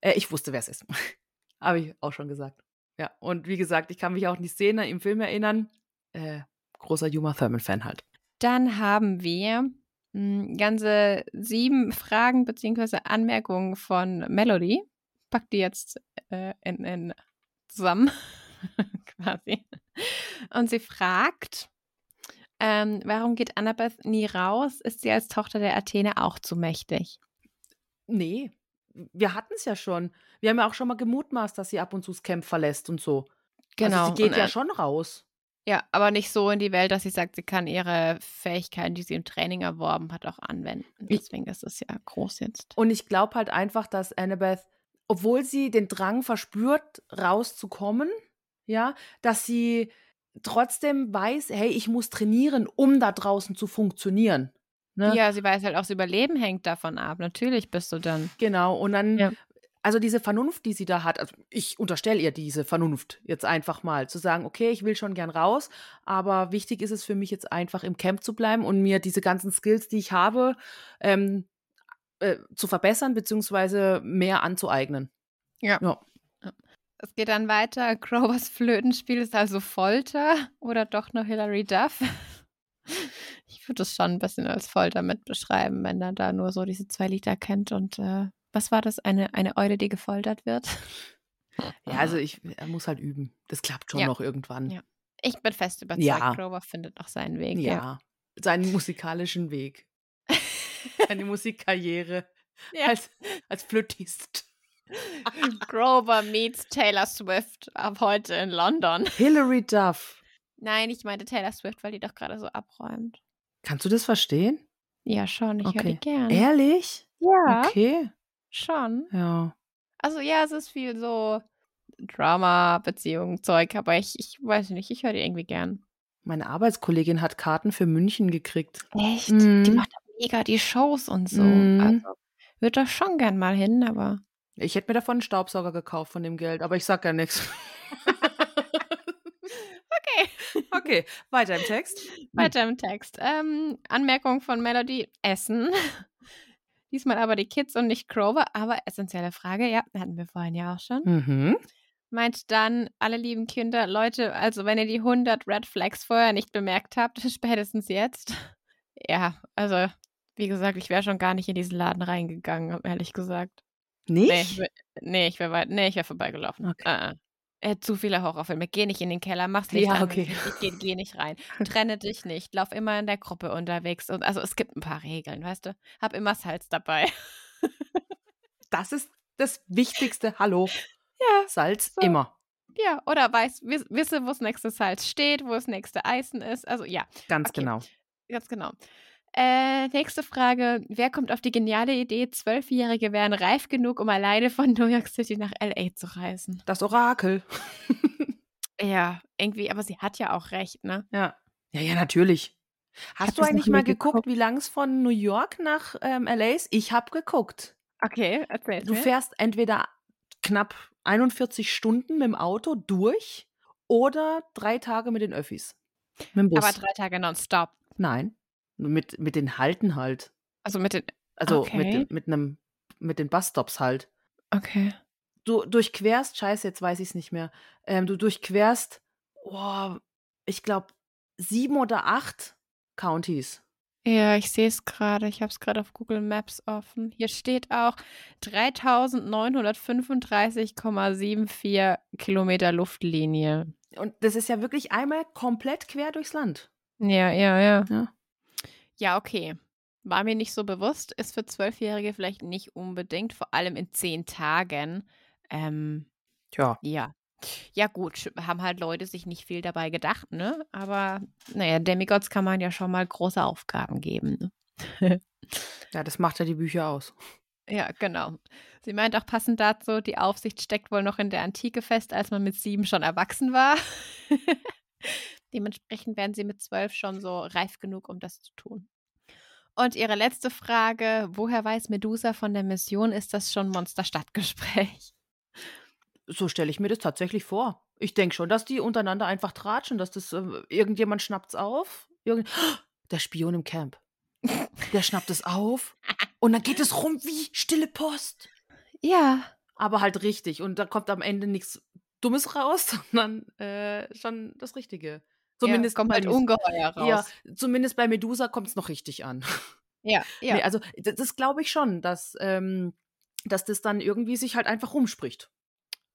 Äh, ich wusste, wer es ist. Habe ich auch schon gesagt. Ja, und wie gesagt, ich kann mich auch an die Szene im Film erinnern. Äh, großer Uma Thurman-Fan halt. Dann haben wir mh, ganze sieben Fragen bzw. Anmerkungen von Melody. Pack die jetzt äh, in, in zusammen, quasi. Und sie fragt, ähm, warum geht Annabeth nie raus? Ist sie als Tochter der Athene auch zu mächtig? Nee, wir hatten es ja schon. Wir haben ja auch schon mal gemutmaßt, dass sie ab und zu das Camp verlässt und so. Genau. Also sie geht und, ja schon raus. Ja, aber nicht so in die Welt, dass sie sagt, sie kann ihre Fähigkeiten, die sie im Training erworben hat, auch anwenden. Deswegen ist es ja groß jetzt. Und ich glaube halt einfach, dass Annabeth, obwohl sie den Drang verspürt, rauszukommen, ja, dass sie trotzdem weiß, hey, ich muss trainieren, um da draußen zu funktionieren. Ne? Ja, sie weiß halt auch, das Überleben hängt davon ab. Natürlich bist du dann. Genau. Und dann, Ja. also diese Vernunft, die sie da hat, also ich unterstelle ihr diese Vernunft jetzt einfach mal, zu sagen, okay, ich will schon gern raus, aber wichtig ist es für mich jetzt einfach im Camp zu bleiben und mir diese ganzen Skills, die ich habe, ähm, äh, zu verbessern, beziehungsweise mehr anzueignen. Ja. Ja. Es geht dann weiter. Grovers Flötenspiel ist also Folter oder doch noch Hilary Duff? Ich würde es schon ein bisschen als Folter mit beschreiben, wenn er da nur so diese zwei Lieder kennt. Und äh, was war das? Eine, eine Eule, die gefoltert wird? Ja, also ich, er muss halt üben. Das klappt schon Ja. noch irgendwann. Ja. Ich bin fest überzeugt, Ja. Grover findet noch seinen Weg. Ja. Seinen musikalischen Weg. Seine Musikkarriere Ja. als, als Flötist. Grover meets Taylor Swift ab heute in London. Hilary Duff. Nein, ich meinte Taylor Swift, weil die doch gerade so abräumt. Kannst du das verstehen? Ja, schon. Ich höre die Okay. gern. Ehrlich? Ja, Okay. schon. Ja. Also ja, es ist viel so Drama, Beziehung, Zeug, aber ich, ich weiß nicht, ich höre die irgendwie gern. Meine Arbeitskollegin hat Karten für München gekriegt. Echt? Die Mhm. macht auch mega die Shows und so. Mhm. Also würde da schon gern mal hin, aber Ich hätte mir davon einen Staubsauger gekauft von dem Geld, aber ich sag ja nichts. okay. Okay, weiter im Text. Weiter im Text. Ähm, Anmerkung von Melody: Essen. Diesmal aber die Kids und nicht Grover, aber essentielle Frage, ja, hatten wir vorhin ja auch schon. Mhm. Meint dann, alle lieben Kinder, Leute, also wenn ihr die 100 Red Flags vorher nicht bemerkt habt, spätestens jetzt. Ja, also, wie gesagt, ich wäre schon gar nicht in diesen Laden reingegangen, ehrlich gesagt. Nee, Nicht? ich wär- nee, ich wäre nee, ich wär vorbeigelaufen. Okay. Äh, äh. Äh, zu viele Horrorfilme. Geh nicht in den Keller, mach's Licht Ja, okay. Ich geh, geh nicht rein. Trenne dich nicht. Lauf immer in der Gruppe unterwegs. Und, also es gibt ein paar Regeln, weißt du? Hab immer Salz dabei. Das ist das Wichtigste. Hallo. Ja, Salz So. immer. ja. Oder weiß, wiss, wisse, wo das nächste Salz steht, wo das nächste Eisen ist. Also ja, Ganz Okay. genau. ganz genau. Äh, nächste Frage. Wer kommt auf die geniale Idee, Zwölfjährige wären reif genug, um alleine von New York City nach L.A. zu reisen? Das Orakel. Ja, irgendwie, aber sie hat ja auch recht, ne? ja. Ja, ja, natürlich. Hast du eigentlich mal geguckt, geguckt. wie lang es von New York nach ähm, LA ist? Ich habe geguckt. Okay, erzähl. Du fährst entweder knapp 41 Stunden mit dem Auto durch oder drei Tage mit den Öffis. Mit dem Bus. Aber drei Tage nonstop. Nein. Mit, mit den Halten halt. Also mit den. Also Okay. mit, mit einem, mit den Busstops halt. Okay. Du durchquerst, scheiße, jetzt weiß ich es nicht mehr. Ähm, du durchquerst, oh, ich glaube, sieben oder acht Counties. Ja, ich sehe es gerade. Ich habe es gerade auf Google Maps offen. Hier steht auch 3935,74 Kilometer Luftlinie. Und das ist ja wirklich einmal komplett quer durchs Land. Ja, ja, ja. Ja. Ja, okay. War mir nicht so bewusst. Ist für Zwölfjährige vielleicht nicht unbedingt, vor allem in zehn Tagen. Ähm, Tja. ja. Ja, gut, haben halt Leute sich nicht viel dabei gedacht, ne? Aber naja, Demigods kann man ja schon mal große Aufgaben geben. Ne? Ja, das macht ja die Bücher aus. Ja, genau. Sie meint auch passend dazu, die Aufsicht steckt wohl noch in der Antike fest, als man mit sieben schon erwachsen war. Dementsprechend werden sie mit zwölf schon so reif genug, um das zu tun. Und ihre letzte Frage, woher weiß Medusa von der Mission, ist das schon Monster-Stadtgespräch? So stelle ich mir das tatsächlich vor. Ich denke schon, dass die untereinander einfach tratschen, dass das äh, irgendjemand schnappt's auf. Irgend der Spion im Camp. Der schnappt es auf und dann geht es rum wie stille Post. Ja, Aber halt richtig. Und da kommt am Ende nichts Dummes raus, sondern äh, schon das Richtige. Zumindest ja, kommt bei halt ungeheuer raus. Ja, zumindest bei Medusa kommt es noch richtig an. ja, ja. Nee, also das, das glaube ich schon, dass, ähm, dass das dann irgendwie sich halt einfach rumspricht.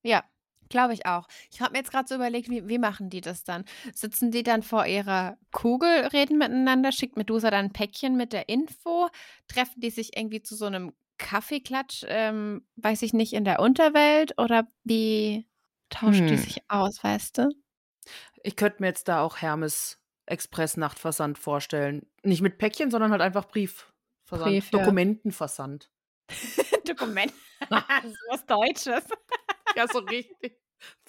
Ja, glaube ich auch. Ich habe mir jetzt gerade so überlegt, wie, wie machen die das dann? Sitzen die dann vor ihrer Kugel, reden miteinander, schickt Medusa dann ein Päckchen mit der Info, treffen die sich irgendwie zu so einem Kaffeeklatsch, ähm, weiß ich nicht, in der Unterwelt oder wie tauschen die Hm. sich aus, weißt du? Ich könnte mir jetzt da auch Hermes Express Nachtversand vorstellen. Nicht mit Päckchen, sondern halt einfach Briefversand. Brief, ja. Dokumentenversand. Dokument. das ist was Deutsches. Ja, so richtig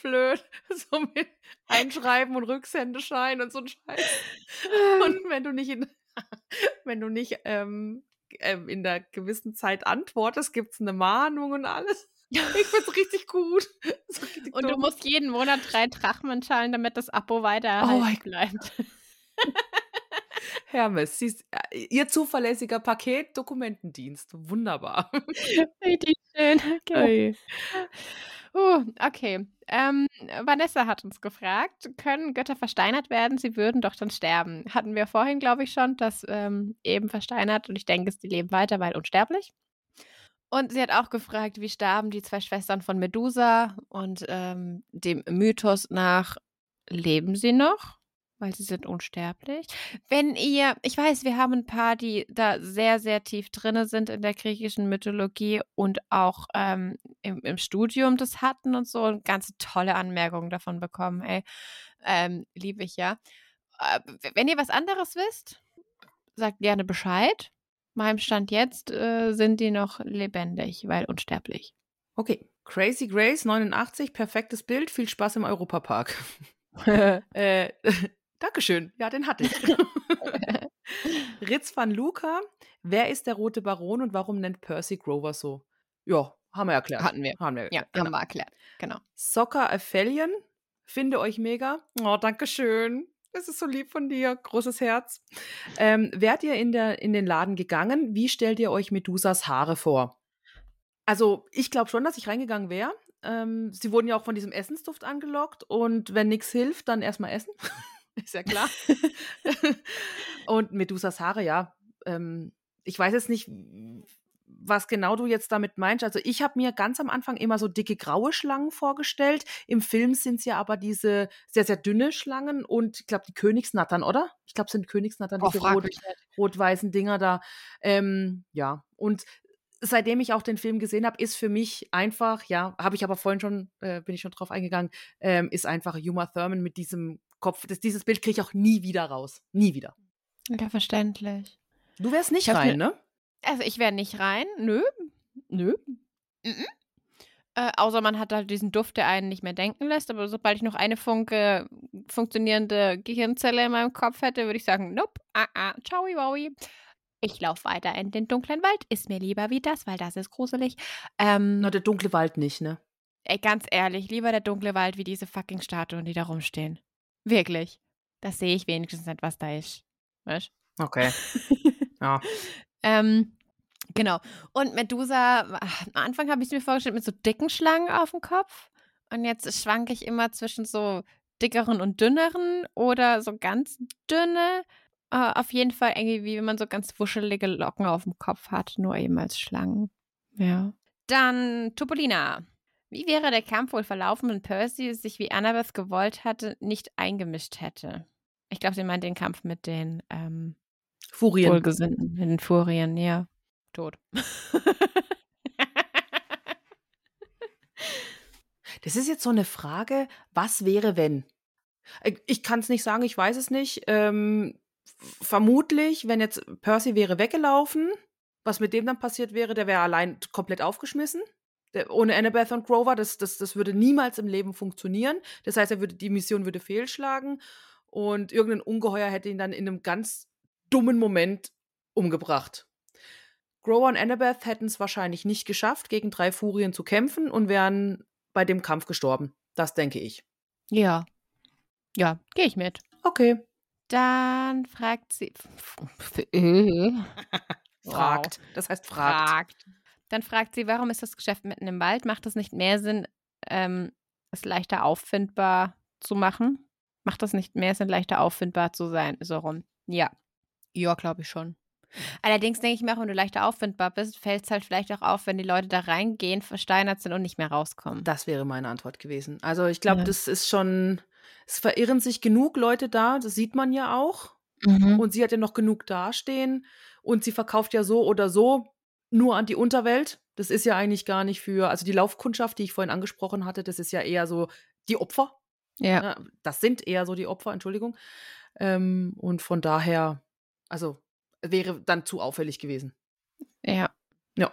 blöd. So mit Einschreiben und Rücksendeschein und so ein Scheiß. Und wenn du nicht in, wenn du nicht ähm, ähm, in der gewissen Zeit antwortest, gibt es eine Mahnung und alles. Ich find's richtig gut. Richtig Und du dumm. musst jeden Monat drei Drachmen zahlen, damit das Abo weiter Oh bleibt. Hermes, ist, äh, ihr zuverlässiger Paketdokumentendienst. Wunderbar. Richtig schön. Okay. Uh, okay. Ähm, Vanessa hat uns gefragt, können Götter versteinert werden? Sie würden doch dann sterben. Hatten wir vorhin, glaube ich, schon, dass ähm, eben versteinert und ich denke, sie leben weiter, weil unsterblich. Und sie hat auch gefragt, wie starben die zwei Schwestern von Medusa und ähm, dem Mythos nach leben sie noch? Weil sie sind unsterblich. Wenn ihr, ich weiß, wir haben ein paar, die da sehr, sehr tief drinne sind in der griechischen Mythologie und auch ähm, im, im, Studium das hatten und so und ganz tolle Anmerkungen davon bekommen. Ey, ähm, liebe ich ja. Äh, wenn ihr was anderes wisst, sagt gerne Bescheid. Meinem Stand jetzt äh, sind die noch lebendig, weil unsterblich. Okay. Crazy Grace 89, perfektes Bild, viel Spaß im Europapark. äh, Dankeschön. Ja, den hatte ich. Ritz van Luca. Wer ist der rote Baron und warum nennt Percy Grover so? Ja, haben wir erklärt. Hatten wir. Haben wir erklärt. Ja, genau. haben wir erklärt. Genau. Soccer Aphelion. Finde euch mega. Oh, Dankeschön. Das ist so lieb von dir. Großes Herz. Ähm, wärt ihr in, der, in den Laden gegangen? Wie stellt ihr euch Medusas Haare vor? Also, ich glaube schon, dass ich reingegangen wäre. Ähm, sie wurden ja auch von diesem Essensduft angelockt und wenn nichts hilft, dann erstmal essen. ist ja klar. und Medusas Haare, ja. Ähm, ich weiß jetzt nicht, was genau du jetzt damit meinst. Also ich habe mir ganz am Anfang immer so dicke graue Schlangen vorgestellt. Im Film sind es ja aber diese sehr, sehr dünne Schlangen und ich glaube die Königsnattern, oder? Ich glaube, es sind Königsnattern, diese oh, rot, rot-weißen Dinger da. Ähm, ja, und seitdem ich auch den Film gesehen habe, ist für mich einfach, ja, habe ich aber vorhin schon, äh, bin ich schon drauf eingegangen, ähm, ist einfach Uma Thurman mit diesem Kopf. Das, dieses Bild kriege ich auch nie wieder raus. Nie wieder. Ja, verständlich. Du wärst nicht rein, ne? Also ich wäre nicht rein. Nö. Nö. Mhm. Äh, außer man hat halt diesen Duft, der einen nicht mehr denken lässt. Aber sobald ich noch eine Funke funktionierende Gehirnzelle in meinem Kopf hätte, würde ich sagen, nope, ah, ah, ciao, wowi. Ich laufe weiter in den dunklen Wald. Ist mir lieber wie das, weil das ist gruselig. Ähm, Na, der dunkle Wald nicht, ne? Ey, ganz ehrlich, lieber der dunkle Wald wie diese fucking Statuen, die da rumstehen. Wirklich. Das sehe ich wenigstens nicht, was da ist. Weißt Okay. ja. Ähm, genau. Und Medusa, am Anfang habe ich es mir vorgestellt mit so dicken Schlangen auf dem Kopf. Und jetzt schwanke ich immer zwischen so dickeren und dünneren oder so ganz dünne. Uh, auf jeden Fall irgendwie, wie wenn man so ganz wuschelige Locken auf dem Kopf hat, nur eben als Schlangen. Ja. Dann Topolina. Wie wäre der Kampf wohl verlaufen, wenn Percy sich, wie Annabeth gewollt hatte, nicht eingemischt hätte? Ich glaube, sie meint den Kampf mit den ähm, Furien. Wohlgesinnten, den Furien, ja. Tot. das ist jetzt so eine Frage, was wäre, wenn? Ich kann es nicht sagen, ich weiß es nicht. Ähm, vermutlich, wenn jetzt Percy wäre weggelaufen, was mit dem dann passiert wäre, der wäre allein komplett aufgeschmissen ohne Annabeth und Grover, das, das, das würde niemals im Leben funktionieren. Das heißt, er würde, die Mission würde fehlschlagen und irgendein Ungeheuer hätte ihn dann in einem ganz dummen Moment umgebracht. Grover und Annabeth hätten es wahrscheinlich nicht geschafft, gegen drei Furien zu kämpfen und wären bei dem Kampf gestorben. Das denke ich. Ja. Ja, gehe ich mit. Okay. Dann fragt sie. fragt. Das heißt fragt. fragt. Dann fragt sie, warum ist das Geschäft mitten im Wald? Macht es nicht mehr Sinn, ähm, es leichter auffindbar zu machen? Macht das nicht mehr Sinn, leichter auffindbar zu sein? So rum. Ja. Ja, glaube ich schon. Allerdings denke ich mir auch, wenn du leichter auffindbar bist, fällt es halt vielleicht auch auf, wenn die Leute da reingehen, versteinert sind und nicht mehr rauskommen. Das wäre meine Antwort gewesen. Also ich glaube, ja. das ist schon, es verirren sich genug Leute da, das sieht man ja auch. Mhm. Und sie hat ja noch genug dastehen und sie verkauft ja so oder so nur an die Unterwelt. Das ist ja eigentlich gar nicht für, also die Laufkundschaft, die ich vorhin angesprochen hatte, das ist ja eher so die Opfer. Ja. Ne? Das sind eher so die Opfer, Entschuldigung. Ähm, und von daher, also wäre dann zu auffällig gewesen. Ja. Ja.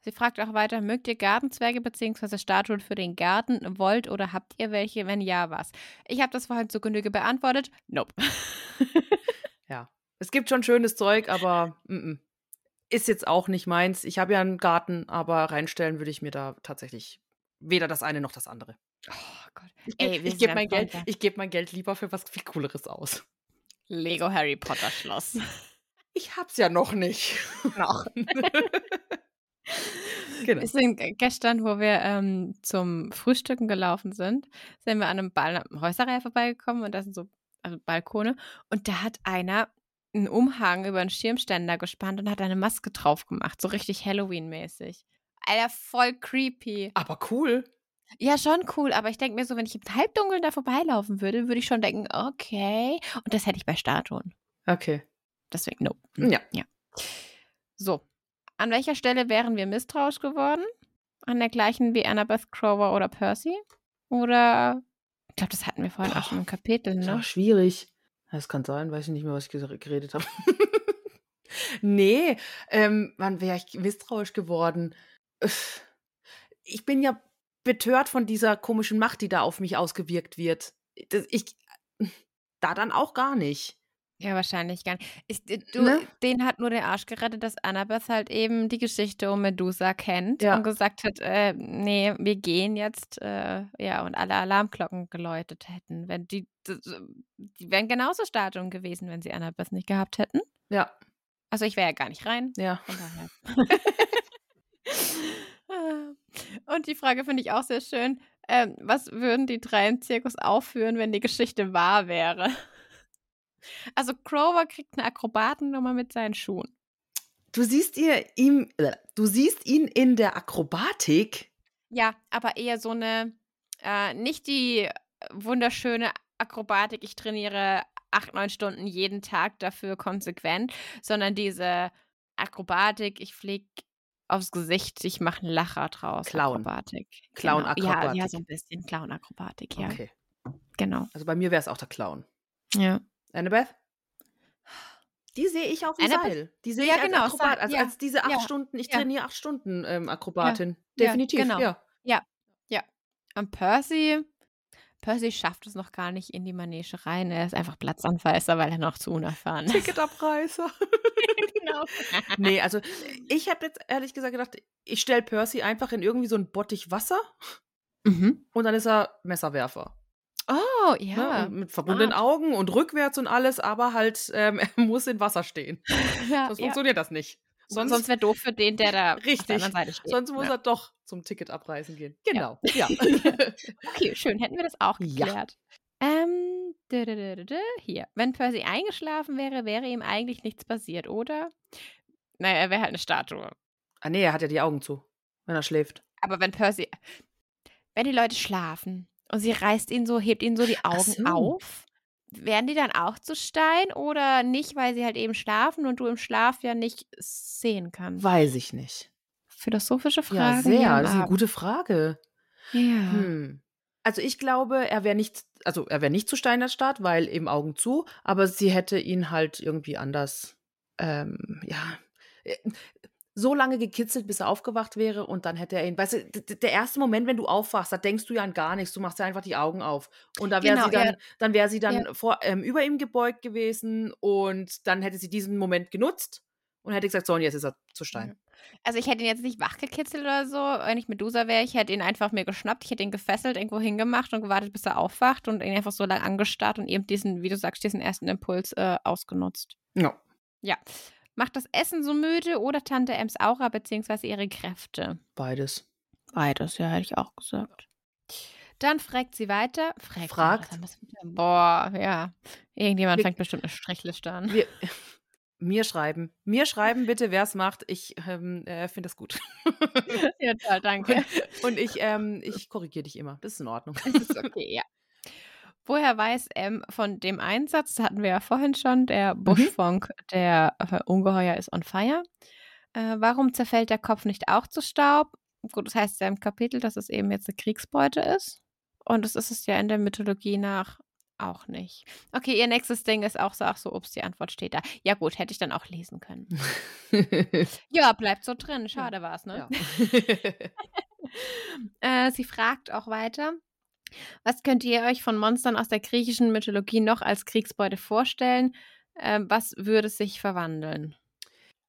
Sie fragt auch weiter, mögt ihr Gartenzwerge bzw. Statuen für den Garten? Wollt oder habt ihr welche? Wenn ja, was? Ich habe das vorhin zu Genüge beantwortet. Nope. ja. Es gibt schon schönes Zeug, aber m -m ist jetzt auch nicht meins. Ich habe ja einen Garten, aber reinstellen würde ich mir da tatsächlich weder das eine noch das andere. Oh Gott. Ich, Ey, ich gebe mein, Geld, geb mein Geld lieber für was viel Cooleres aus. Lego Harry Potter Schloss. Ich hab's ja noch nicht. Noch. genau. Wir sind gestern, wo wir ähm, zum Frühstücken gelaufen sind, sind wir an einem Ball Häuserreihe vorbeigekommen und da sind so also Balkone und da hat einer einen Umhang über einen Schirmständer gespannt und hat eine Maske drauf gemacht, so richtig Halloween-mäßig. Alter, voll creepy. Aber cool. Ja, schon cool, aber ich denke mir so, wenn ich im Halbdunkeln da vorbeilaufen würde, würde ich schon denken, okay. Und das hätte ich bei Statuen. Okay. Deswegen, no. Ja. Ja. So. An welcher Stelle wären wir misstrauisch geworden? An der gleichen wie Annabeth Crower oder Percy? Oder, ich glaube, das hatten wir vorhin auch schon im Kapitel, ne? war schwierig. Das kann sein, weiß ich nicht mehr, was ich geredet habe. nee, ähm, wann wäre ich misstrauisch geworden? Ich bin ja betört von dieser komischen Macht, die da auf mich ausgewirkt wird. Das, ich, da dann auch gar nicht. Ja, wahrscheinlich gar nicht. Ich, du, Ne? Den hat nur der Arsch gerettet, dass Annabeth halt eben die Geschichte um Medusa kennt Ja. und gesagt hat, äh, nee, wir gehen jetzt, äh, ja, und alle Alarmglocken geläutet hätten. Wenn die, die wären genauso Statuen gewesen, wenn sie Annabeth nicht gehabt hätten. Ja, Also ich wäre ja gar nicht rein. ja. Und die Frage finde ich auch sehr schön. Ähm, was würden die drei im Zirkus aufführen, wenn die Geschichte wahr wäre? Also Crover kriegt eine Akrobatennummer mit seinen Schuhen. Du siehst ihr ihm, äh, du siehst ihn in der Akrobatik. Ja, aber eher so eine, äh, nicht die wunderschöne Akrobatik, ich trainiere acht, neun Stunden jeden Tag dafür konsequent, sondern diese Akrobatik, ich flieg aufs Gesicht, ich mache einen Lacher draus. Clown. Akrobatik. Clown-Akrobatik. Genau. Ja, ja, so ein bisschen Clown-Akrobatik, ja. Okay. Genau. Also bei mir wäre es auch der Clown. Ja. Annabeth? Die sehe ich auf dem Annabeth- Seil. Die sehe Ja, ich als genau, Akrobat, als, ja, als diese acht ja, Stunden, ich ja. trainiere acht Stunden ähm, Akrobatin. Ja, Definitiv, genau. ja. Und Percy, Percy schafft es noch gar nicht in die Manege rein. Er ist einfach Platzanfalser, weil er noch zu unerfahren ist. Ticketabreißer. genau. nee, also ich habe jetzt ehrlich gesagt gedacht, ich stelle Percy einfach in irgendwie so ein Bottich Wasser Mhm. und dann ist er Messerwerfer. Oh, Ne? ja. Und mit verbundenen smart. Augen und rückwärts und alles, aber halt, ähm, er muss in Wasser stehen. ja, Sonst ja. funktioniert das nicht. Sonst, Sonst, wäre doof für den, der da auf Richtig. der anderen Seite steht. sonst muss ja. er doch zum Ticket abreißen gehen. Genau. Ja. Okay, schön. Hätten wir das auch Ja. geklärt. Ähm, hier. Wenn Percy eingeschlafen wäre, wäre ihm eigentlich nichts passiert, oder? Naja, er wäre halt eine Statue. ah, nee, er hat ja die Augen zu, wenn er schläft. Aber wenn Percy, wenn die Leute schlafen und sie reißt ihn so, hebt ihn so die Augen so. auf, werden die dann auch zu Stein oder nicht, weil sie halt eben schlafen und du im Schlaf ja nicht sehen kannst? Weiß ich nicht. Philosophische Fragen. Ja, sehr. Das ist eine Abend. gute Frage. Ja. Hm. Also ich glaube, er wäre nicht, also er wäre nicht zu Steinerstadt, weil eben Augen zu, aber sie hätte ihn halt irgendwie anders, ähm, ja, äh, so lange gekitzelt, bis er aufgewacht wäre und dann hätte er ihn, weißt du, der erste Moment, wenn du aufwachst, da denkst du ja an gar nichts, du machst ja einfach die Augen auf und da wäre Genau, sie dann, ja. dann wäre sie dann Ja. vor, ähm, über ihm gebeugt gewesen und dann hätte sie diesen Moment genutzt und hätte gesagt, so und jetzt ist er zu Stein. Also ich hätte ihn jetzt nicht wachgekitzelt oder so, wenn ich Medusa wäre. Ich hätte ihn einfach mir geschnappt, ich hätte ihn gefesselt, irgendwo hingemacht und gewartet, bis er aufwacht und ihn einfach so lange angestarrt und eben diesen, wie du sagst, diesen ersten Impuls äh, ausgenutzt. Ja. Ja. Macht das Essen so müde oder Tante Ems Aura beziehungsweise ihre Kräfte? Beides. Beides, ja, hätte ich auch gesagt. Dann fragt sie weiter. Fragt. Fragt. Boah, ja. Irgendjemand Wir- fängt bestimmt eine Strichliste an. Wir, mir schreiben. Mir schreiben bitte, wer es macht. Ich ähm, äh, finde das gut. ja, toll, danke. Und ich, ähm, ich korrigiere dich immer. Das ist in Ordnung. Das ist okay, ja. Woher weiß M von dem Einsatz, das hatten wir ja vorhin schon, der Buschfunk, der äh, Ungeheuer ist on fire. Äh, warum zerfällt der Kopf nicht auch zu Staub? Gut, das heißt ja im Kapitel, dass es eben jetzt eine Kriegsbeute ist. Und das ist es ja in der Mythologie nach auch nicht. Okay, ihr nächstes Ding ist auch so, ach so, ups, die Antwort steht da. Ja gut, hätte ich dann auch lesen können. Ja, bleibt so drin. Schade war's, ne? ja. Äh, sie fragt auch weiter. Was könnt ihr euch von Monstern aus der griechischen Mythologie noch als Kriegsbeute vorstellen? Ähm, was würde sich verwandeln?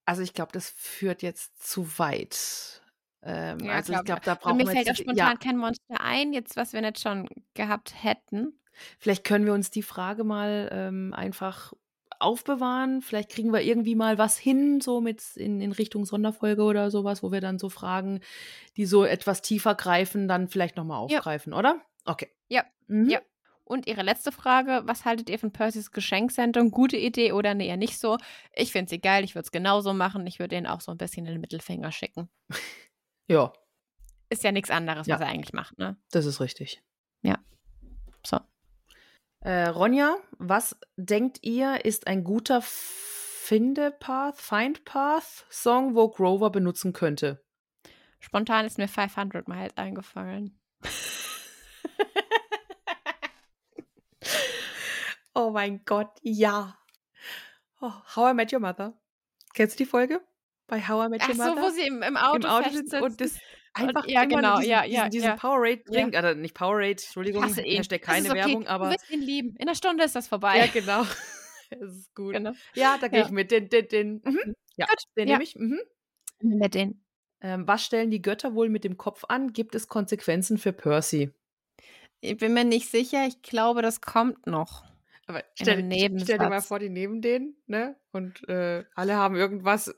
Also ich glaube, das führt jetzt zu weit. Ähm, Ja, also ich glaub glaube, ich da Und brauchen mir wir fällt auch spontan ja, kein Monster ein, jetzt was wir nicht schon gehabt hätten. Vielleicht können wir uns die Frage mal ähm, einfach aufbewahren. Vielleicht kriegen wir irgendwie mal was hin, so mit in, in Richtung Sonderfolge oder sowas, wo wir dann so Fragen, die so etwas tiefer greifen, dann vielleicht nochmal Ja. aufgreifen, oder? Okay. Ja, Mhm. ja. Und Ihre letzte Frage, was haltet ihr von Percys Geschenksendung? Gute Idee oder nee, eher nicht so? Ich finde sie geil, ich würde es genauso machen. Ich würde denen auch so ein bisschen den Mittelfinger schicken. Ja, Ist ja nichts anderes, Ja. was er eigentlich macht, ne? das ist richtig. So. Äh, Ronja, was denkt ihr, ist ein guter Finde-Path, Find-Path-Song, wo Grover benutzen könnte? Spontan ist mir 500 Miles eingefallen. Oh mein Gott, ja. Oh, How I Met Your Mother. Kennst du die Folge? Bei How I Met Ach Your so, Mother? wo sie im, im Auto, Im Auto sitzt und das einfach ja, immer genau, diesen, ja, diesen, ja, diesen ja. Powerade Ja. trinkt. Also nicht Powerade, Entschuldigung, Ich hasse ihn. Hashtag keine okay. Werbung, aber Du wirst ihn lieben. In einer Stunde ist das vorbei. ja, genau. Es ist gut. genau. Ja, da gehe Ja. ich mit. Den, den, den, mhm. Ja, Gut, den ja. nehme ich. Mhm. Mit den. Ähm, was stellen die Götter wohl mit dem Kopf an? Gibt es Konsequenzen für Percy? Ich bin mir nicht sicher. Ich glaube, das kommt noch. Aber stell, stell dir mal vor, die neben denen, ne? Und äh, alle haben irgendwas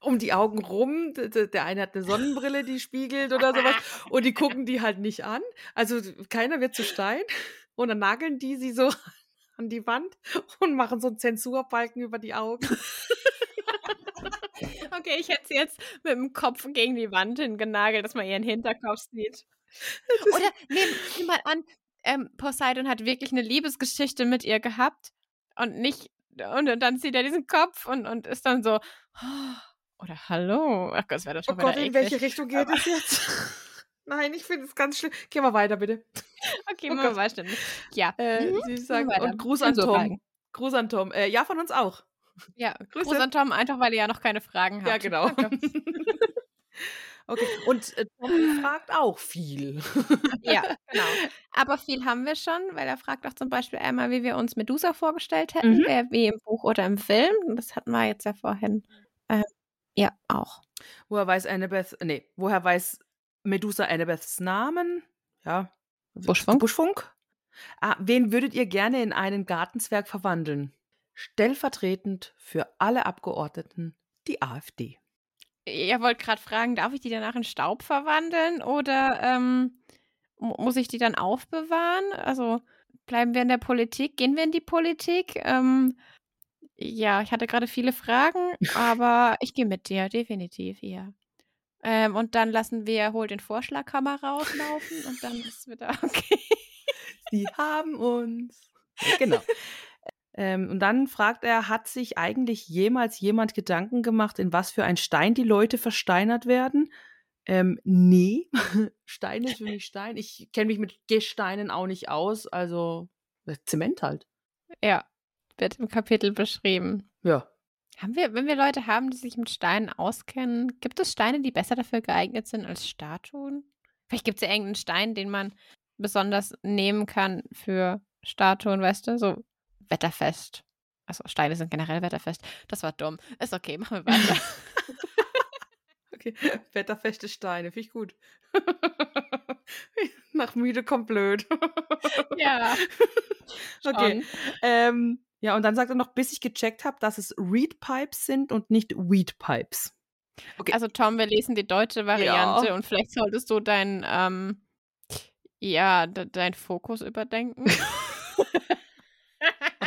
um die Augen rum. Der eine hat eine Sonnenbrille, die spiegelt oder sowas. Und die gucken die halt nicht an. Also keiner wird zu Stein. Und dann nageln die sie so an die Wand und machen so einen Zensurbalken über die Augen. Okay, ich hätte sie jetzt mit dem Kopf gegen die Wand hingenagelt, dass man ihren Hinterkopf sieht. Oder nehmen nimm mal an, ähm, Poseidon hat wirklich eine Liebesgeschichte mit ihr gehabt und nicht, und, und dann sieht er diesen Kopf und, und ist dann so, "Oh, oder hallo. Ach Gott, das wäre doch Oh schon Gott, wieder in eklig. welche Richtung geht es jetzt? Nein, ich finde es ganz schlimm. Geh mal weiter, bitte. Okay, Oh machen wir Gott. weiter. Ja. Äh, Mhm. Sie sagen, und Gruß an Tom. Zensurbalken. Gruß an Tom. Äh, ja, von uns auch. Ja, Grüße. Gruß an Tom, einfach weil ihr ja noch keine Fragen habt. Ja, genau. Okay, und äh, Tom fragt auch viel. Ja, genau. Aber viel haben wir schon, weil er fragt auch zum Beispiel einmal, wie wir uns Medusa vorgestellt hätten, Mhm. äh, wie im Buch oder im Film. Das hatten wir jetzt ja vorhin. Äh, ja, auch. Woher weiß Annabeth, nee, woher weiß Medusa Annabeths Namen? Ja. Buschfunk? Buschfunk? Ah, wen würdet ihr gerne in einen Gartenzwerg verwandeln? Stellvertretend für alle Abgeordneten die AfD. Ihr wollt gerade fragen, darf ich die danach in Staub verwandeln oder ähm, mu- muss ich die dann aufbewahren? Also bleiben wir in der Politik? Gehen wir in die Politik? Ähm, ja, ich hatte gerade viele Fragen, aber ich gehe mit dir, definitiv, ja. Ähm, und dann lassen wir, hol den Vorschlaghammer rauslaufen und dann ist wieder okay. Sie haben uns. Genau. Ähm, und dann fragt er, hat sich eigentlich jemals jemand Gedanken gemacht, in was für ein Stein die Leute versteinert werden? Ähm, nee. Stein ist für mich Stein. Ich kenne mich mit Gesteinen auch nicht aus. Also äh, Zement halt. Ja, wird im Kapitel beschrieben. Ja. Haben wir, wenn wir Leute haben, die sich mit Steinen auskennen, gibt es Steine, die besser dafür geeignet sind als Statuen? Vielleicht gibt es ja irgendeinen Stein, den man besonders nehmen kann für Statuen, weißt du? So wetterfest. Also Steine sind generell wetterfest. Das war dumm. Ist okay, machen wir weiter. Okay. Wetterfeste Steine. Finde ich gut. Nach müde kommt blöd. ja. Okay. Ähm, ja, und dann sagt er noch, bis ich gecheckt habe, dass es Reed Pipes sind und nicht Weed Pipes. Okay. Also Tom, wir lesen die deutsche Variante und vielleicht solltest du dein, ähm, ja, de dein Fokus überdenken.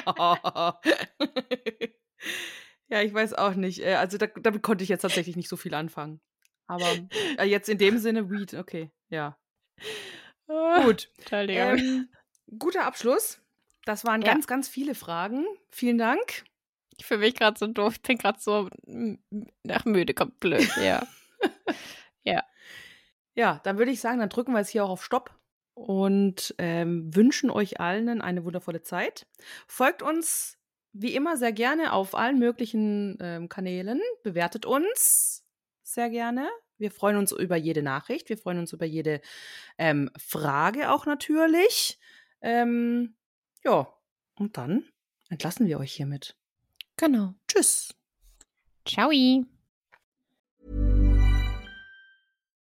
ja, ich weiß auch nicht. Äh, Also da, damit konnte ich jetzt tatsächlich nicht so viel anfangen. Aber äh, jetzt in dem Sinne Weed, okay, ja. Gut. Ähm, guter Abschluss. Das waren Ja. ganz, ganz viele Fragen. Vielen Dank. Ich fühle mich gerade so doof. Ich bin gerade so nach müde, kommt blöd. Ja. Ja, dann würde ich sagen, dann drücken wir jetzt hier auch auf Stopp und ähm, wünschen euch allen eine wundervolle Zeit. Folgt uns wie immer sehr gerne auf allen möglichen ähm, Kanälen. Bewertet uns sehr gerne. Wir freuen uns über jede Nachricht. Wir freuen uns über jede ähm, Frage auch natürlich. Ähm, ja, und dann entlassen wir euch hiermit. Genau. Tschüss. Ciao.